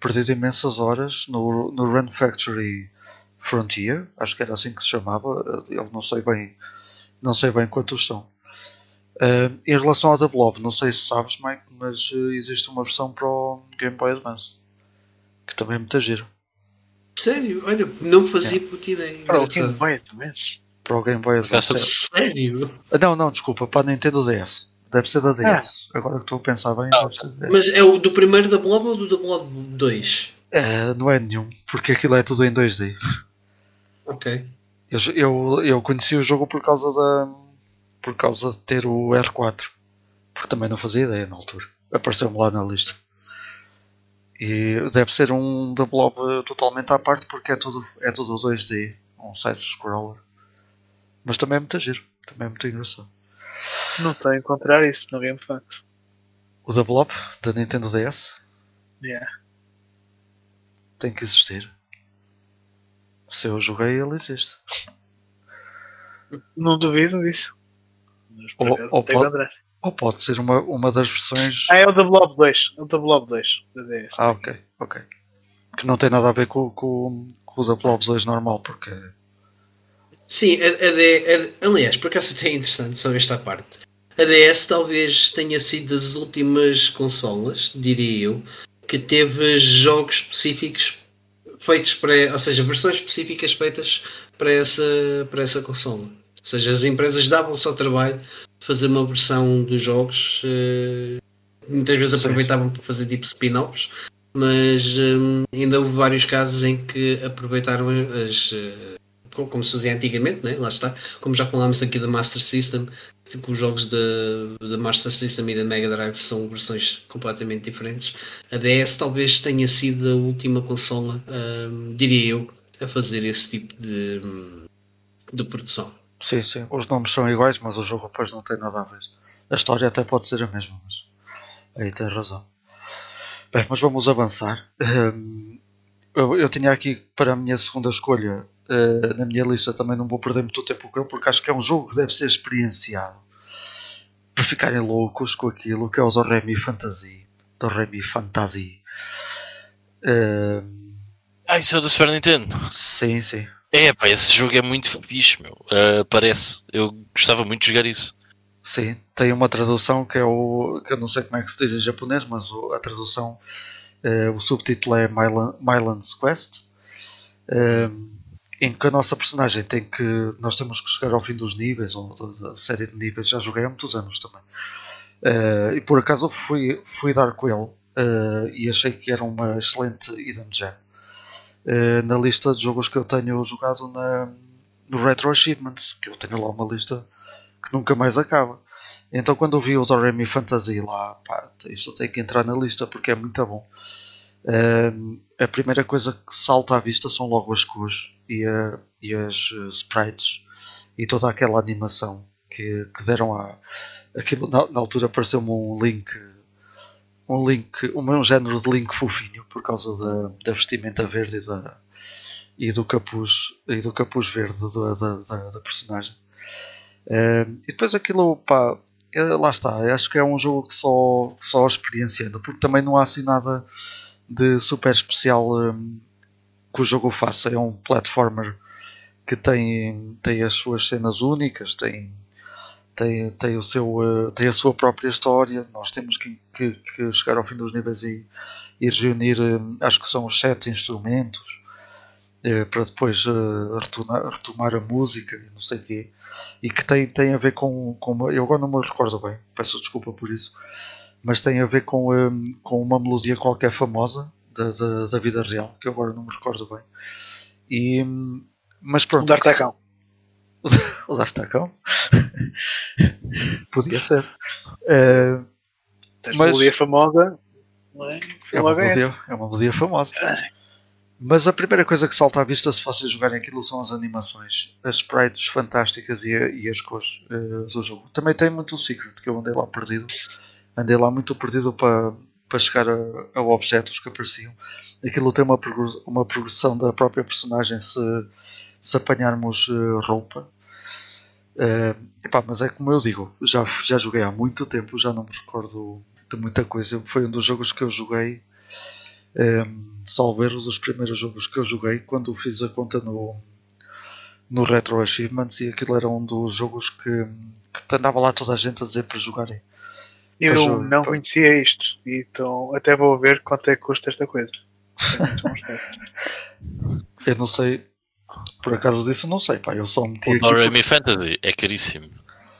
perdido imensas horas no, no Run Factory Frontier. Acho que era assim que se chamava. eh, Eu não sei bem, não sei bem quantos são. Uh, em relação ao Double Love, não sei se sabes, Mike, mas uh, existe uma versão para o Game Boy Advance que também é muito giro. Sério? Olha, não fazia puta ideia. Para o. Game Boy também. Para o Game Boy Advance. Sério? Não, não, desculpa, para a Nintendo DS. Deve ser da DS. Agora que estou a pensar bem, Ah, deve ser da DS. Mas é o do primeiro da Blob ou do da Blob 2? Uh, não é nenhum, porque aquilo é tudo em 2D. Ok. Eu, eu, eu conheci o jogo por causa da. por causa de ter o R4. Porque também não fazia ideia na altura. Apareceu-me lá na lista. E deve ser um da Blob totalmente à parte porque é tudo, é tudo 2D. Um side-scroller. Mas também é muito giro. Também é muito engraçado. Não estou a encontrar isso no GameFAQs. O da Blob, da Nintendo DS, Yeah. tem que existir. Se eu joguei, ele existe. Não duvido disso. Mas Ou- ou pode-. Ou pode ser uma, uma das versões. Ah, é o da Blob 2. É o da Blob 2. Da DS. Ah, ok, ok. Que não tem nada a ver com, com, com o da Blob 2 normal, porque. Sim, a, a D- a- aliás, por acaso até é interessante só esta parte. A DS talvez tenha sido das últimas consolas, diria eu, que teve jogos específicos feitos para, ou seja, versões específicas feitas para essa, para essa consola. Ou seja, as empresas davam-se ao trabalho de fazer uma versão dos jogos, eh, muitas vezes Sim. aproveitavam para fazer tipo spin-offs, mas hum, ainda houve vários casos em que aproveitaram as, eh, como, se fazia antigamente, né? lá está, como já falámos aqui da Master System, que os jogos da Master System e da Mega Drive são versões completamente diferentes. A DS talvez tenha sido a última consola, hum, diria eu, a fazer esse tipo de, hum, de produção. Sim, sim. Os nomes são iguais, mas o jogo depois não tem nada a ver. A história até pode ser a mesma, mas aí tem razão. Bem, mas vamos avançar. Hum, eu, eu tinha aqui para a minha segunda escolha uh, na minha lista também não vou perder muito tempo com ele porque acho que é um jogo que deve ser experienciado para ficarem loucos com aquilo que é o Zorremi Fantasy. Zorremi Fantasy. Uh, ah, isso é do Super Nintendo? Sim, sim. É, pá, esse jogo é muito fixe, meu. Uh, parece. Eu gostava muito de jogar isso. Sim, tem uma tradução que é o. que eu não sei como é que se diz em japonês, mas a tradução, uh, o subtítulo é Mylands Quest. Em que a nossa personagem tem que. Nós temos que chegar ao fim dos níveis, ou da série de níveis, já joguei há muitos anos também. Uh, e por acaso fui, fui dar com ele uh, e achei que era uma excelente hidden gem. Uh, na lista de jogos que eu tenho jogado na, no Retro Achievements, que eu tenho lá uma lista que nunca mais acaba. Então quando eu vi o Doremi Fantasy lá, pá, isto tem que entrar na lista porque é muito bom. A primeira coisa que salta à vista são logo as cores e, a, e as uh, sprites e toda aquela animação que, que deram a. Aquilo, na, na altura pareceu-me um link. Um link, um, um género de link fofinho por causa da, da vestimenta verde e, da, e do capuz e do capuz verde da, da, da, da personagem. Uh, e depois aquilo, pá, é, lá está. Acho que é um jogo que só, só experienciando, porque também não há assim nada de super especial um, que o jogo faça. É um platformer que tem, tem as suas cenas únicas, tem, tem, tem, o seu, uh, tem a sua própria história. Nós temos que, que, que chegar ao fim dos níveis e, e reunir, um, acho que são os sete instrumentos, uh, para depois uh, retomar, retomar, a música e não sei o quê. E que tem, tem a ver com, com. Eu agora não me recordo bem, peço desculpa por isso mas tem a ver com, um, com uma melodia qualquer famosa da, da, da, vida real, que agora não me recordo bem. E, hum, mas pronto. O D'Artacão. [laughs] o D'Artacão? [laughs] Podia ser. Uh, mas, melodia famosa. Não é? É uma, melodia, é uma melodia famosa. Mas a primeira coisa que salta à vista se vocês jogarem aquilo são as animações, as sprites fantásticas e, e as cores uh, do jogo. Também tem muito o Secret, que eu andei lá perdido andei lá muito perdido para, para chegar a, a objetos que apareciam. Aquilo tem uma, uma progressão da própria personagem se, se apanharmos uh, roupa. Uh, epá, mas é como eu digo, já, já joguei há muito tempo, já não me recordo de muita coisa. Foi um dos jogos que eu joguei, um, eh, salvo erro, dos primeiros jogos que eu joguei quando fiz a conta no, no Retro Achievements e aquilo era um dos jogos que, que andava lá toda a gente a dizer para jogarem. Eu não conhecia isto, então até vou ver quanto é que custa esta coisa. É [laughs] eu não sei, por acaso disso não sei, pá, eu só meti O Doremi Fantasy é caríssimo.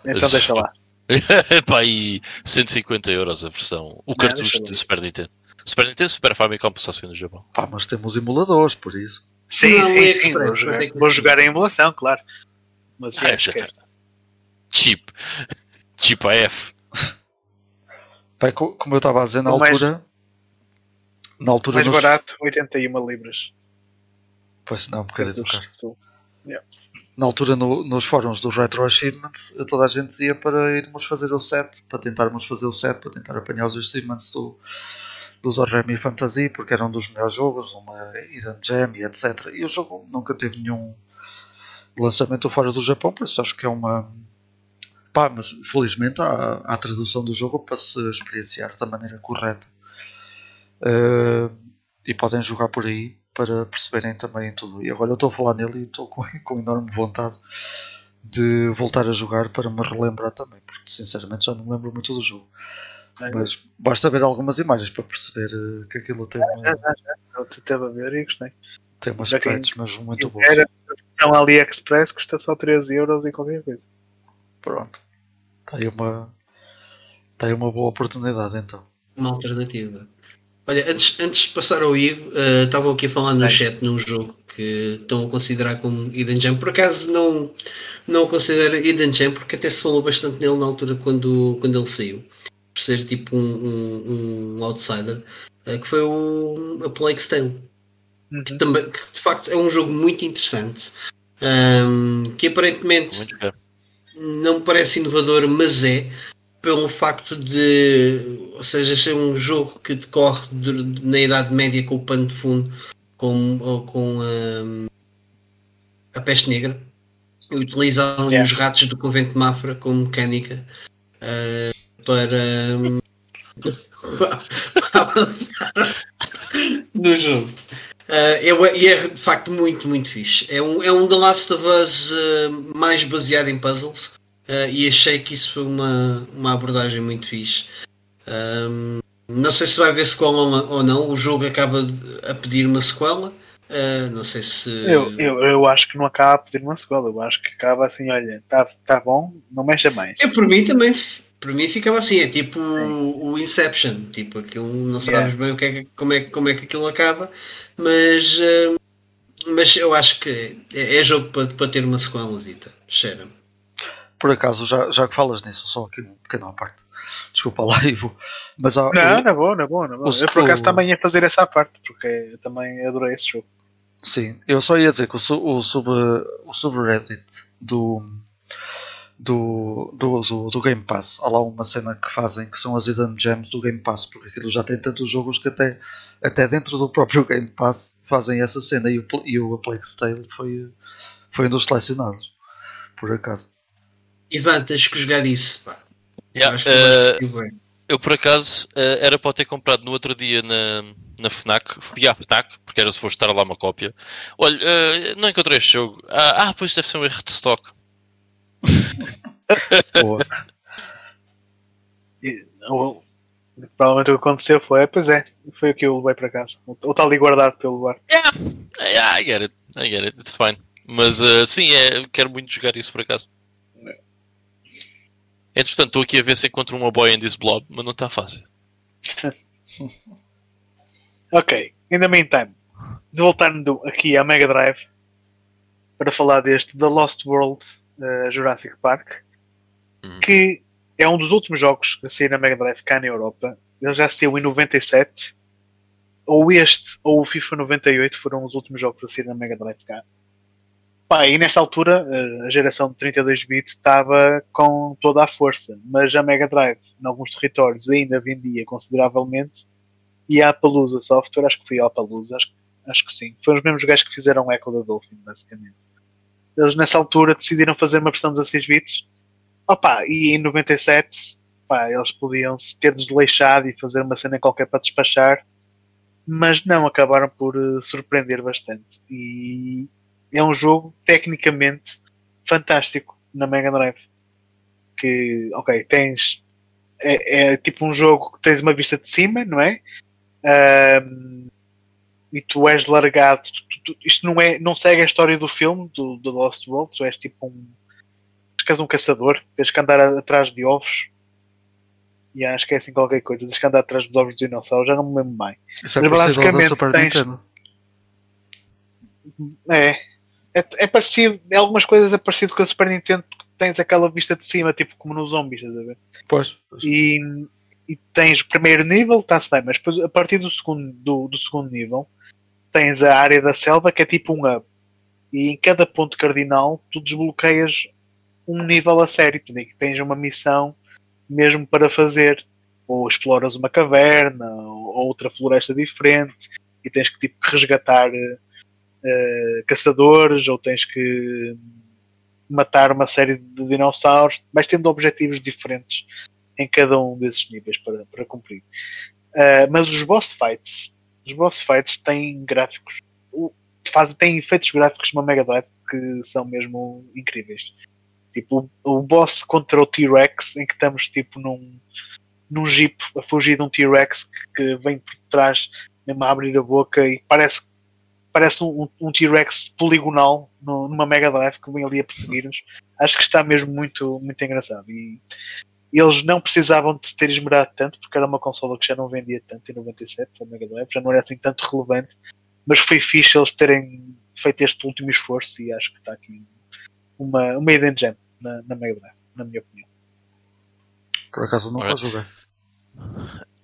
Então deixa lá. [laughs] pá, aí 150 euros a versão. O cartucho deixa de Super Nintendo. Super Nintendo Super Famicom só assim no Japão. pá, mas temos emuladores, por isso. Sim, Não, sim, é sim. Vou jogar, vou jogar em emulação, claro. Mas sim, Ah, esquece. Cheap. Cheap AF. Como eu estava a dizer na O mais- altura, na altura mais nos- barato, 81 libras. Pois não, um bocadinho caro. Sul. Na altura no- nos fóruns do Retro Achievements, toda a gente dizia para irmos fazer o set, para tentarmos fazer o set, para tentar apanhar os achievements do, do Zorremi Fantasy, porque era um dos melhores jogos, uma Hidden Gem e etc. E o jogo nunca teve nenhum lançamento fora do Japão, por isso acho que é uma. Pá, mas felizmente há, há a tradução do jogo para se experienciar da maneira correta. Eh, e podem jogar por aí para perceberem também tudo. E agora eu estou a falar nele e estou com, [laughs] com enorme vontade de voltar a jogar para me relembrar também, porque sinceramente já não me lembro muito do jogo. Mas basta ver algumas imagens para perceber eh, que aquilo tem, uma- Eu estava a ver e gostei. tem umas já sprites mesmo muito Eu boas. Era a versão AliExpress, custa só 13 euros e qualquer coisa. Pronto. Está aí uma, está aí uma boa oportunidade então. Uma alternativa. Olha, antes, antes de passar ao Ivo, uh, estavam aqui a falar no Bem. chat num jogo que estão a considerar como Hidden Gem. Por acaso não, não o considero Hidden Gem, porque até se falou bastante nele na altura quando, quando ele saiu. Por ser tipo um, um, um outsider, uh, que foi o a Plague Tale. Uhum. Também, que de facto é um jogo muito interessante. um, que aparentemente Muito. Não me parece inovador, mas é pelo facto de, ou seja, ser um jogo que decorre de- na Idade Média com o pano de fundo, com, ou com hum, a peste negra, e utilizam Yeah. os ratos do convento de Mafra como mecânica ah, para, hum, [laughs] para avançar no jogo. É- e é de facto muito, muito fixe. É um, é um The Last of Us ah, mais baseado em puzzles. ah, e achei que isso foi uma, uma abordagem muito fixe. Ahm, não sei se vai haver sequela ou- não. O jogo acaba a pedir uma sequela. Não sei se. Eu, eu, eu acho que não acaba a pedir uma sequela. Eu acho que acaba assim: olha, tá, tá bom, não mexa mais. Eu, por mim também. Por mim ficava assim, é tipo o, o Inception, tipo aquilo não sabes bem o que é, como, é, como é que aquilo acaba, mas, ah, mas eu acho que é, é jogo para, para ter uma sequelazita, cheira-me. Por acaso, já, já que falas nisso, só aqui um pequeno à parte. Desculpa lá, [laughs] Ivo. Mas há, Não, não é bom, não é bom. Não é bom. Eu por acaso o- também ia fazer essa parte, porque eu também adorei esse jogo. Sim, eu só ia dizer que o, o, sub, o subreddit do, do, do, do, do Game Pass, há lá uma cena que fazem que são as Hidden Gems do Game Pass, porque aquilo já tem tantos jogos que até, até dentro do próprio Game Pass fazem essa cena e o, e o A Plague Tale foi, foi um dos selecionados, por acaso. Ivan, tens que jogar isso. Pá. Yeah, Acho que tu vais eh, eu por acaso eh, era para ter comprado no outro dia na, na FNAC, fui à FNAC, porque era suposto estar lá uma cópia. Olha, eh, não encontrei este jogo. Ah, ah, pois deve ser um erro de stock. [laughs] Boa. E, ou- provavelmente o que aconteceu foi, pois é, foi o que eu levei para casa. Ou está ali guardado pelo bar. Yeah, yeah, I get it, I get it, it's fine. Mas eh, sim, é, quero muito jogar isso por acaso. Entretanto, estou aqui a ver se encontro uma boy in this blob, mas não está fácil. [laughs] Ok, in the meantime, voltando aqui à Mega Drive para falar deste The Lost World eh, Jurassic Park, Hum. que é um dos últimos jogos a sair na Mega Drive cá na Europa. Ele já saiu em 97. Ou este ou o FIFA 98 foram os últimos jogos a sair na Mega Drive cá. Pá, e nesta altura eh, a geração de 32-bit estava com toda a força, mas a Mega Drive, em alguns territórios, ainda vendia consideravelmente e a Apalusa Software, acho que foi a Apalusa, acho, acho que sim. Foram os mesmos gajos que fizeram o Echo da Dolphin, basicamente. Eles nessa altura decidiram fazer uma versão 16 bits. Opa, e em 97, pá, eles podiam se ter desleixado e fazer uma cena qualquer para despachar, mas não, acabaram por eh, surpreender bastante. E é um jogo tecnicamente fantástico na Mega Drive. Que, ok, tens. É, é tipo um jogo que tens uma vista de cima, não é? E tu és largado. tu- tu- isto não, é, não segue a história do filme, do, do Lost World. Tu és tipo um. És um caçador. Tens que andar a- atrás de ovos. E acho que é assim qualquer coisa. Tens que andar atrás dos ovos dos dinossauros. Já não me lembro bem. Isso é Mas basicamente tens-. É. É, é parecido. Em algumas coisas é parecido com a Super Nintendo. Porque tens aquela vista de cima, tipo como nos zombies, estás a ver? Pois, pois. e, e tens o primeiro nível, está-se bem, mas depois a partir do segundo, do, do segundo nível tens a área da selva que é tipo um hub. E em cada ponto cardinal tu desbloqueias um nível a sério. Tens uma missão mesmo para fazer. Ou exploras uma caverna, ou outra floresta diferente, e tens que tipo resgatar eh, caçadores, ou tens que matar uma série de dinossauros, vais tendo objetivos diferentes em cada um desses níveis para, para cumprir. Uh, mas os boss fights, os boss fights têm gráficos, fazem, têm efeitos gráficos numa Mega Drive que são mesmo incríveis. Tipo, o, o boss contra o T-Rex, em que estamos tipo num, num jeep a fugir de um T-Rex que, que vem por trás, mesmo a abrir a boca e parece parece um, um T-Rex poligonal no- numa Mega Drive que vem ali a perseguir-nos. Acho que está mesmo muito, muito engraçado. E eles não precisavam de ter esmerado tanto, porque era uma consola que já não vendia tanto em 97, a Mega Drive, já não era assim tanto relevante, mas foi fixe eles terem feito este último esforço e acho que está aqui uma, uma hidden gem na, na Mega Drive, na minha opinião. Por acaso Ora. joguei.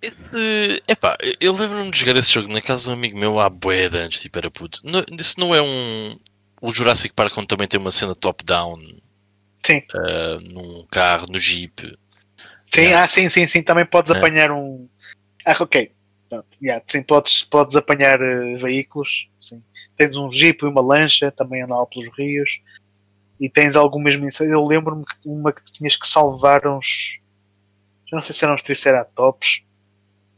Esse- Epá, eu lembro-me de jogar esse jogo na casa de um amigo meu há bué de antes, tipo, era puto. Não, isso não é um. O Jurassic Park onde também tem uma cena top-down Sim, ah, num carro, no Jeep. Sim, ah, sim, sim, sim, também podes É. apanhar um. Ah, ok. Pronto, yeah, sim, podes, podes apanhar eh, veículos, sim. Tens um jeep e uma lancha, também andar pelos rios. E tens algumas missões. Eu lembro-me que uma que tu tinhas que salvar uns. Não sei se eram os Triceratops,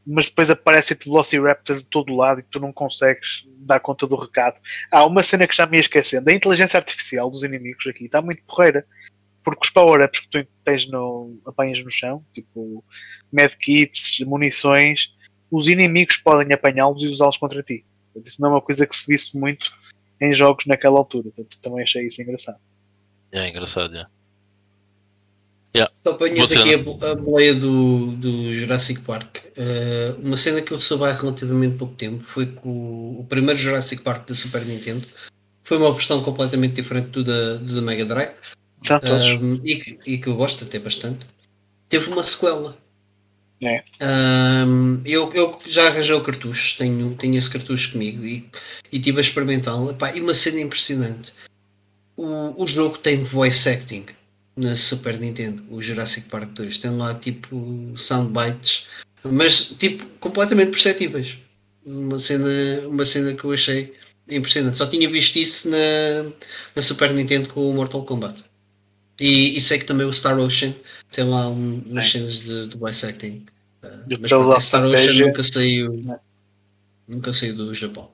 mas depois aparecem-te Velociraptors de todo lado e tu não consegues dar conta do recado. Há uma cena que já me ia esquecendo: a inteligência artificial dos inimigos aqui está muito porreira. Porque os power-ups que tu tens no, apanhas no chão, tipo medkits, munições, os inimigos podem apanhá-los e usá-los contra ti. Portanto, Isso não é uma coisa que se visse muito em jogos naquela altura. Portanto, também achei isso engraçado. É engraçado, é. Só apanhas Você aqui a, a boleia do, do Jurassic Park. Eh, uma cena que eu soube há relativamente pouco tempo foi que o, o primeiro Jurassic Park da Super Nintendo foi uma versão completamente diferente do da, do da Mega Drive Todos. um, e, que, e que eu gosto até bastante. Teve uma sequela. É. Um, eu, eu já arranjei o cartucho, tenho, tenho esse cartucho comigo e, e estive a experimentá-lo. E uma cena impressionante: o, o jogo tem voice acting na Super Nintendo, o Jurassic Park 2. Tem lá tipo soundbites, mas tipo completamente perceptíveis. Uma cena, uma cena que eu achei impressionante. Só tinha visto isso na, na Super Nintendo com o Mortal Kombat. E, e sei que também o Star Ocean tem lá um, umas É. cenas de, de voice acting. Uh, o mas esse Star Ocean nunca saiu, É. nunca saiu do Japão.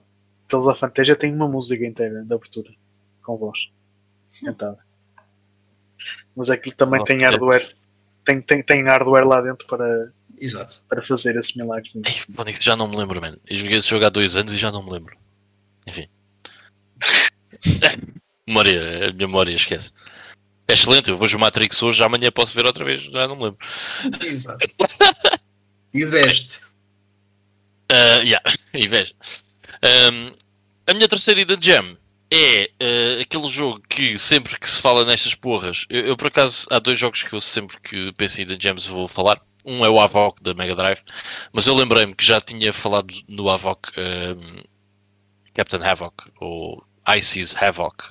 Tales of Fantasia tem uma música inteira de abertura com voz cantada. Mas aquilo também Ok. tem hardware. Tem, tem, tem hardware lá dentro para, Exato. para fazer esses milagres. Ei, Phoenix, já não me lembro, mano. Eu joguei esse jogo há dois anos e já não me lembro. Enfim. [laughs] memória, a memória esquece. É excelente, eu vejo o Matrix hoje, amanhã posso ver outra vez, já não me lembro. Exato. [laughs] E o veste. Uh, yeah, [laughs] inveja. Um, a minha terceira ida de Jam é uh, aquele jogo que sempre que se fala nestas porras, eu, eu, por acaso há dois jogos que eu sempre que penso em Hidden Gems vou falar. Um é o Avoc da Mega Drive, mas eu lembrei-me que já tinha falado no Avoc um, Captain Havoc, ou Icy's Havoc,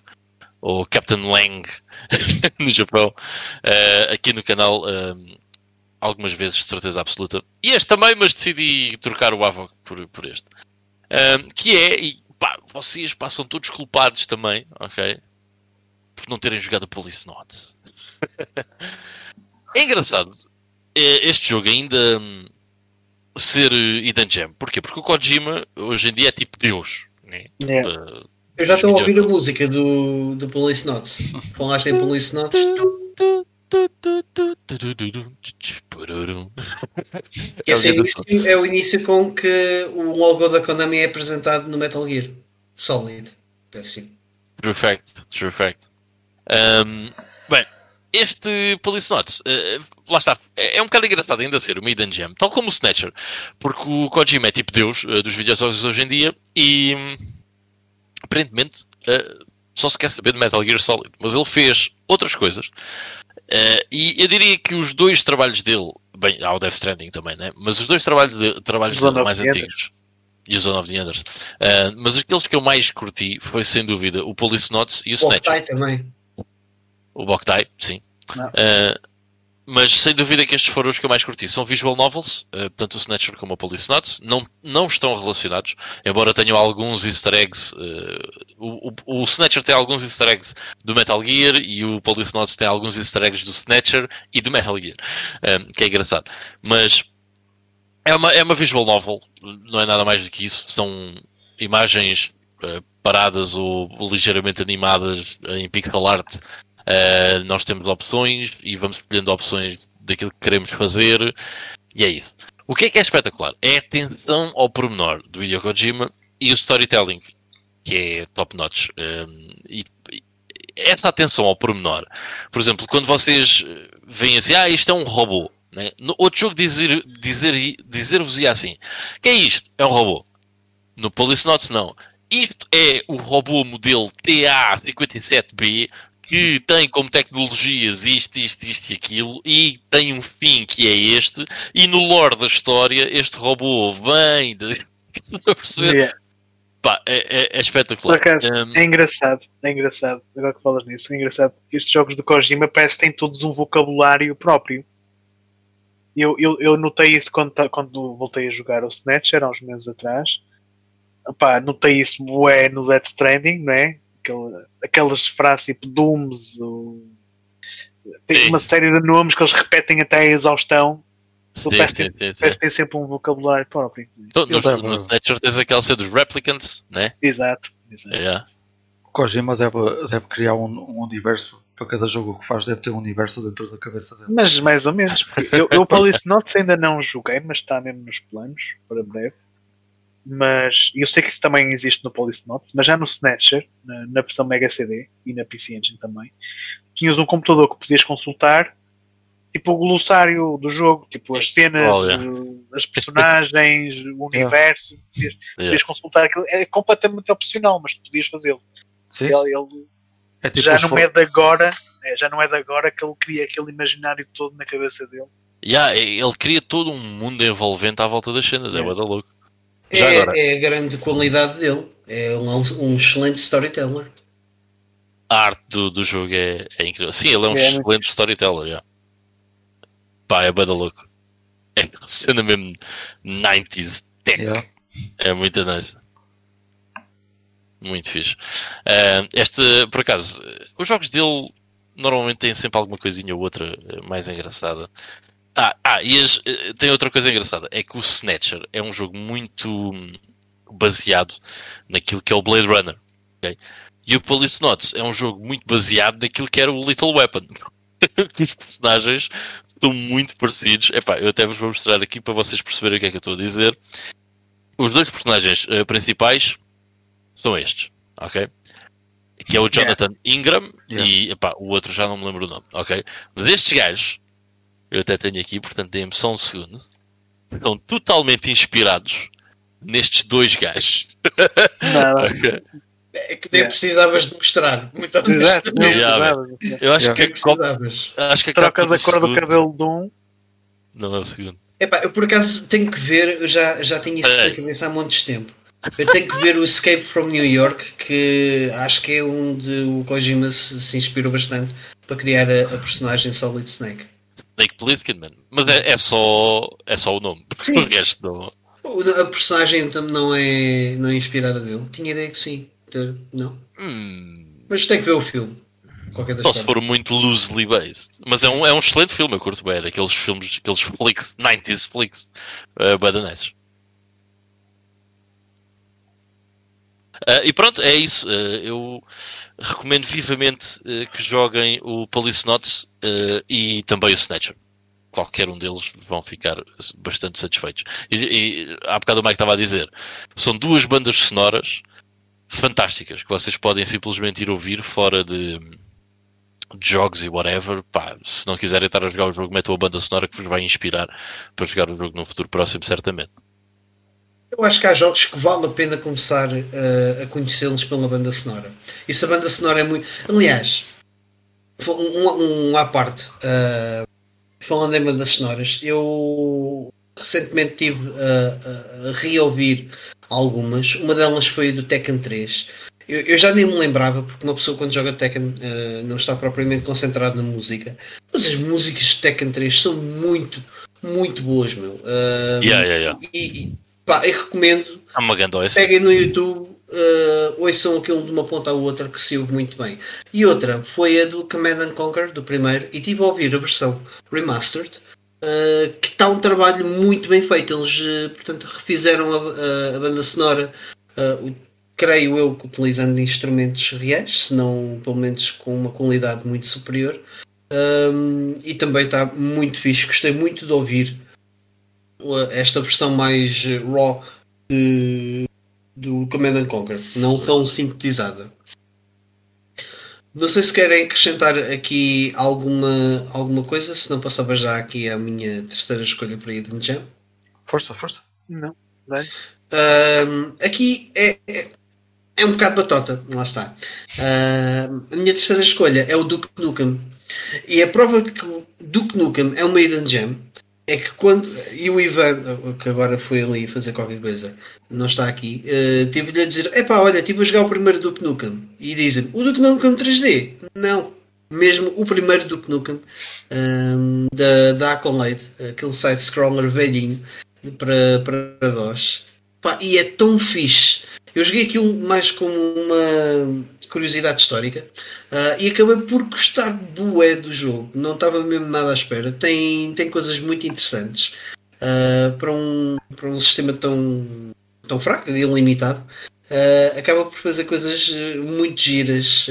ou Captain Lang [laughs] no Japão, uh, aqui no canal. Um, algumas vezes de certeza absoluta. E este também, mas decidi trocar o Avoc por, por este. Um, que é, e pá, vocês são todos culpados também, ok? Por não terem jogado Police Note. [laughs] é engraçado este jogo ainda hum, ser Hidden Gem. Porquê? Porque o Kojima hoje em dia é tipo Deus. Né? Uh, Eu já estou a ouvir a música do, do Police Notes. Falaste em Police Notes. [laughs] Esse É é, o o início, é o início com que o logo da Konami é apresentado no Metal Gear Solid. Péssimo. True fact, true fact. Um, bem, este Police Notes, uh, lá está, é, é um bocado engraçado ainda ser uma Hidden Gem, tal como o Snatcher, porque o Kojima é tipo Deus uh, dos videojogos hoje em dia e aparentemente uh, só se quer saber de Metal Gear Solid, mas ele fez outras coisas uh, e eu diria que os dois trabalhos dele, bem, há o Death Stranding também, né? mas os dois trabalhos, de, trabalhos dele mais antigos e o Zone of the Enders. Uh, mas aqueles que eu mais curti foi sem dúvida o Police Notes e o Snatcher. Octai também. O Boktai, sim. Uh, mas sem dúvida que estes foram os que eu mais curti. São visual novels, uh, tanto o Snatcher como o Police Notes. Não, não estão relacionados, embora tenham alguns easter eggs. Uh, o, o, o Snatcher tem alguns easter eggs do Metal Gear e o Police Notes tem alguns easter eggs do Snatcher e do Metal Gear, um, que é engraçado. Mas é uma, é uma visual novel, não é nada mais do que isso. São imagens uh, paradas ou ligeiramente animadas em pixel art Uh, nós temos opções e vamos escolhendo opções daquilo que queremos fazer e é isso. O que é que é espetacular? É a atenção ao pormenor do Hideo Kojima e o storytelling, que é top notch. Um, e, e essa atenção ao pormenor, por exemplo, quando vocês veem assim, ah, isto é um robô, Né? No outro jogo dizer, dizer, dizer-vos ia assim: que é isto? É um robô. No Policenauts não. Isto é o robô modelo TA57B que tem como tecnologias isto, isto, isto e aquilo e tem um fim que é este e no lore da história este robô vem de... [laughs] Yeah. Pá, é, é- é Por espetacular. acaso, Um, é engraçado, é engraçado, agora que falas nisso, é engraçado estes jogos de Kojima parece que têm todos um vocabulário próprio. Eu, eu, eu notei isso quando, quando voltei a jogar o Snatcher há uns meses atrás. Epá, notei isso bué no Death Stranding, não é? Aquela- aquelas frases tipo Dooms, o- tem Sim. uma série de nomes que eles repetem até a exaustão. sim, que tem sempre um vocabulário próprio. Então, Eu no, dava- no Snatcher tens aquela cena dos replicants, né? Exato. exato. Yeah. O Kojima deve, deve criar um, um universo. Para cada jogo que faz, deve ter um universo dentro da cabeça dele. Mas mais ou menos. Eu, eu Policenauts ainda não joguei, mas está mesmo nos planos para breve. Mas eu sei que isso também existe no Policenauts, mas já no Snatcher, na, na versão Mega CD e na PC Engine também, tinhas um computador que podias consultar, tipo o glossário do jogo, tipo as cenas, Oh, yeah. eh, as personagens, [laughs] o universo, podias, Yeah. podias consultar aquilo. É completamente opcional, mas tu podias fazê-lo. Sim, Ele, ele é tipo já não for- é de agora, é, já não é de agora que ele cria aquele imaginário todo na cabeça dele. Yeah, ele cria todo um mundo envolvente à volta das cenas, é Yeah. bué da louco. Já É, agora. é a grande qualidade dele. É um, um excelente storyteller. A arte do, do jogo é, é incrível. Sim, ele é um É, excelente storyteller. Yeah. Pá, é bué da louco. É uma cena mesmo 90s tech. Yeah. É muito nice. Muito fixe. Ah, este, por acaso, os jogos dele normalmente têm sempre alguma coisinha ou outra eh, mais engraçada. Ah, ah e as- eh, tem outra coisa engraçada: é que o Snatcher é um jogo muito hum, baseado naquilo que é o Blade Runner. ok? E o Policenauts é um jogo muito baseado naquilo que era o Little Weapon. [laughs] Os personagens estão muito parecidos. Epá, eu até vos vou mostrar aqui para vocês perceberem o que é que eu estou a dizer. Os dois personagens eh, principais são estes, ok? Que é o Jonathan Ingram Yeah. e epá, o outro já não me lembro o nome, ok? Mas estes gajos, eu até tenho aqui, portanto deem-me só um segundo, estão totalmente inspirados nestes dois gajos. Nada. [laughs] ok? É que nem Yeah. precisavas de mostrar. Muito Exato, não honestamente. Yeah. Eu acho Yeah. que precisavas. acho que a Trocas a cor do segundo- cabelo de um. Não é o segundo. Epá, eu por acaso tenho que ver, eu já, já tinha isso na cabeça há montes de tempo. Eu tenho que ver o Escape from New York, que acho que é onde o Kojima se, se inspirou bastante para criar a, a personagem Solid Snake. Snake Plissken, man. Mas é, é só, é só o nome. Porque Sim. o resto não. A personagem então não é, não é inspirada dele. Tinha ideia que sim. Não. Hum, Mas tem que ver o filme. Qualquer só se for muito loosely based. Mas é um, é um excelente filme, eu curto bem. é Daqueles filmes, aqueles flicks, 90s flicks. Uh, badanesses. Uh, e pronto, é isso. Uh, eu recomendo vivamente uh, que joguem o Policenauts uh, e também o Snatcher. Qualquer um deles vão ficar bastante satisfeitos. E, e há bocado o Mike estava a dizer: são duas bandas sonoras fantásticas que vocês podem simplesmente ir ouvir fora de, de jogos e whatever. Pá, se não quiserem estar a jogar o jogo, metam a banda sonora que vos vai inspirar para jogar o jogo no futuro próximo, certamente. Eu acho que há jogos que vale a pena começar uh, a conhecê-los pela banda sonora. E se a banda sonora é muito. Aliás, um, um, à parte, uh, falando em bandas sonoras, eu recentemente tive a, a, a reouvir algumas. Uma delas foi do Tekken 3. Eu, eu, já nem me lembrava, porque uma pessoa quando joga Tekken uh, não está propriamente concentrado na música. Mas as músicas de Tekken 3 são muito, muito boas, meu. Uh, yeah, yeah, yeah. E, Pá, eu recomendo. É uma OS. Peguem no YouTube, uh, ouçam aquilo de uma ponta à outra que se ouve muito bem. E outra foi a do Command and Conquer, do primeiro, e tive a ouvir a versão remastered, uh, que está um trabalho muito bem feito. Eles, uh, portanto, refizeram a, a, a banda sonora, uh, creio eu, que utilizando instrumentos reais, se não pelo menos com uma qualidade muito superior. Um, e também está muito fixe. Gostei muito de ouvir esta versão mais raw de, do Command and Conquer, não tão sintetizada. não sei se querem acrescentar aqui alguma, alguma coisa, se não passava já aqui a minha terceira escolha para Hidden Gem. Força, força. Não, bem. Um, aqui é, é, é um bocado batota, lá está. Um, a minha terceira escolha é o Duke Nukem. E a prova de que o Duke Nukem é uma Hidden Gem é que quando. E o Ivan, que agora foi ali fazer qualquer coisa, não está aqui, uh, tive-lhe a dizer: epá, olha, estive a jogar o primeiro Duke Nukem. E dizem: o Duke Nukem 3D? Não. Mesmo o primeiro Duke Nukem um, da, da Accolade, aquele side-scroller velhinho para, para DOS. Pá, e é tão fixe. Eu joguei aquilo mais como uma curiosidade histórica uh, e acabei por gostar bué do jogo. Não estava mesmo nada à espera. Tem, tem coisas muito interessantes uh, para, um, para um sistema tão, tão fraco e limitado. Uh, acaba por fazer coisas muito giras,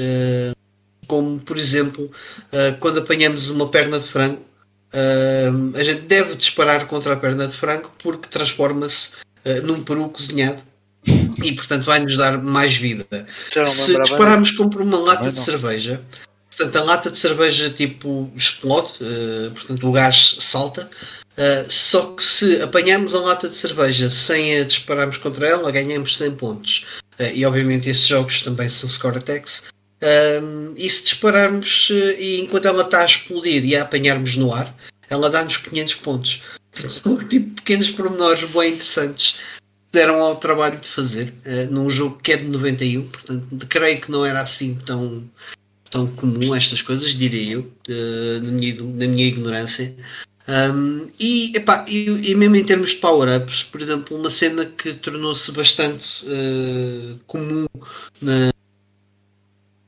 como por exemplo, quando apanhamos uma perna de frango. a gente deve disparar contra a perna de frango porque transforma-se num peru cozinhado e portanto vai-nos dar mais vida. Se dispararmos como uma lata de cerveja, portanto a lata de cerveja tipo explode, uh, portanto o gás salta. Uh, só que se apanharmos a lata de cerveja sem a dispararmos contra ela, ganhamos 100 pontos. Uh, e obviamente esses jogos também são score attacks. e se dispararmos e enquanto ela está a explodir e a apanharmos no ar, ela dá-nos 500 pontos. [laughs] São tipo pequenos pormenores bem interessantes deram ao trabalho de fazer uh, num jogo que é de 91, portanto creio que não era assim tão, tão comum estas coisas, diria eu, uh, na, minha, na minha ignorância. Um, e, epá, e, e, mesmo em termos de power-ups, por exemplo, uma cena que tornou-se bastante uh, comum na,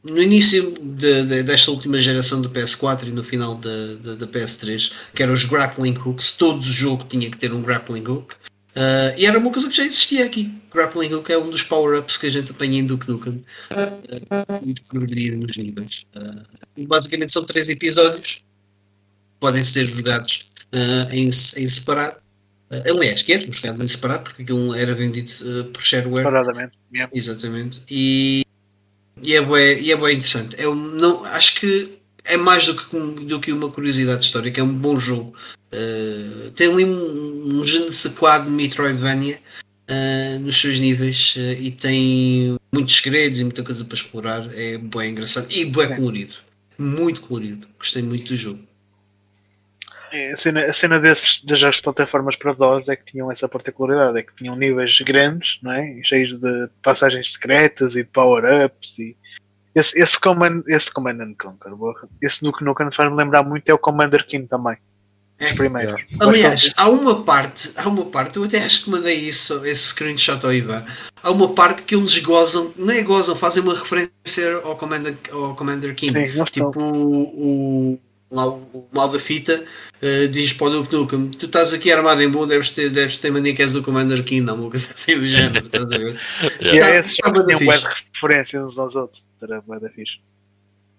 no início de, de, desta última geração do PS4 e no final da, da, PS3, que eram os grappling hooks, todo o jogo tinha que ter um grappling hook. Uh, e era uma coisa que já existia aqui. Grappling Hook é um dos power-ups que a gente apanha em Duke Nukem. Muito progredir nos níveis. Uh, basicamente são três episódios. Podem ser jogados uh, em, em separado. Uh, aliás, que eram jogados em separado, porque aquilo era vendido por shareware. Separadamente. Yeah. Exatamente. E, e, é bem, e é bem interessante. Eu não, acho que é mais do que, do que uma curiosidade histórica, é um bom jogo. Uh, tem ali um, um quoi de Metroidvania uh, nos seus níveis uh, e tem muitos segredos e muita coisa para explorar. É bem engraçado e bem colorido. Muito colorido. Gostei muito do jogo. É, a cena, a cena desses das plataformas para DOS é que tinham essa particularidade, é que tinham níveis grandes, não é? cheios de passagens secretas e de power-ups e esse, esse, Command, esse Command Conquer, esse Duke Nukem faz-me lembrar muito é o Commander King também. Os primeiros. É. Aliás, há uma parte, há uma parte, eu até acho que mandei isso, esse screenshot ao Ivan. Há uma parte que eles gozam, não é gozam, fazem uma referência ao Commander, ao Commander King. Sim, tipo o, o, lá, o mal da fita uh, diz para o Duke Nukem: Tu estás aqui armado em boa, deves ter, deves ter mania que és o Commander King, não, uma coisa assim do género. estás a ver? [laughs] yeah. Tá, esses jogos têm um de referências uns aos outros. Era da fixe.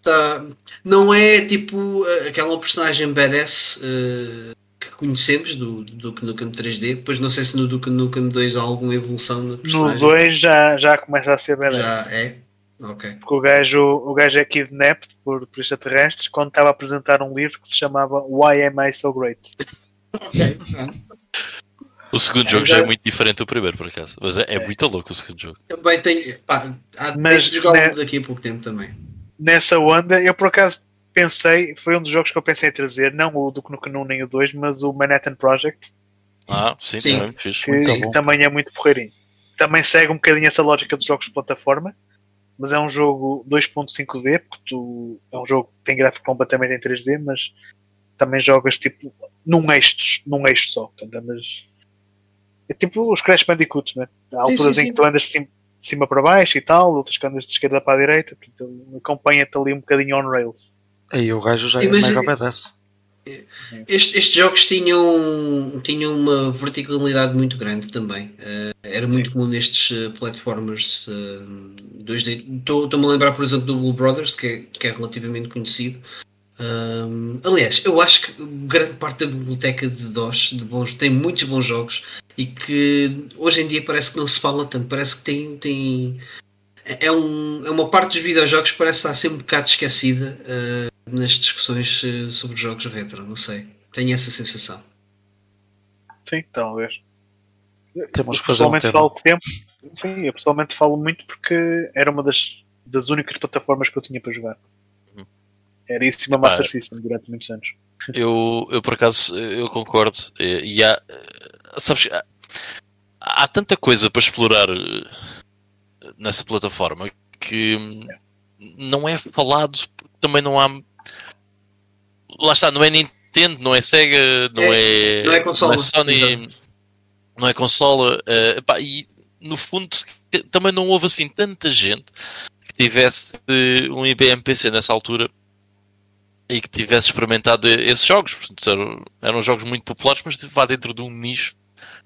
Tá. Não é tipo aquela personagem badass uh, que conhecemos do, do Duke Nukem 3D. Depois não sei se no Duke Nukem 2 há alguma evolução da personagem. No 2 já, já começa a ser badass. Já é. Okay. Porque o gajo, o gajo é kidnapped por, por extraterrestres quando estava a apresentar um livro que se chamava Why Am I So Great? okay. O segundo jogo já é muito diferente do primeiro, por acaso. Mas é, é, é. muito louco o segundo jogo. Também tem. Pá, há Mas de jogar ne... daqui a pouco tempo também. Nessa onda, eu por acaso pensei, foi um dos jogos que eu pensei em trazer, não o do Knuckle 1 nem o 2, mas o Manhattan Project. Ah, sim, sim. também fiz. Que, que também é muito porreirinho. Também segue um bocadinho essa lógica dos jogos de plataforma, mas é um jogo 2.5D, porque tu, é um jogo que tem gráfico completamente em 3D, mas também jogas tipo num eixo, num eixo só. Portanto, andas é tipo os Crash Bandicoot, né? Há alturas sim, sim, em que tu andas de cima, para baixo e tal, outras que andas de esquerda para a direita, portanto acompanha-te ali um bocadinho on rails. Aí o gajo já é mega obedece. Estes, estes, jogos tinham, tinham uma verticalidade muito grande também. Uh, era muito Sim. comum nestes uh, platformers uh, 2D. Estou-me a lembrar, por exemplo, do Blue Brothers, que é, que é relativamente conhecido. Um, aliás, eu acho que grande parte da biblioteca de DOS de bons, tem muitos bons jogos e que hoje em dia parece que não se fala tanto, parece que tem, tem é, um, é uma parte dos videojogos que parece estar sempre um bocado esquecida uh, nas discussões uh, sobre jogos retro, não sei. Tenho essa sensação. Sim, talvez. Temos que fazer um pessoalmente falo tempo. Sim, eu pessoalmente falo muito porque era uma das, das únicas plataformas que eu tinha para jogar. Uhum. Era isso e uma Master System durante muitos anos. Eu, eu por acaso, eu concordo. E, e há, sabes, há, há tanta coisa para explorar eh, nessa plataforma que hum, não é falado, porque também não há. Lá está, não é Nintendo, não é Sega, não é, não é consola, Sony, exato. não é consola. eh, epá, e no fundo também não houve assim tanta gente que tivesse um IBM PC nessa altura e que tivesse experimentado esses jogos. Portanto, eram, eram jogos muito populares, mas vá dentro de um nicho.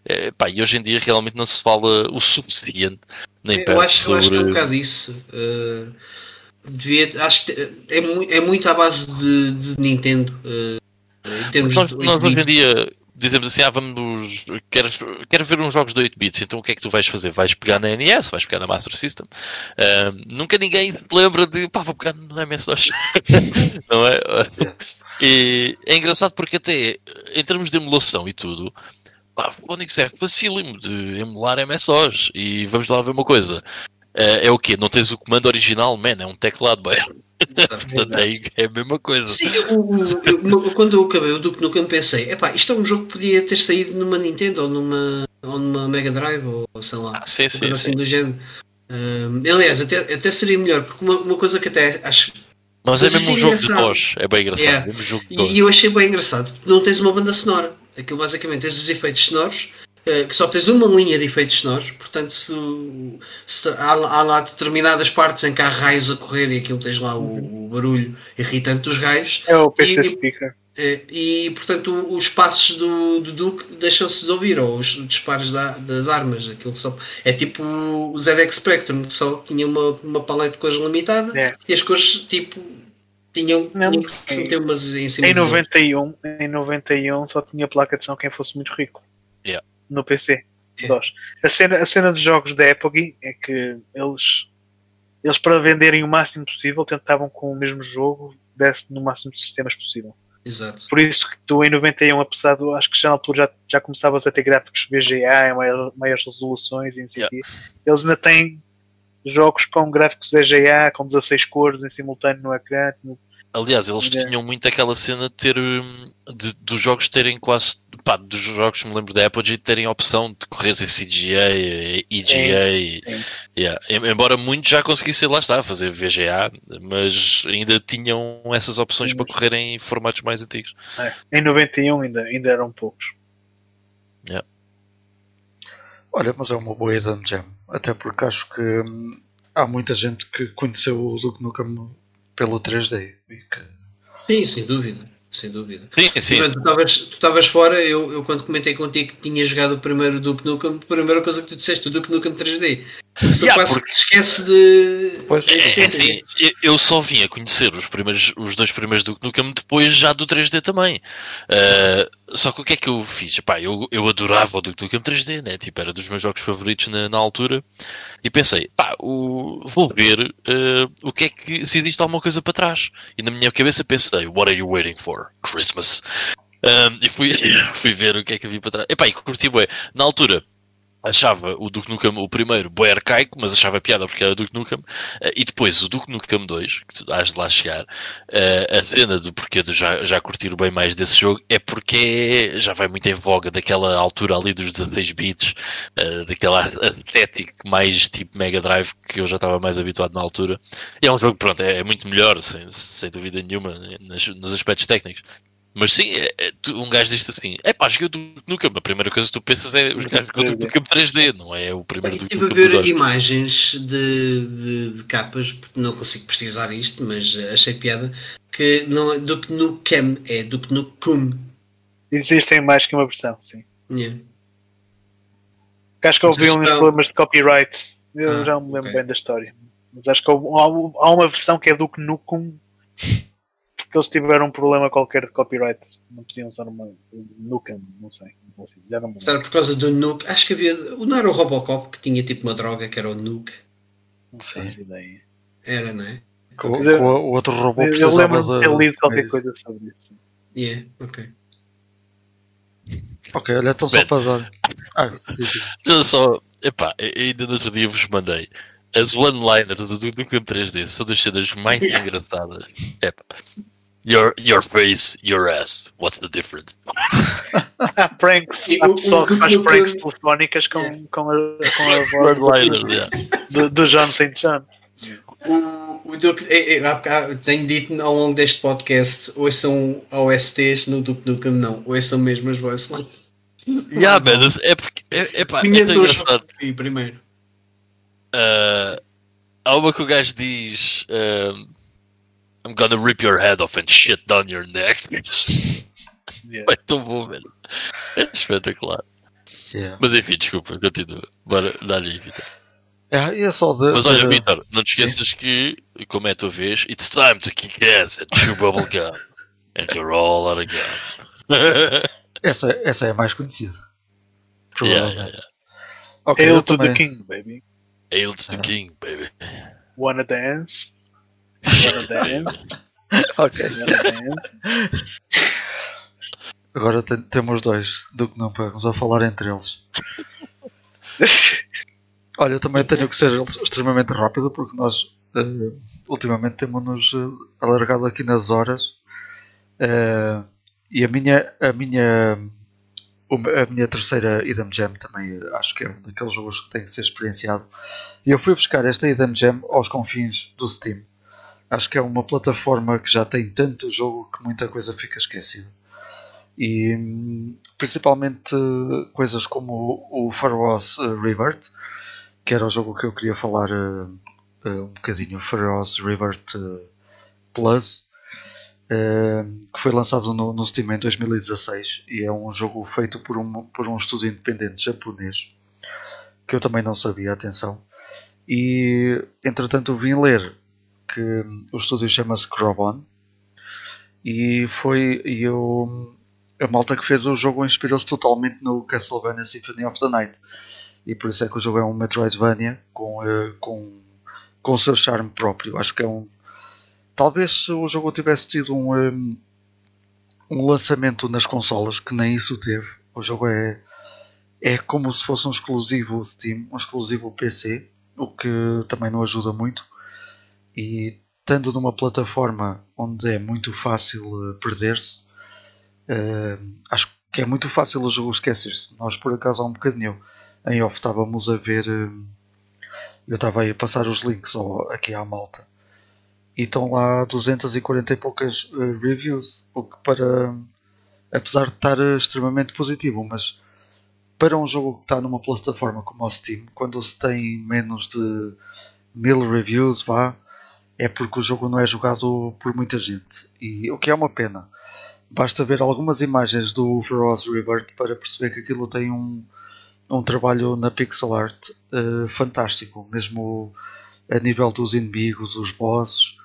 Eh, pá, e hoje em dia realmente não se fala o suficiente nem Eu perto acho, eu acho que é um sobre- bocado isso. Uh, devia, acho que é, é muito à base de, de Nintendo. uh, em termos Nós, de nós 8 hoje em dia dizemos assim, ah, vamos queres, quero ver uns jogos de 8 bits, então o que é que tu vais fazer? Vais pegar na NES, vais pegar na Master System. Ahm, nunca ninguém lembra de, pá, vou pegar no MS-DOS. [laughs] Não é? E é engraçado porque até em termos de emulação e tudo, pá, o Onix é facílimo de emular MS-DOS. E vamos lá ver uma coisa. É, é o quê? Não tens o comando original? Man, é um teclado, bem. [laughs] Portanto, é, é a mesma coisa. Sim, o- eu- quando eu acabei o Duke Nukem pensei, epá, isto é um jogo que podia ter saído numa Nintendo ou numa, ou numa Mega Drive ou sei lá, Ah, sim, sim, assim sim. do género. Um, aliás, até, até seria melhor, porque uma, uma coisa que até acho Mas é mesmo um é jogo de engraçado. DOS. É bem engraçado. Yeah. É mesmo jogo de DOS. E eu achei bem engraçado, porque não tens uma banda sonora. Aquilo basicamente tens os efeitos sonoros, que só tens uma linha de efeitos sonoros, portanto se, se há, há lá determinadas partes em que há raios a correr e aquilo tens lá o, o barulho irritante dos raios, É o PC E- Speaker. eh, e portanto os passos do, do Duke deixam-se de ouvir, ou os disparos da- das armas, aquilo só é tipo o ZX Spectrum, que só tinha uma, uma paleta de cores limitada É. e as cores tipo tinham, Não, tinham que se em- meter umas em cima Em das outras. 91, em 91 só tinha placa de som quem fosse muito rico. Yeah. No PC. É. DOS. A cena, a cena dos jogos da época é que eles, eles para venderem o máximo possível tentavam com o mesmo jogo desse no máximo de sistemas possível. Exato. Por isso que tu em 91, apesar de acho que já na altura já, já começavas a ter gráficos VGA em maior- maiores resoluções e não sei quê, eles ainda têm jogos com gráficos VGA com 16 cores em simultâneo no ecrã. Aliás, eles Yeah. tinham muito aquela cena de ter hum, de- dos jogos terem quase pá, dos jogos que me lembro da Apogee terem a opção de correr em CGA, eh, EGA, Sim. yeah. Em- embora muitos já conseguissem lá estar a fazer VGA, mas ainda tinham essas opções Sim, para correr em formatos mais antigos. É, Em 91 ainda, ainda eram poucos. Olha, mas é uma boa Hidden Gem. Até porque acho que hum, há muita gente que conheceu o Duke Nukem pelo 3D. E que... Sim, sem dúvida. Sem dúvida. Sim, sim. Portanto, tu estavas- tu estavas fora, eu, eu quando comentei contigo que tinha jogado o primeiro Duke Nukem, a primeira coisa que tu disseste, o Duke Nukem 3D. A pessoa Yeah, quase porque- que se esquece de. Pois. É, é assim, eu- só vim a conhecer os, primeiros, os dois primeiros do Nukem depois já do 3D também. Uh, só que o que é que eu fiz? Pá, eu, eu adorava o Duke Nukem 3D, né? Tipo, era dos meus jogos favoritos na, na altura. E pensei, pá, o, vou ver uh, o que é que se existe alguma coisa para trás. E na minha cabeça pensei, what are you waiting for? Christmas. Um, e fui, [laughs] fui ver o que é que havia para trás. Epá, e curti bué. Na altura, achava o Duke Nukem o primeiro bué arcaico, mas achava piada porque era Duke Nukem. Eh, e depois o Duke Nukem 2, que tu has de lá chegar, eh, a cena do porquê de já, já curtir bem mais desse jogo é porque já vai muito em voga daquela altura ali dos 16 bits, eh, daquela estética mais tipo Mega Drive que eu já estava mais habituado na altura. E é um jogo, pronto, é, é muito melhor, sem, sem dúvida nenhuma, nos aspectos técnicos. Mas sim, é- é, tu- um gajo diz assim: é pá, joguei o Duke Nukem. A primeira coisa que tu pensas é os gajos jogam o Duke Nukem 3D, não é o primeiro Eu Duke Estive a Nukem do ver imagens de, de, de capas, porque não consigo precisar isto, mas achei piada, que não é Duke Nukem, é Duke Nukem. Existem mais que uma versão, sim. Yeah. Acho que houve uns problemas de copyright. Eu Ah, já não me lembro ok. bem da história. Mas acho que houve- há, há uma versão que é do Nukem porque eles tiveram um problema qualquer de copyright. Não podiam usar uma Nukem, não sei. Não sei, Já não me. Será por causa do Nuke? Acho que havia. Não era o Robocop que tinha tipo uma droga que era o Nuke. Não Sim. faço ideia. Era, não é? Com, com o outro robô Eu, lembro de ter lido qualquer coisa sobre isso. Yeah, ok. Ok, olha, então só para dar. Ah, só, epá, e- ainda no outro dia vos mandei. As one-liners do, Campo 3D são das cenas mais [laughs] engraçadas. Epá. Your, your face, your ass. What's the difference? [laughs] Há pranks, Sim, há pessoal que faz pranks telefónicas com, com, a, com a [laughs] voz do, do John St. John. O, o Duke, é, é, há bocado- tenho dito ao longo deste podcast, ou são OSTs no Duke Nukem, não, ou são mesmo as voice lines. Yeah, man, é porque. É, é Tinha tão duas engraçado. e primeiro. Uh, há uma que o gajo diz: um, I'm gonna rip your head off and shit down your neck. [laughs] Yeah. É tão bom, velho. É espetacular. Yeah. Uh, Mas enfim, desculpa, continua. Bora dar-lhe aí, Vitor. É, e é só de. Mas ser- olha, Vitor, não te esqueças que, como é a tua vez, it's time to kick ass and chew bubble gum. And you're all out of gum. [laughs] essa, essa é a mais conhecida. yeah, Provavelmente. yeah, yeah. Ok, Hail eu to the também. King, baby. Hail to the ah. king, baby. Wanna dance? [laughs] Ok. Agora tem- temos dois do que não vamos a falar entre eles. [laughs] Olha, eu também tenho que ser extremamente rápido porque nós eh, ultimamente temos-nos eh, alargado aqui nas horas Eh, e a minha, a minha a minha terceira Idem Jam também acho que é um daqueles jogos que tem que ser experienciado e eu fui buscar esta Idem Jam aos confins do Steam acho que é uma plataforma que já tem tanto jogo que muita coisa fica esquecida. E principalmente coisas como o, Faroz eh, Rebirth que era o jogo que eu queria falar eh, eh, um bocadinho, Faroz Rebirth eh, Plus que foi lançado no, no Steam em 2016 e é um jogo feito por um, por um estúdio independente japonês que eu também não sabia, atenção. E entretanto vim ler que o estúdio chama-se Crobon e foi e eu a malta que fez o jogo inspirou-se totalmente no Castlevania Symphony of the Night e por isso é que o jogo é um Metroidvania com, eh, com, com o seu charme próprio. Acho que é um. Talvez se o jogo tivesse tido um, um, um lançamento nas consolas, que nem isso teve, o jogo é, é como se fosse um exclusivo Steam, um exclusivo PC, o que também não ajuda muito. E estando numa plataforma onde é muito fácil eh, perder-se, eh, acho que é muito fácil o jogo esquecer-se. Nós, por acaso, há um bocadinho em off estávamos a ver. eh, Eu estava aí a passar os links aqui à malta e estão lá 240 e poucas eh, reviews, o que para. apesar de estar extremamente positivo, mas para um jogo que está numa plataforma como o Steam, quando se tem menos de mil reviews, vá, é porque o jogo não é jogado por muita gente. E o que é uma pena. Basta ver algumas imagens do Feroz Rebirth para perceber que aquilo tem um, um trabalho na pixel art eh, fantástico, mesmo a nível dos inimigos, os bosses,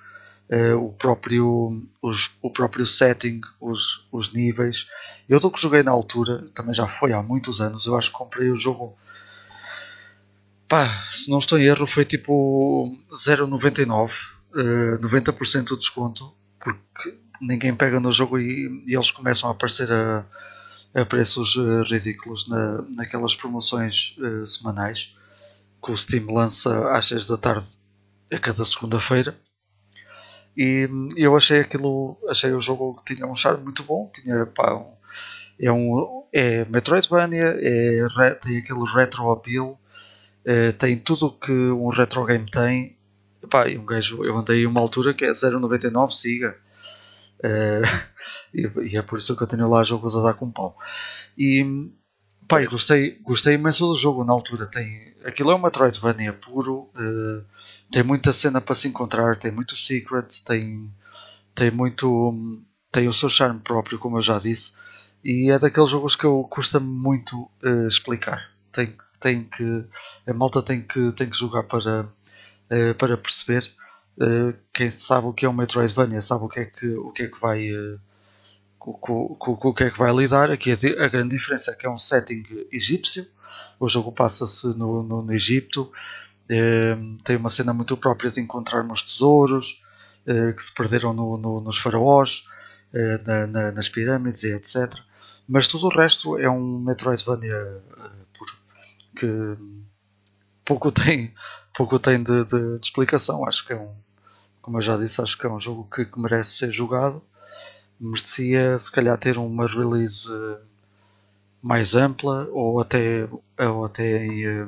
eh, o, próprio, os- o próprio setting, os, os níveis. Eu do que joguei na altura, também já foi há muitos anos, eu acho que comprei o jogo. Pá, se não estou em erro, foi tipo 0,99, eh, 90% de desconto, porque ninguém pega no jogo e, e eles começam a aparecer a, a preços eh, ridículos na, naquelas promoções eh, semanais que o Steam lança às 6 da tarde a cada segunda-feira. E hum, eu achei aquilo, achei o jogo que tinha um charme muito bom, tinha pá, um, é um é Metroidvania, é, tem aquele retro appeal, eh, tem tudo o que um retro game tem. Pá, e um gajo, eu andei uma altura que é 0,99, siga. Eh, e, e é por isso que eu tenho lá jogos a dar com pau. E pá, gostei, gostei imenso do jogo na altura. Tem, aquilo é uma Metroidvania puro, eh, tem muita cena para se encontrar, tem muito secret, tem, tem muito. tem o seu charme próprio, como eu já disse. E é daqueles jogos que eu custa-me muito eh, explicar. Tem, tem que, a malta tem que, tem que jogar para, eh, para perceber. Eh, quem sabe o que é um Metroidvania sabe o que é que, o que, é que vai. com o que é que vai lidar. Aqui a, a grande diferença é que é um setting egípcio. O jogo passa-se no, no, no Egito tem uma cena muito própria de encontrar uns tesouros que se perderam no- no- nos faraós, na- na- nas pirâmides e etc. Mas tudo o resto é um Metroidvania puro, que pouco tem, pouco tem de, de- de explicação. Acho que é um, como eu já disse, acho que é um jogo que, que merece ser jogado. Merecia se calhar ter uma release mais ampla ou até, ou até em, eh,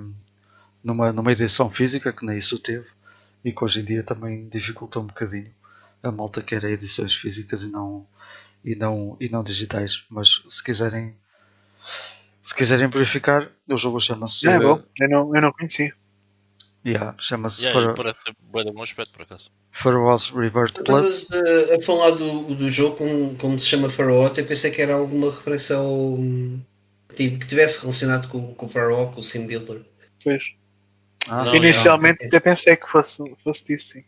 numa, numa edição física, que nem isso teve, e que hoje em dia também dificulta um bocadinho. A malta quer edições físicas e não, e não, e não digitais. Mas se quiserem se quiserem verificar, o jogo chama-se é eh, bom. Eu não, eu não conheci. yeah, chama-se Yeah, e parece ser bué de bom aspecto, por acaso. Pharaoh's Rebirth Plus. Estavas a, a falar do, do jogo como, como se chama Pharaoh, até pensei que era alguma referência ao. Tipo, que tivesse relacionado com, com o Pharaoh, com o Sim Builder. Pois. Ah, Não, Inicialmente até pensei que fosse, fosse disso, sim.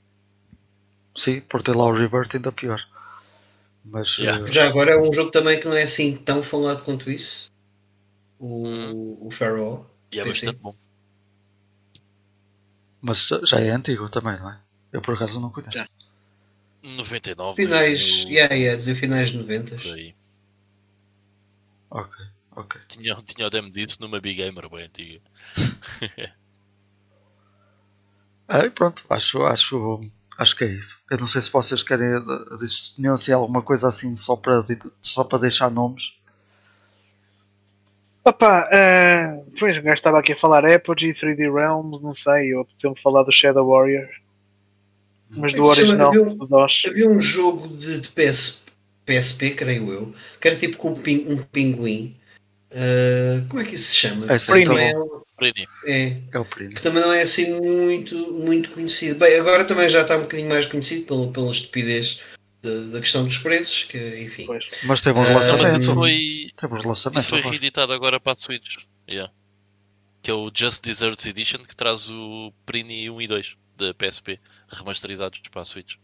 Sim, por ter lá o Rebirth ainda pior. Mas Yeah. eh, Já agora é um jogo também que não é assim tão falado quanto isso. O, Uhum. o Pharaoh. E é bastante bom. mas já é antigo também, não é? Eu por acaso não conheço. Já. 99. Finais, 2000, yeah, yeah, dizer finais de 90. por aí. Ok, ok. Tinha, tinha o demo disso numa Big Gamer bem antiga. [laughs] E pronto, acho, acho, acho que é isso. Eu não sei se vocês querem eh, tinham assim alguma coisa assim só para, só para deixar nomes. Opa, eh, pois, o gajo estava aqui a falar Apogee, 3D Realms, não sei, eu apeteceu-me falar do Shadow Warrior. Mas do original, havia um- do DOS. Havia um jogo de, de PS, PSP, creio eu, que era tipo com um, pin- um pinguim. Ah, como é que isso se chama? É, tá Pretty. é, é, É o primo. que também não é assim muito, muito conhecido. Bem, agora também já está um bocadinho mais conhecido pela, pela estupidez da, da questão dos preços, que enfim. Pois. Mas teve um Ah, relançamento. Isso foi, Teve um isso relançamento. foi reeditado agora para a Switch. Yeah. Que é o Just Desserts Edition que traz o Prini 1 e 2 da PSP remasterizados para a Switch.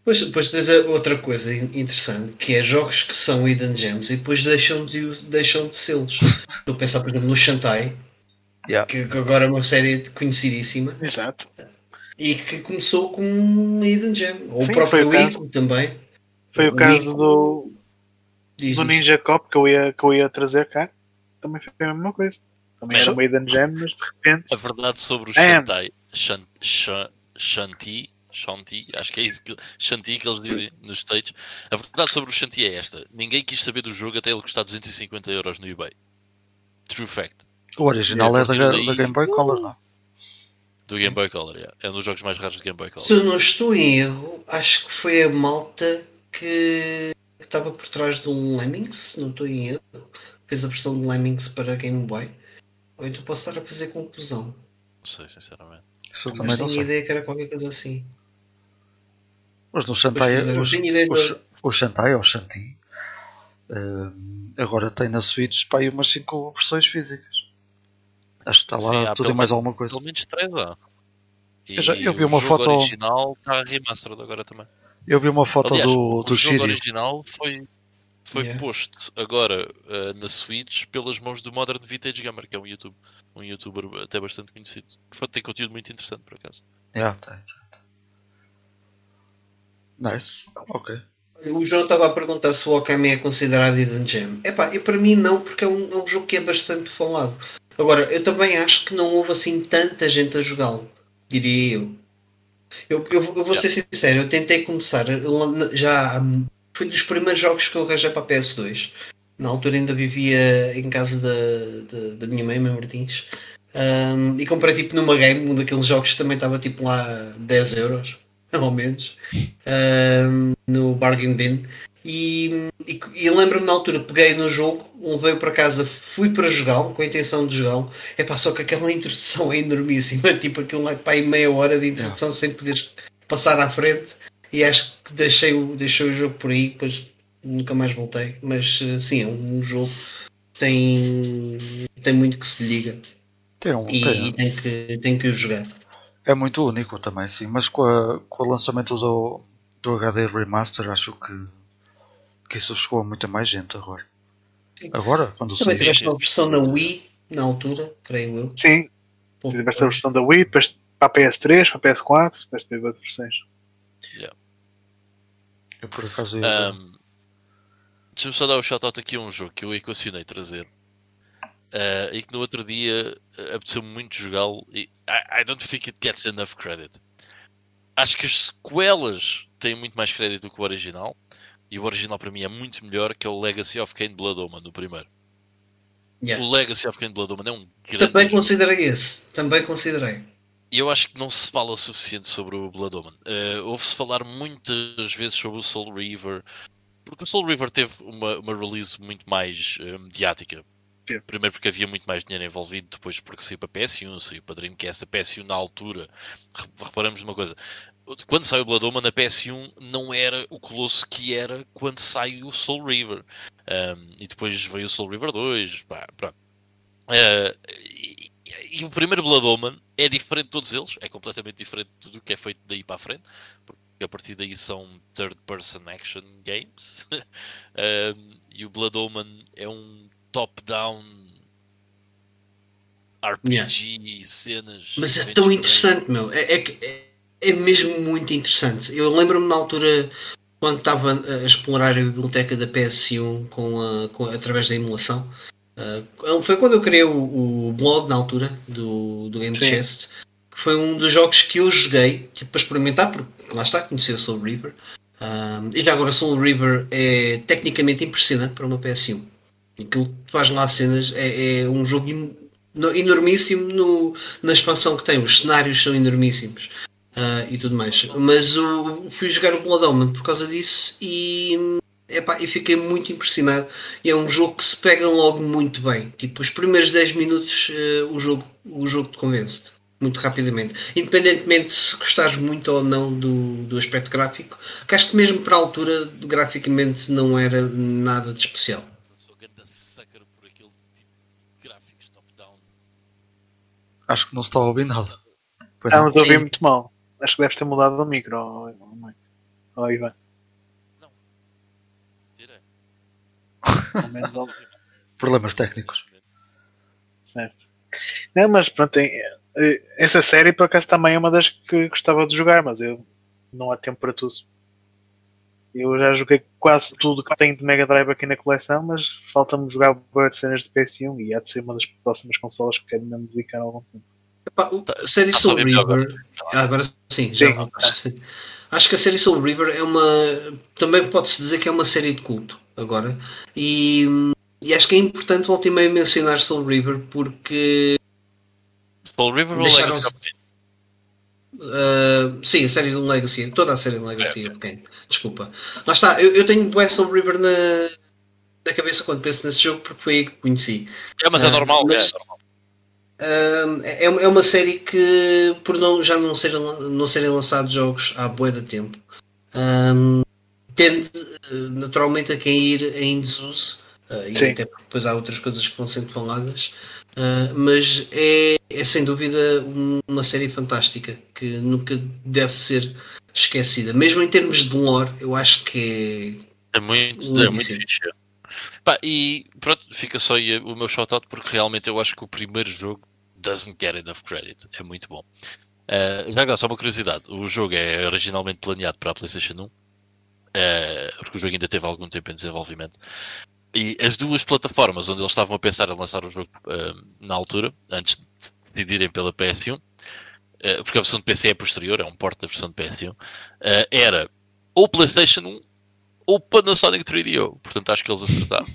Depois, depois tens outra coisa in- interessante, que é jogos que são hidden gems e depois deixam de, deixam de sê-los. Estou a pensar, por exemplo, no Shantae, Yeah. que, que agora é uma série conhecidíssima Exato. E que começou com um hidden gem. Ou Sim, o próprio foi o caso. Ico também. Foi o O caso Ico- do, Diz, do. Ninja Cop que eu, ia, que eu ia trazer cá. Também foi a mesma coisa. Também Mas- era uma hidden gem, mas de repente. A verdade sobre o É. Shantai, Shan, Shan, Shanti, Shanti, acho que é isso que, Shanti que eles dizem nos States. A verdade sobre o Shanti é esta: ninguém quis saber do jogo até ele custar 250 euros no eBay. True fact. O original é da, daí- da Game Boy Color, não? Do Game Boy Color, yeah. é um dos jogos mais raros do Game Boy Color. Se eu não estou em erro, acho que foi a malta que estava por trás de um Lemmings, se não estou em erro. Fez a versão de Lemmings para Game Boy. Ou então posso estar a fazer confusão. Não sei, sinceramente. Isso eu Mas sei. ideia que era qualquer coisa assim. Mas no Shantai, não os- ideia o, Shantai ou o Shanti eh, agora tem na Switch aí umas 5 versões físicas. Acho que está lá Sim, tudo e mais menos- alguma coisa. Pelo menos 3 há. E Eu já- eu vi o uma jogo foto- original está remastered agora também. Eu vi uma foto Aliás, do, do o jogo original foi, foi Yeah. posto agora eh, na Switch pelas mãos do Modern Vintage Gamer, que é um, YouTube, um youtuber até bastante conhecido. Foi- Tem conteúdo muito interessante, por acaso. Yeah, tem, tem, tem. Nice. Ok. O João estava a perguntar se o Okami é considerado Hidden Gem. Epá, eu, para mim não, porque é um, é um jogo que é bastante falado. Agora, eu também acho que não houve assim tanta gente a jogá-lo, diria eu. Eu, eu, eu vou ser sincero, eu tentei começar já. Foi dos primeiros jogos que eu arranjei para a PS2. Na altura ainda vivia em casa da, da, da minha mãe, mãe Martins. Hum, e comprei tipo numa game, um daqueles jogos que também estava tipo lá 10 euros, [laughs] ao menos, hum, no Bargain Bin. E, e, e lembro-me na altura, peguei no jogo, levei para casa, fui para jogá-lo, com a intenção de jogá-lo. É pá, só que aquela [laughs] introdução é enormíssima, tipo aquilo lá para aí meia hora de introdução sem poderes passar à frente. E acho que deixei o, deixei o jogo por aí, depois nunca mais voltei. Mas eh, sim, é um jogo que tem, tem muito que se liga Tem um, e, tem- e tem, que, tem que o jogar. É muito único também, sim. Mas com, a- com o lançamento do, do HD Remaster, acho que, que isso chegou a muita mais gente agora. Sim. Agora, quando Também tiveste uma versão na Wii, na altura, creio eu. Sim, Pouco tiveste a versão da Wii, depois para a PS3, para a PS4, depois teve outras versões. Eu por acaso ia. Um, Deixa-me só dar o shout-out aqui a um jogo que eu equacionei trazer. Uh, e que no outro dia uh, apeteceu-me muito jogá-lo e I, I don't think it gets enough credit. Acho que as sequelas têm muito mais crédito do que o original e o original para mim é muito melhor que é o Legacy of Kain Blood Omen, o primeiro. Yeah. O Legacy of Kain Blood Omen é um grande Também jogo. considerei esse. Também considerei. E eu acho que não se fala o suficiente sobre o Blood Omen. Eh, Ouve-se falar muitas vezes sobre o Soul River, porque o Soul River teve uma, uma release muito mais eh, mediática. Primeiro porque havia muito mais dinheiro envolvido, depois porque saiu para PS1, saiu para Dreamcast. A PS1 na altura, re- reparamos numa coisa, quando saiu o Blood Omen, a PS1 não era o colosso que era quando saiu o Soul River. Um, e depois veio o Soul River 2, pá, pronto. Uh, e, e o primeiro Blood Omen é diferente de todos eles, é completamente diferente de tudo o que é feito daí para a frente, porque a partir daí são third person action games. [laughs] Um, e o Blood Omen é um top-down RPG, cenas. Mas é tão interessante, meu. É, é, que- é, é mesmo muito interessante. Eu lembro-me na altura, quando estava a explorar a biblioteca da PS1 com a, com, através da emulação. ah, foi quando eu criei o, o blog na altura do, do Game Sim. Chest. Que foi um dos jogos que eu joguei tipo, para experimentar, porque lá está, conheci o Soul River. Ah, e já agora Soul River é tecnicamente impressionante para uma PS1. Aquilo que faz lá cenas é, é um jogo enormíssimo no, na expansão que tem, os cenários são enormíssimos ah, e tudo mais. Mas o, fui jogar o Blood Omen por causa disso e, epá, e fiquei muito impressionado. E é um jogo que se pega logo muito bem. Tipo, os primeiros 10 minutos ah, o, jogo, o jogo te convence muito rapidamente. Independentemente se gostares muito ou não do, do aspecto gráfico, que acho que mesmo para a altura, graficamente não era nada de especial. Sou ganda sucker por aquele tipo de gráficos top-down. Acho que não se está a ouvir nada. Estamos a ouvir muito mal. Acho que deves ter mudado o micro, ó, ó, Ivan. Tira. Pelo menos ao- Problemas técnicos. Certo. Não, mas pronto, tem, eh, essa série por acaso também é uma das que gostava de jogar, mas eu não há tempo para tudo. Eu já joguei quase tudo que tenho de Mega Drive aqui na coleção, mas falta-me jogar boas cenas de PS1 e há de ser uma das próximas consolas que quero mesmo dedicar algum tempo. Epá, o- a série Tá Soul River. Ah, agora sim, já Sim. Acho que a série Soul River é uma. Também pode-se dizer que é uma série de culto agora. E, e acho que é importante voltar e meio mencionar Soul River porque. Soul River ou Legacy ah, sim, a série do Legacy, toda a série do Legacy, ok. Desculpa. Lá está, eu, eu tenho West Soul River na, na cabeça quando penso nesse jogo porque foi aí que conheci. É, mas é Ah, normal, mas- é normal. É, é uma série que, por não, já não serem, não serem lançados jogos há bué de tempo, um, tende eh, naturalmente a cair em desuso, uh, e Sim. até porque depois há outras coisas que vão sendo faladas, uh, mas é, é sem dúvida um- uma série fantástica que nunca deve ser esquecida. Mesmo em termos de lore, eu acho que É muito, é muito fixe. Pá, e pronto, fica só aí o meu shout-out porque realmente eu acho que o primeiro jogo doesn't get enough credit. É muito bom. Eh, já agora, só uma curiosidade: o jogo é originalmente planeado para a PlayStation 1, eh, porque o jogo ainda teve algum tempo em desenvolvimento. E as duas plataformas onde eles estavam a pensar em lançar o jogo eh, na altura, antes de decidirem pela PS1, eh, porque a versão de PC é posterior, é um porte da versão de PS1, eh, era ou PlayStation 1 ou Panasonic 3DO. Portanto, acho que eles acertaram.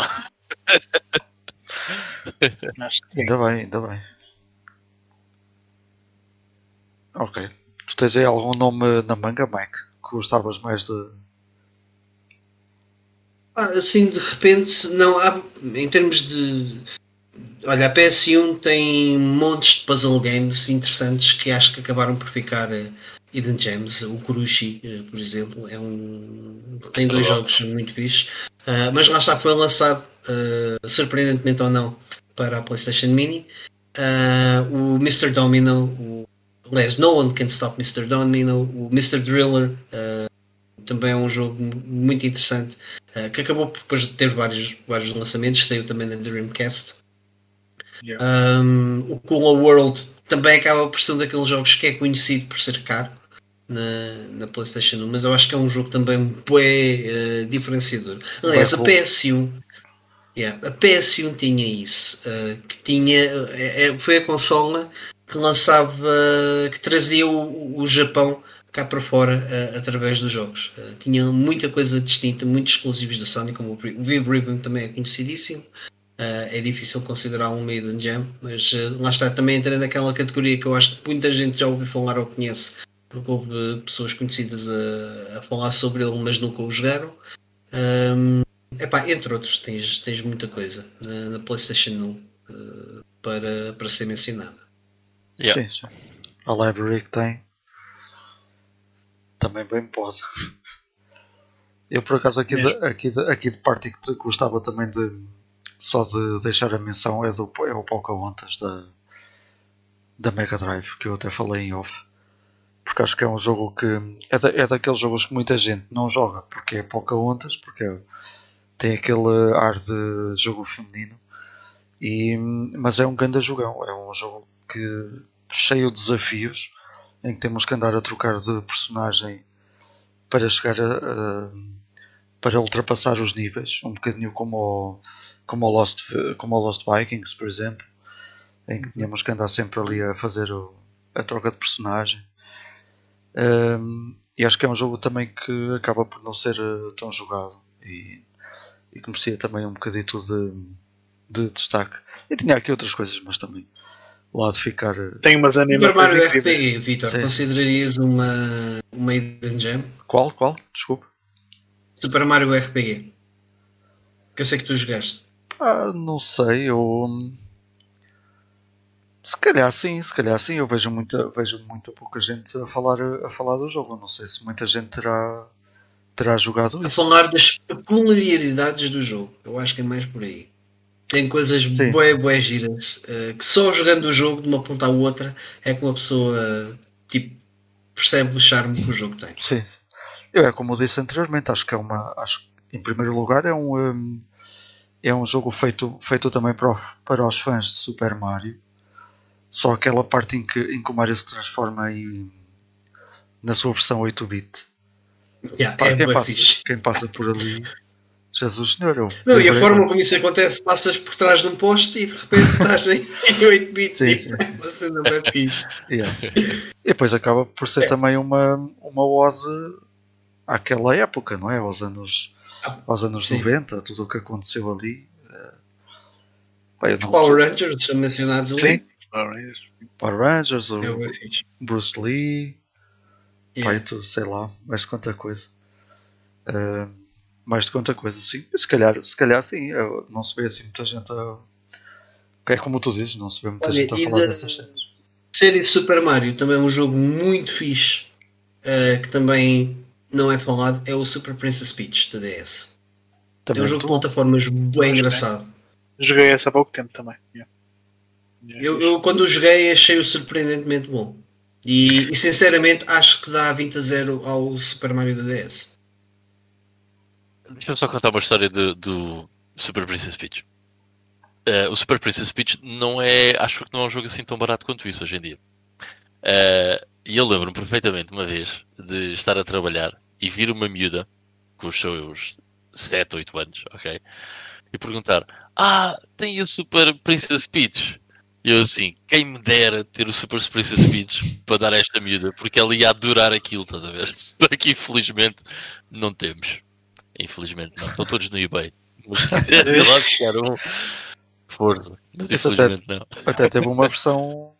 Acho que sim. Ainda bem, ainda bem. Ok. Tu tens aí algum nome na manga, Mike? Que gostavas mais de. Ah, assim de repente, não há, em termos de. Olha, a PS1 tem montes de puzzle games interessantes que acho que acabaram por ficar eh, Hidden Gems. O Kurushi, eh, por exemplo, é um. tem é dois jogos muito fixes. Ah, mas lá está, foi lançado, ah, surpreendentemente ou não, para a PlayStation Mini. Ah, o Mr. Domino, o, aliás, No One Can Stop Mr. Domino, o Mr. Driller. ah, também é um jogo mu- muito interessante uh, que acabou depois de ter vários, vários lançamentos, saiu também na Dreamcast. Yeah. Um, o Cooler World também acaba por ser um daqueles jogos que é conhecido por ser caro na, na PlayStation 1, mas eu acho que é um jogo também bem uh, diferenciador. Aliás, a Bem PS1, yeah, a PS1 tinha isso, uh, que tinha, é- foi a consola que lançava, que trazia o, o Japão cá para fora uh, através dos jogos. Uh, tinha muita coisa distinta, muitos exclusivos da Sony, como o Bri- o Viv Ribbon também é conhecidíssimo. Uh, é difícil considerar um Maiden Jam, mas lá está, também entra naquela categoria que eu acho que muita gente já ouviu falar ou conhece, porque houve pessoas conhecidas a, a falar sobre ele, mas nunca o jogaram. Um, epá, entre outros, tens, tens muita coisa na, na PlayStation 1 uh, para, para ser mencionada. Yeah. Sim, sim. A library que tem também bem posa. Eu por acaso aqui, de, aqui, de, aqui de parte que gostava também de só de deixar a menção é, do, é o Pocahontas da, da Mega Drive, que eu até falei em off. Porque acho que é um jogo que é, da, é daqueles jogos que muita gente não joga porque é Pocahontas, porque é- tem aquele ar de jogo feminino. E, mas é um grande jogão, é um jogo que cheio de desafios em que temos que andar a trocar de personagem para chegar a, a- para ultrapassar os níveis, um bocadinho como o, como o Lost, como o Lost Vikings, por exemplo, em que tínhamos que andar sempre ali a fazer o- a troca de personagem. Um, e acho que é um jogo também que acaba por não ser eh, tão jogado e, e que merecia também um bocadito de, de destaque. E tinha aqui outras coisas, mas também lá de ficar. eh, Tem umas Super animações Mario incríveis. RPG, Vitor, considerarias uma, uma Hidden Gem? Qual? Qual? Desculpe. Super Mario RPG. Que eu sei que tu jogaste. Ah, não sei, eu. hum, Se calhar sim, se calhar sim. Eu vejo muita, vejo muita pouca gente a falar, a falar do jogo. Eu Não sei se muita gente terá, terá jogado A isso. falar das peculiaridades do jogo. Eu acho que é mais por aí. Tem coisas Sim. bué, bué giras. eh, que só jogando o jogo de uma ponta à outra é que uma pessoa tipo, percebe o charme que o jogo tem. Sim, sim. Eu é como eu disse anteriormente, acho que é uma. Acho, em primeiro lugar é um. hum, é um jogo feito, feito também para, o- para os fãs de Super Mario. Só aquela parte em que, em que o Mario se transforma em, na sua versão 8-bit. Yeah, é quem, passa, quem passa por ali, Jesus Senhor, eu Não, e a forma como isso acontece, passas por trás de um poste e de repente [laughs] estás em 8 bits. Sim, tipo, sim, [laughs] fixe. Yeah. E depois acaba por ser É. também uma, uma ode àquela época, não é? Aos anos, Ah, aos anos sim. 90, tudo o que aconteceu ali. eh, pá, eu Os não- Power Rangers são mencionados ali. Sim. Power Rangers. Power Rangers, o É. Bruce Lee, Yeah. feito, sei lá, mais de quanta coisa. Eh, mais de quanta coisa, sim. Se calhar, se calhar sim, eu- não se vê assim muita gente a. É como tu dizes, não se vê muita Olha, gente a falar da- dessas cenas. série Super Mario também é um jogo muito fixe eh, que também não é falado é o Super Princess Peach da DS. Também é um jogo de plataformas bem engraçado. Joguei essa há pouco tempo também. Yeah. Yeah, Eu, eu, quando o joguei achei-o surpreendentemente bom. E, e, sinceramente acho que dá 20 a 0 ao Super Mario da DS. Deixa-me só contar uma história do, do Super Princess Peach. Eh, o Super Princess Peach não é. Acho que não é um jogo assim tão barato quanto isso hoje em dia. Eh, e eu lembro-me perfeitamente uma vez de estar a trabalhar e vir uma miúda com os seus 7, 8 anos, ok? E perguntar: Ah, tem o Super Princess Peach? Eu assim, quem me dera ter o Super Princess Peach para dar a esta miúda, porque ela ia adorar aquilo, estás a ver? [laughs] Que infelizmente não temos. Infelizmente não. Estão todos no eBay. Mas se quiser ir lá buscar um. Força. Mas Isso até- infelizmente não. Até teve uma versão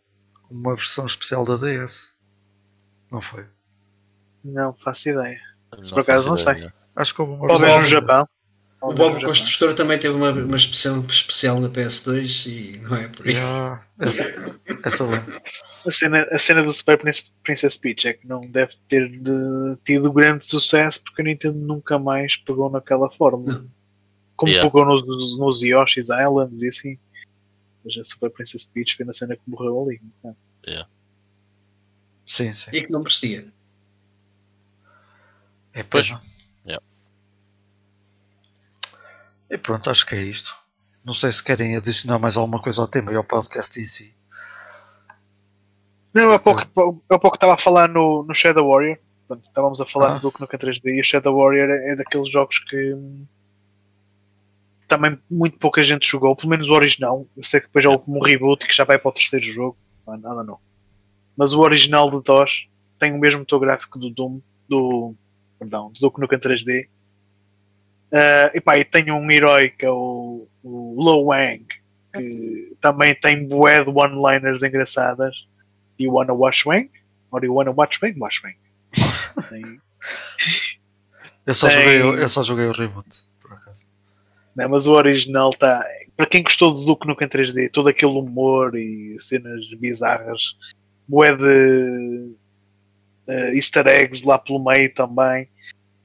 uma versão especial da DS. Não foi? Não faço ideia. Não por acaso não ideia. Acho que houve uma Talvez versão. no Japão. O Bob. Construtor também teve uma, uma especial, especial na PS2 e não é por isso. Ah, essa, lembro. A cena, a cena do Super Prince- Princess Peach é que não deve ter de- tido grande sucesso porque a Nintendo nunca mais pegou naquela fórmula. Como Yeah. pegou nos, nos Yoshi's Islands e assim. Mas a Super Princess Peach foi na cena que morreu ali. não é? Sim, sim. E que não merecia. É Pois. pena. Yeah. E pronto, acho que é isto. Não sei se querem adicionar mais alguma coisa ao tema e ao podcast em si. Não, há pouco, há pouco estava a falar no, no Shadow Warrior. Portanto, estávamos a falar Ah. no Duke Nukem 3D e o Shadow Warrior é daqueles jogos que também muito pouca gente jogou, pelo menos o original. Eu sei que depois houve um reboot que já vai para o terceiro jogo, mas nada não. Mas o original de DOS tem o mesmo motor gráfico do Doom, do, perdão, do Duke Nukem 3D. Ah, e pá, e tem um herói que é o, o Lo Wang, que também tem bué de one-liners engraçadas. You wanna watch Wang? Or you wanna watch Wang? Watch Wang. Tem- Eu só, Tem- joguei, o- eu só joguei o reboot, por acaso. Não, mas o original está. Para quem gostou do Duke Nukem 3D, todo aquele humor e cenas bizarras, bué de eh, easter eggs lá pelo meio também.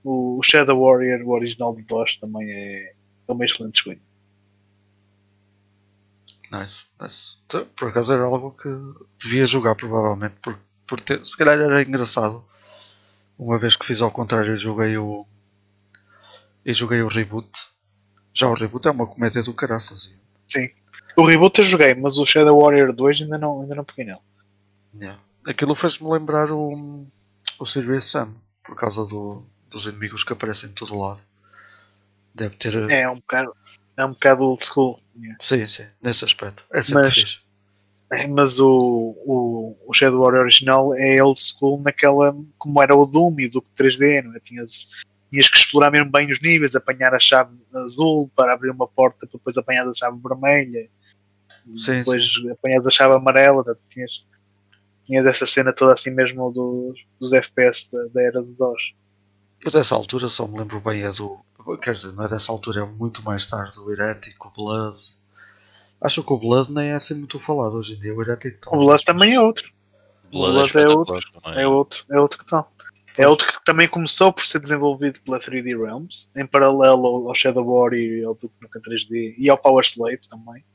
O Shadow Warrior, o original de DOS, também é, é uma excelente escolha. Nice, nice. Então, Por acaso era algo que devia jogar, provavelmente. Por, por ter, se calhar era engraçado. Uma vez que fiz ao contrário, joguei o. E joguei o reboot. Já o reboot é uma comédia do caraças. O reboot eu joguei, mas o Shadow Warrior 2 ainda não, ainda não peguei nele. Yeah. Aquilo fez-me lembrar o, o Serious Sam, por causa do, dos inimigos que aparecem de todo lado. Deve ter. É um bocado, é um bocado old school. Sim, sim, nesse aspecto. É sempre Mas- fixe. É, Mas o, o, o Shadow Warrior original é old school naquela. como era o Doom e o Duke 3D, não é? Tinhas, tinhas que explorar mesmo bem os níveis, apanhar a chave azul para abrir uma porta, para depois apanhar a chave vermelha, Sim, depois apanhar a chave amarela. Tinhas, tinhas essa cena toda assim mesmo dos, dos FPS da, da era de DOS. Eu dessa altura só me lembro bem é do. Quer dizer, não é dessa altura, é muito mais tarde. O Heretic, o Blood. Acho que o Blood nem é assim muito falado hoje em dia. O Heretic O Blood também é outro. Blood, Blood é espetacular outro. É outro, é outro que tal. É outro que também começou por ser desenvolvido pela 3D Realms, em paralelo ao, ao Shadow Warrior e ao Duke Nukem 3D e ao Power Slave também.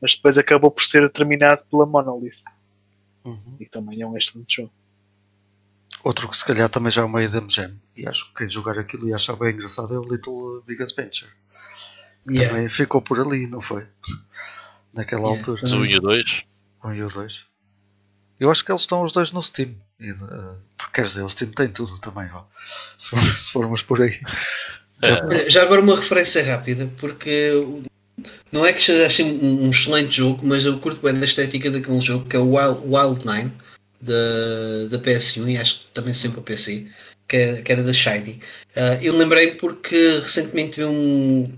Mas depois acabou por ser terminado pela Monolith, Uhum. e também é um excelente jogo. Outro que se calhar também já é uma Hidden Gem. E acho que quem jogar aquilo e achar bem engraçado é o Little Big Adventure. Yeah. Também ficou por ali, não foi? [laughs] Naquela Yeah. altura. Mas o 1 e o 2. Um e o dois. Eu acho que eles estão os dois no Steam. E, eh, porque quer dizer, o Steam tem tudo também, ó. [laughs] Se, for- se formos por aí. É, Já agora uma referência rápida, porque não é que seja assim um, um excelente jogo, mas eu curto bem da estética daquele jogo que é o Wild, Wild Nine da, da PS1 e acho que também sempre a PC, que, é- que era da Shiny. Ah, eu lembrei porque recentemente vi um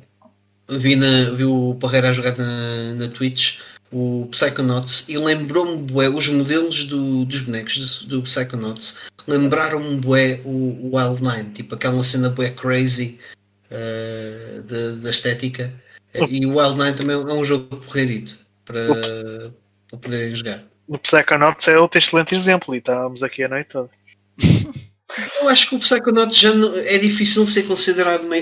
vi, na, vi o Parreira a jogar na, na Twitch o Psychonauts e lembrou-me bué, os modelos do- dos bonecos do, do Psychonauts lembraram-me bué o, o Wild Nine, tipo aquela cena bué crazy uh, da, da estética. E o Wild Nine também é um jogo porreirito para, para poderem jogar. O Psychonauts é outro excelente exemplo, e estávamos aqui a noite toda. [laughs] Eu acho que o Psychonauts já não- é difícil ser considerado uma,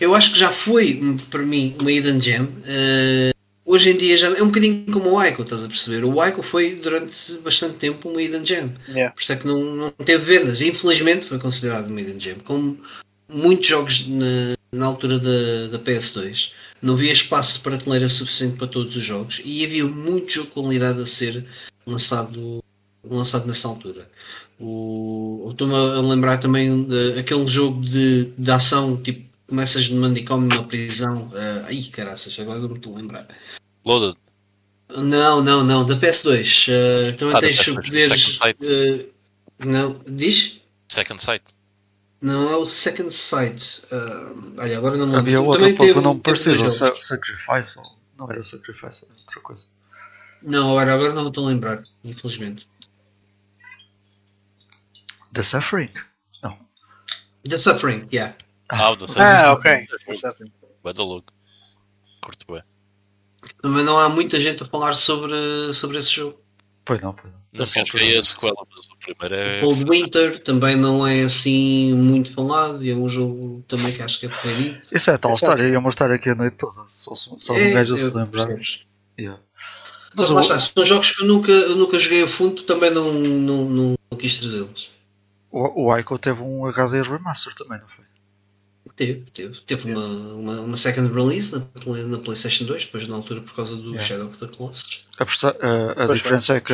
Eu acho que já foi, para mim, uma hidden gem. Uh, hoje em dia já é um bocadinho como o Ico, estás a perceber? O Ico foi durante bastante tempo uma hidden gem. Yeah. Por isso é que não, não teve vendas. Infelizmente foi considerado uma hidden gem. Como muitos jogos na, na altura da, da PS2, não havia espaço para prateleira suficiente para todos os jogos e havia muito jogo de qualidade a ser lançado, lançado nessa altura. Estou-me a lembrar também de aquele jogo de, de ação, tipo, começas no manicômio numa prisão. Uh, ai, caraças, agora não me estou a lembrar. Loaded. Não, não, não, da PS2. Uh, também Ah, tens PS2, poderes. Uh, não, diz? Second Sight. Não, é o Second Sight. Uh, olha, agora não me lembro. Havia outro Também pouco parecido. dois Sa jogos. Sacrifice. ou- Não era Sacrifice, era outra coisa. Não, agora, agora não me estou a lembrar, infelizmente. The Suffering? Não. The Suffering, yeah. Ah, o do Ah, ok. Vai da louco. Curto bem. Também não há muita gente a falar sobre, sobre esse jogo. Pois não, pois não. Não Dessa joguei a altura. sequela, mas o é. Cold Winter também não é assim muito falado e é um jogo também que acho que é porreirinho. Isso é tal Exato. história. Ia mostrar aqui a noite toda. Só, só, É, um gajo se lembrar. Yeah. Mas Mas está, são jogos que eu nunca, eu nunca joguei a fundo, também não, não, não, não quis trazê-los. o, o Ico teve um HD Remaster também, não foi? Teve, teve. Teve uma, uma, uma second release na, na PlayStation 2, depois na altura por causa do Yeah. Shadow of the Colossus. A, a- a diferença é que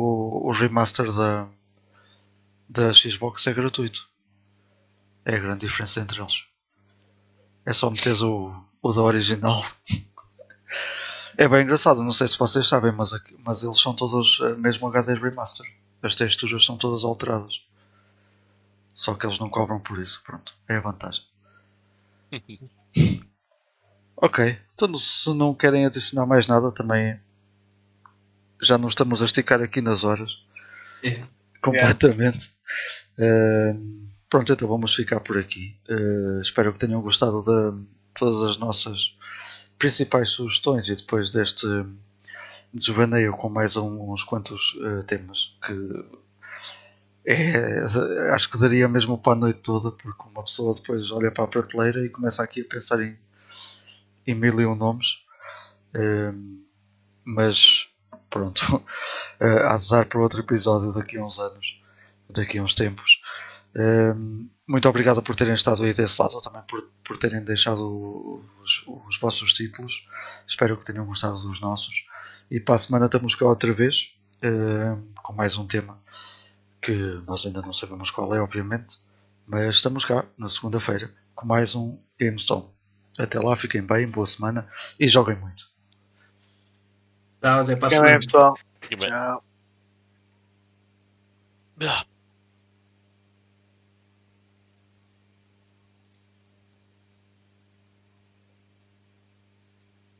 o, o remaster da, da Xbox é gratuito. É a grande diferença entre eles. É só meteres o, o da original. [laughs] É bem engraçado, não sei se vocês sabem, mas, aqui- mas eles são todos eh, mesmo HD remaster. As texturas são todas alteradas. Só que eles não cobram por isso, pronto. É a vantagem. [laughs] Ok, então se não querem adicionar mais nada, também já não estamos a esticar aqui nas horas. É. Completamente. Ehm, pronto, então vamos ficar por aqui. Eh, espero que tenham gostado de todas as nossas principais sugestões e depois deste desvaneio com mais um- uns quantos eh, temas que é, acho que daria mesmo para a noite toda, porque uma pessoa depois olha para a prateleira e começa aqui a pensar em, em mil e um nomes. Mas pronto, [laughs] eh, há de dar para outro episódio daqui a uns anos, daqui a uns tempos. Ehm, muito obrigado por terem estado aí desse lado, também por, por terem deixado os, os vossos títulos. Espero que tenham gostado dos nossos. E para a semana estamos cá outra vez ehm, com mais um tema que nós ainda não sabemos qual é, obviamente, mas estamos cá na segunda-feira com mais um GameStone. Até lá, fiquem bem, boa semana e joguem muito. Tá, até para a Fiquem semana. bem, pessoal. Bem. Tchau. Ah,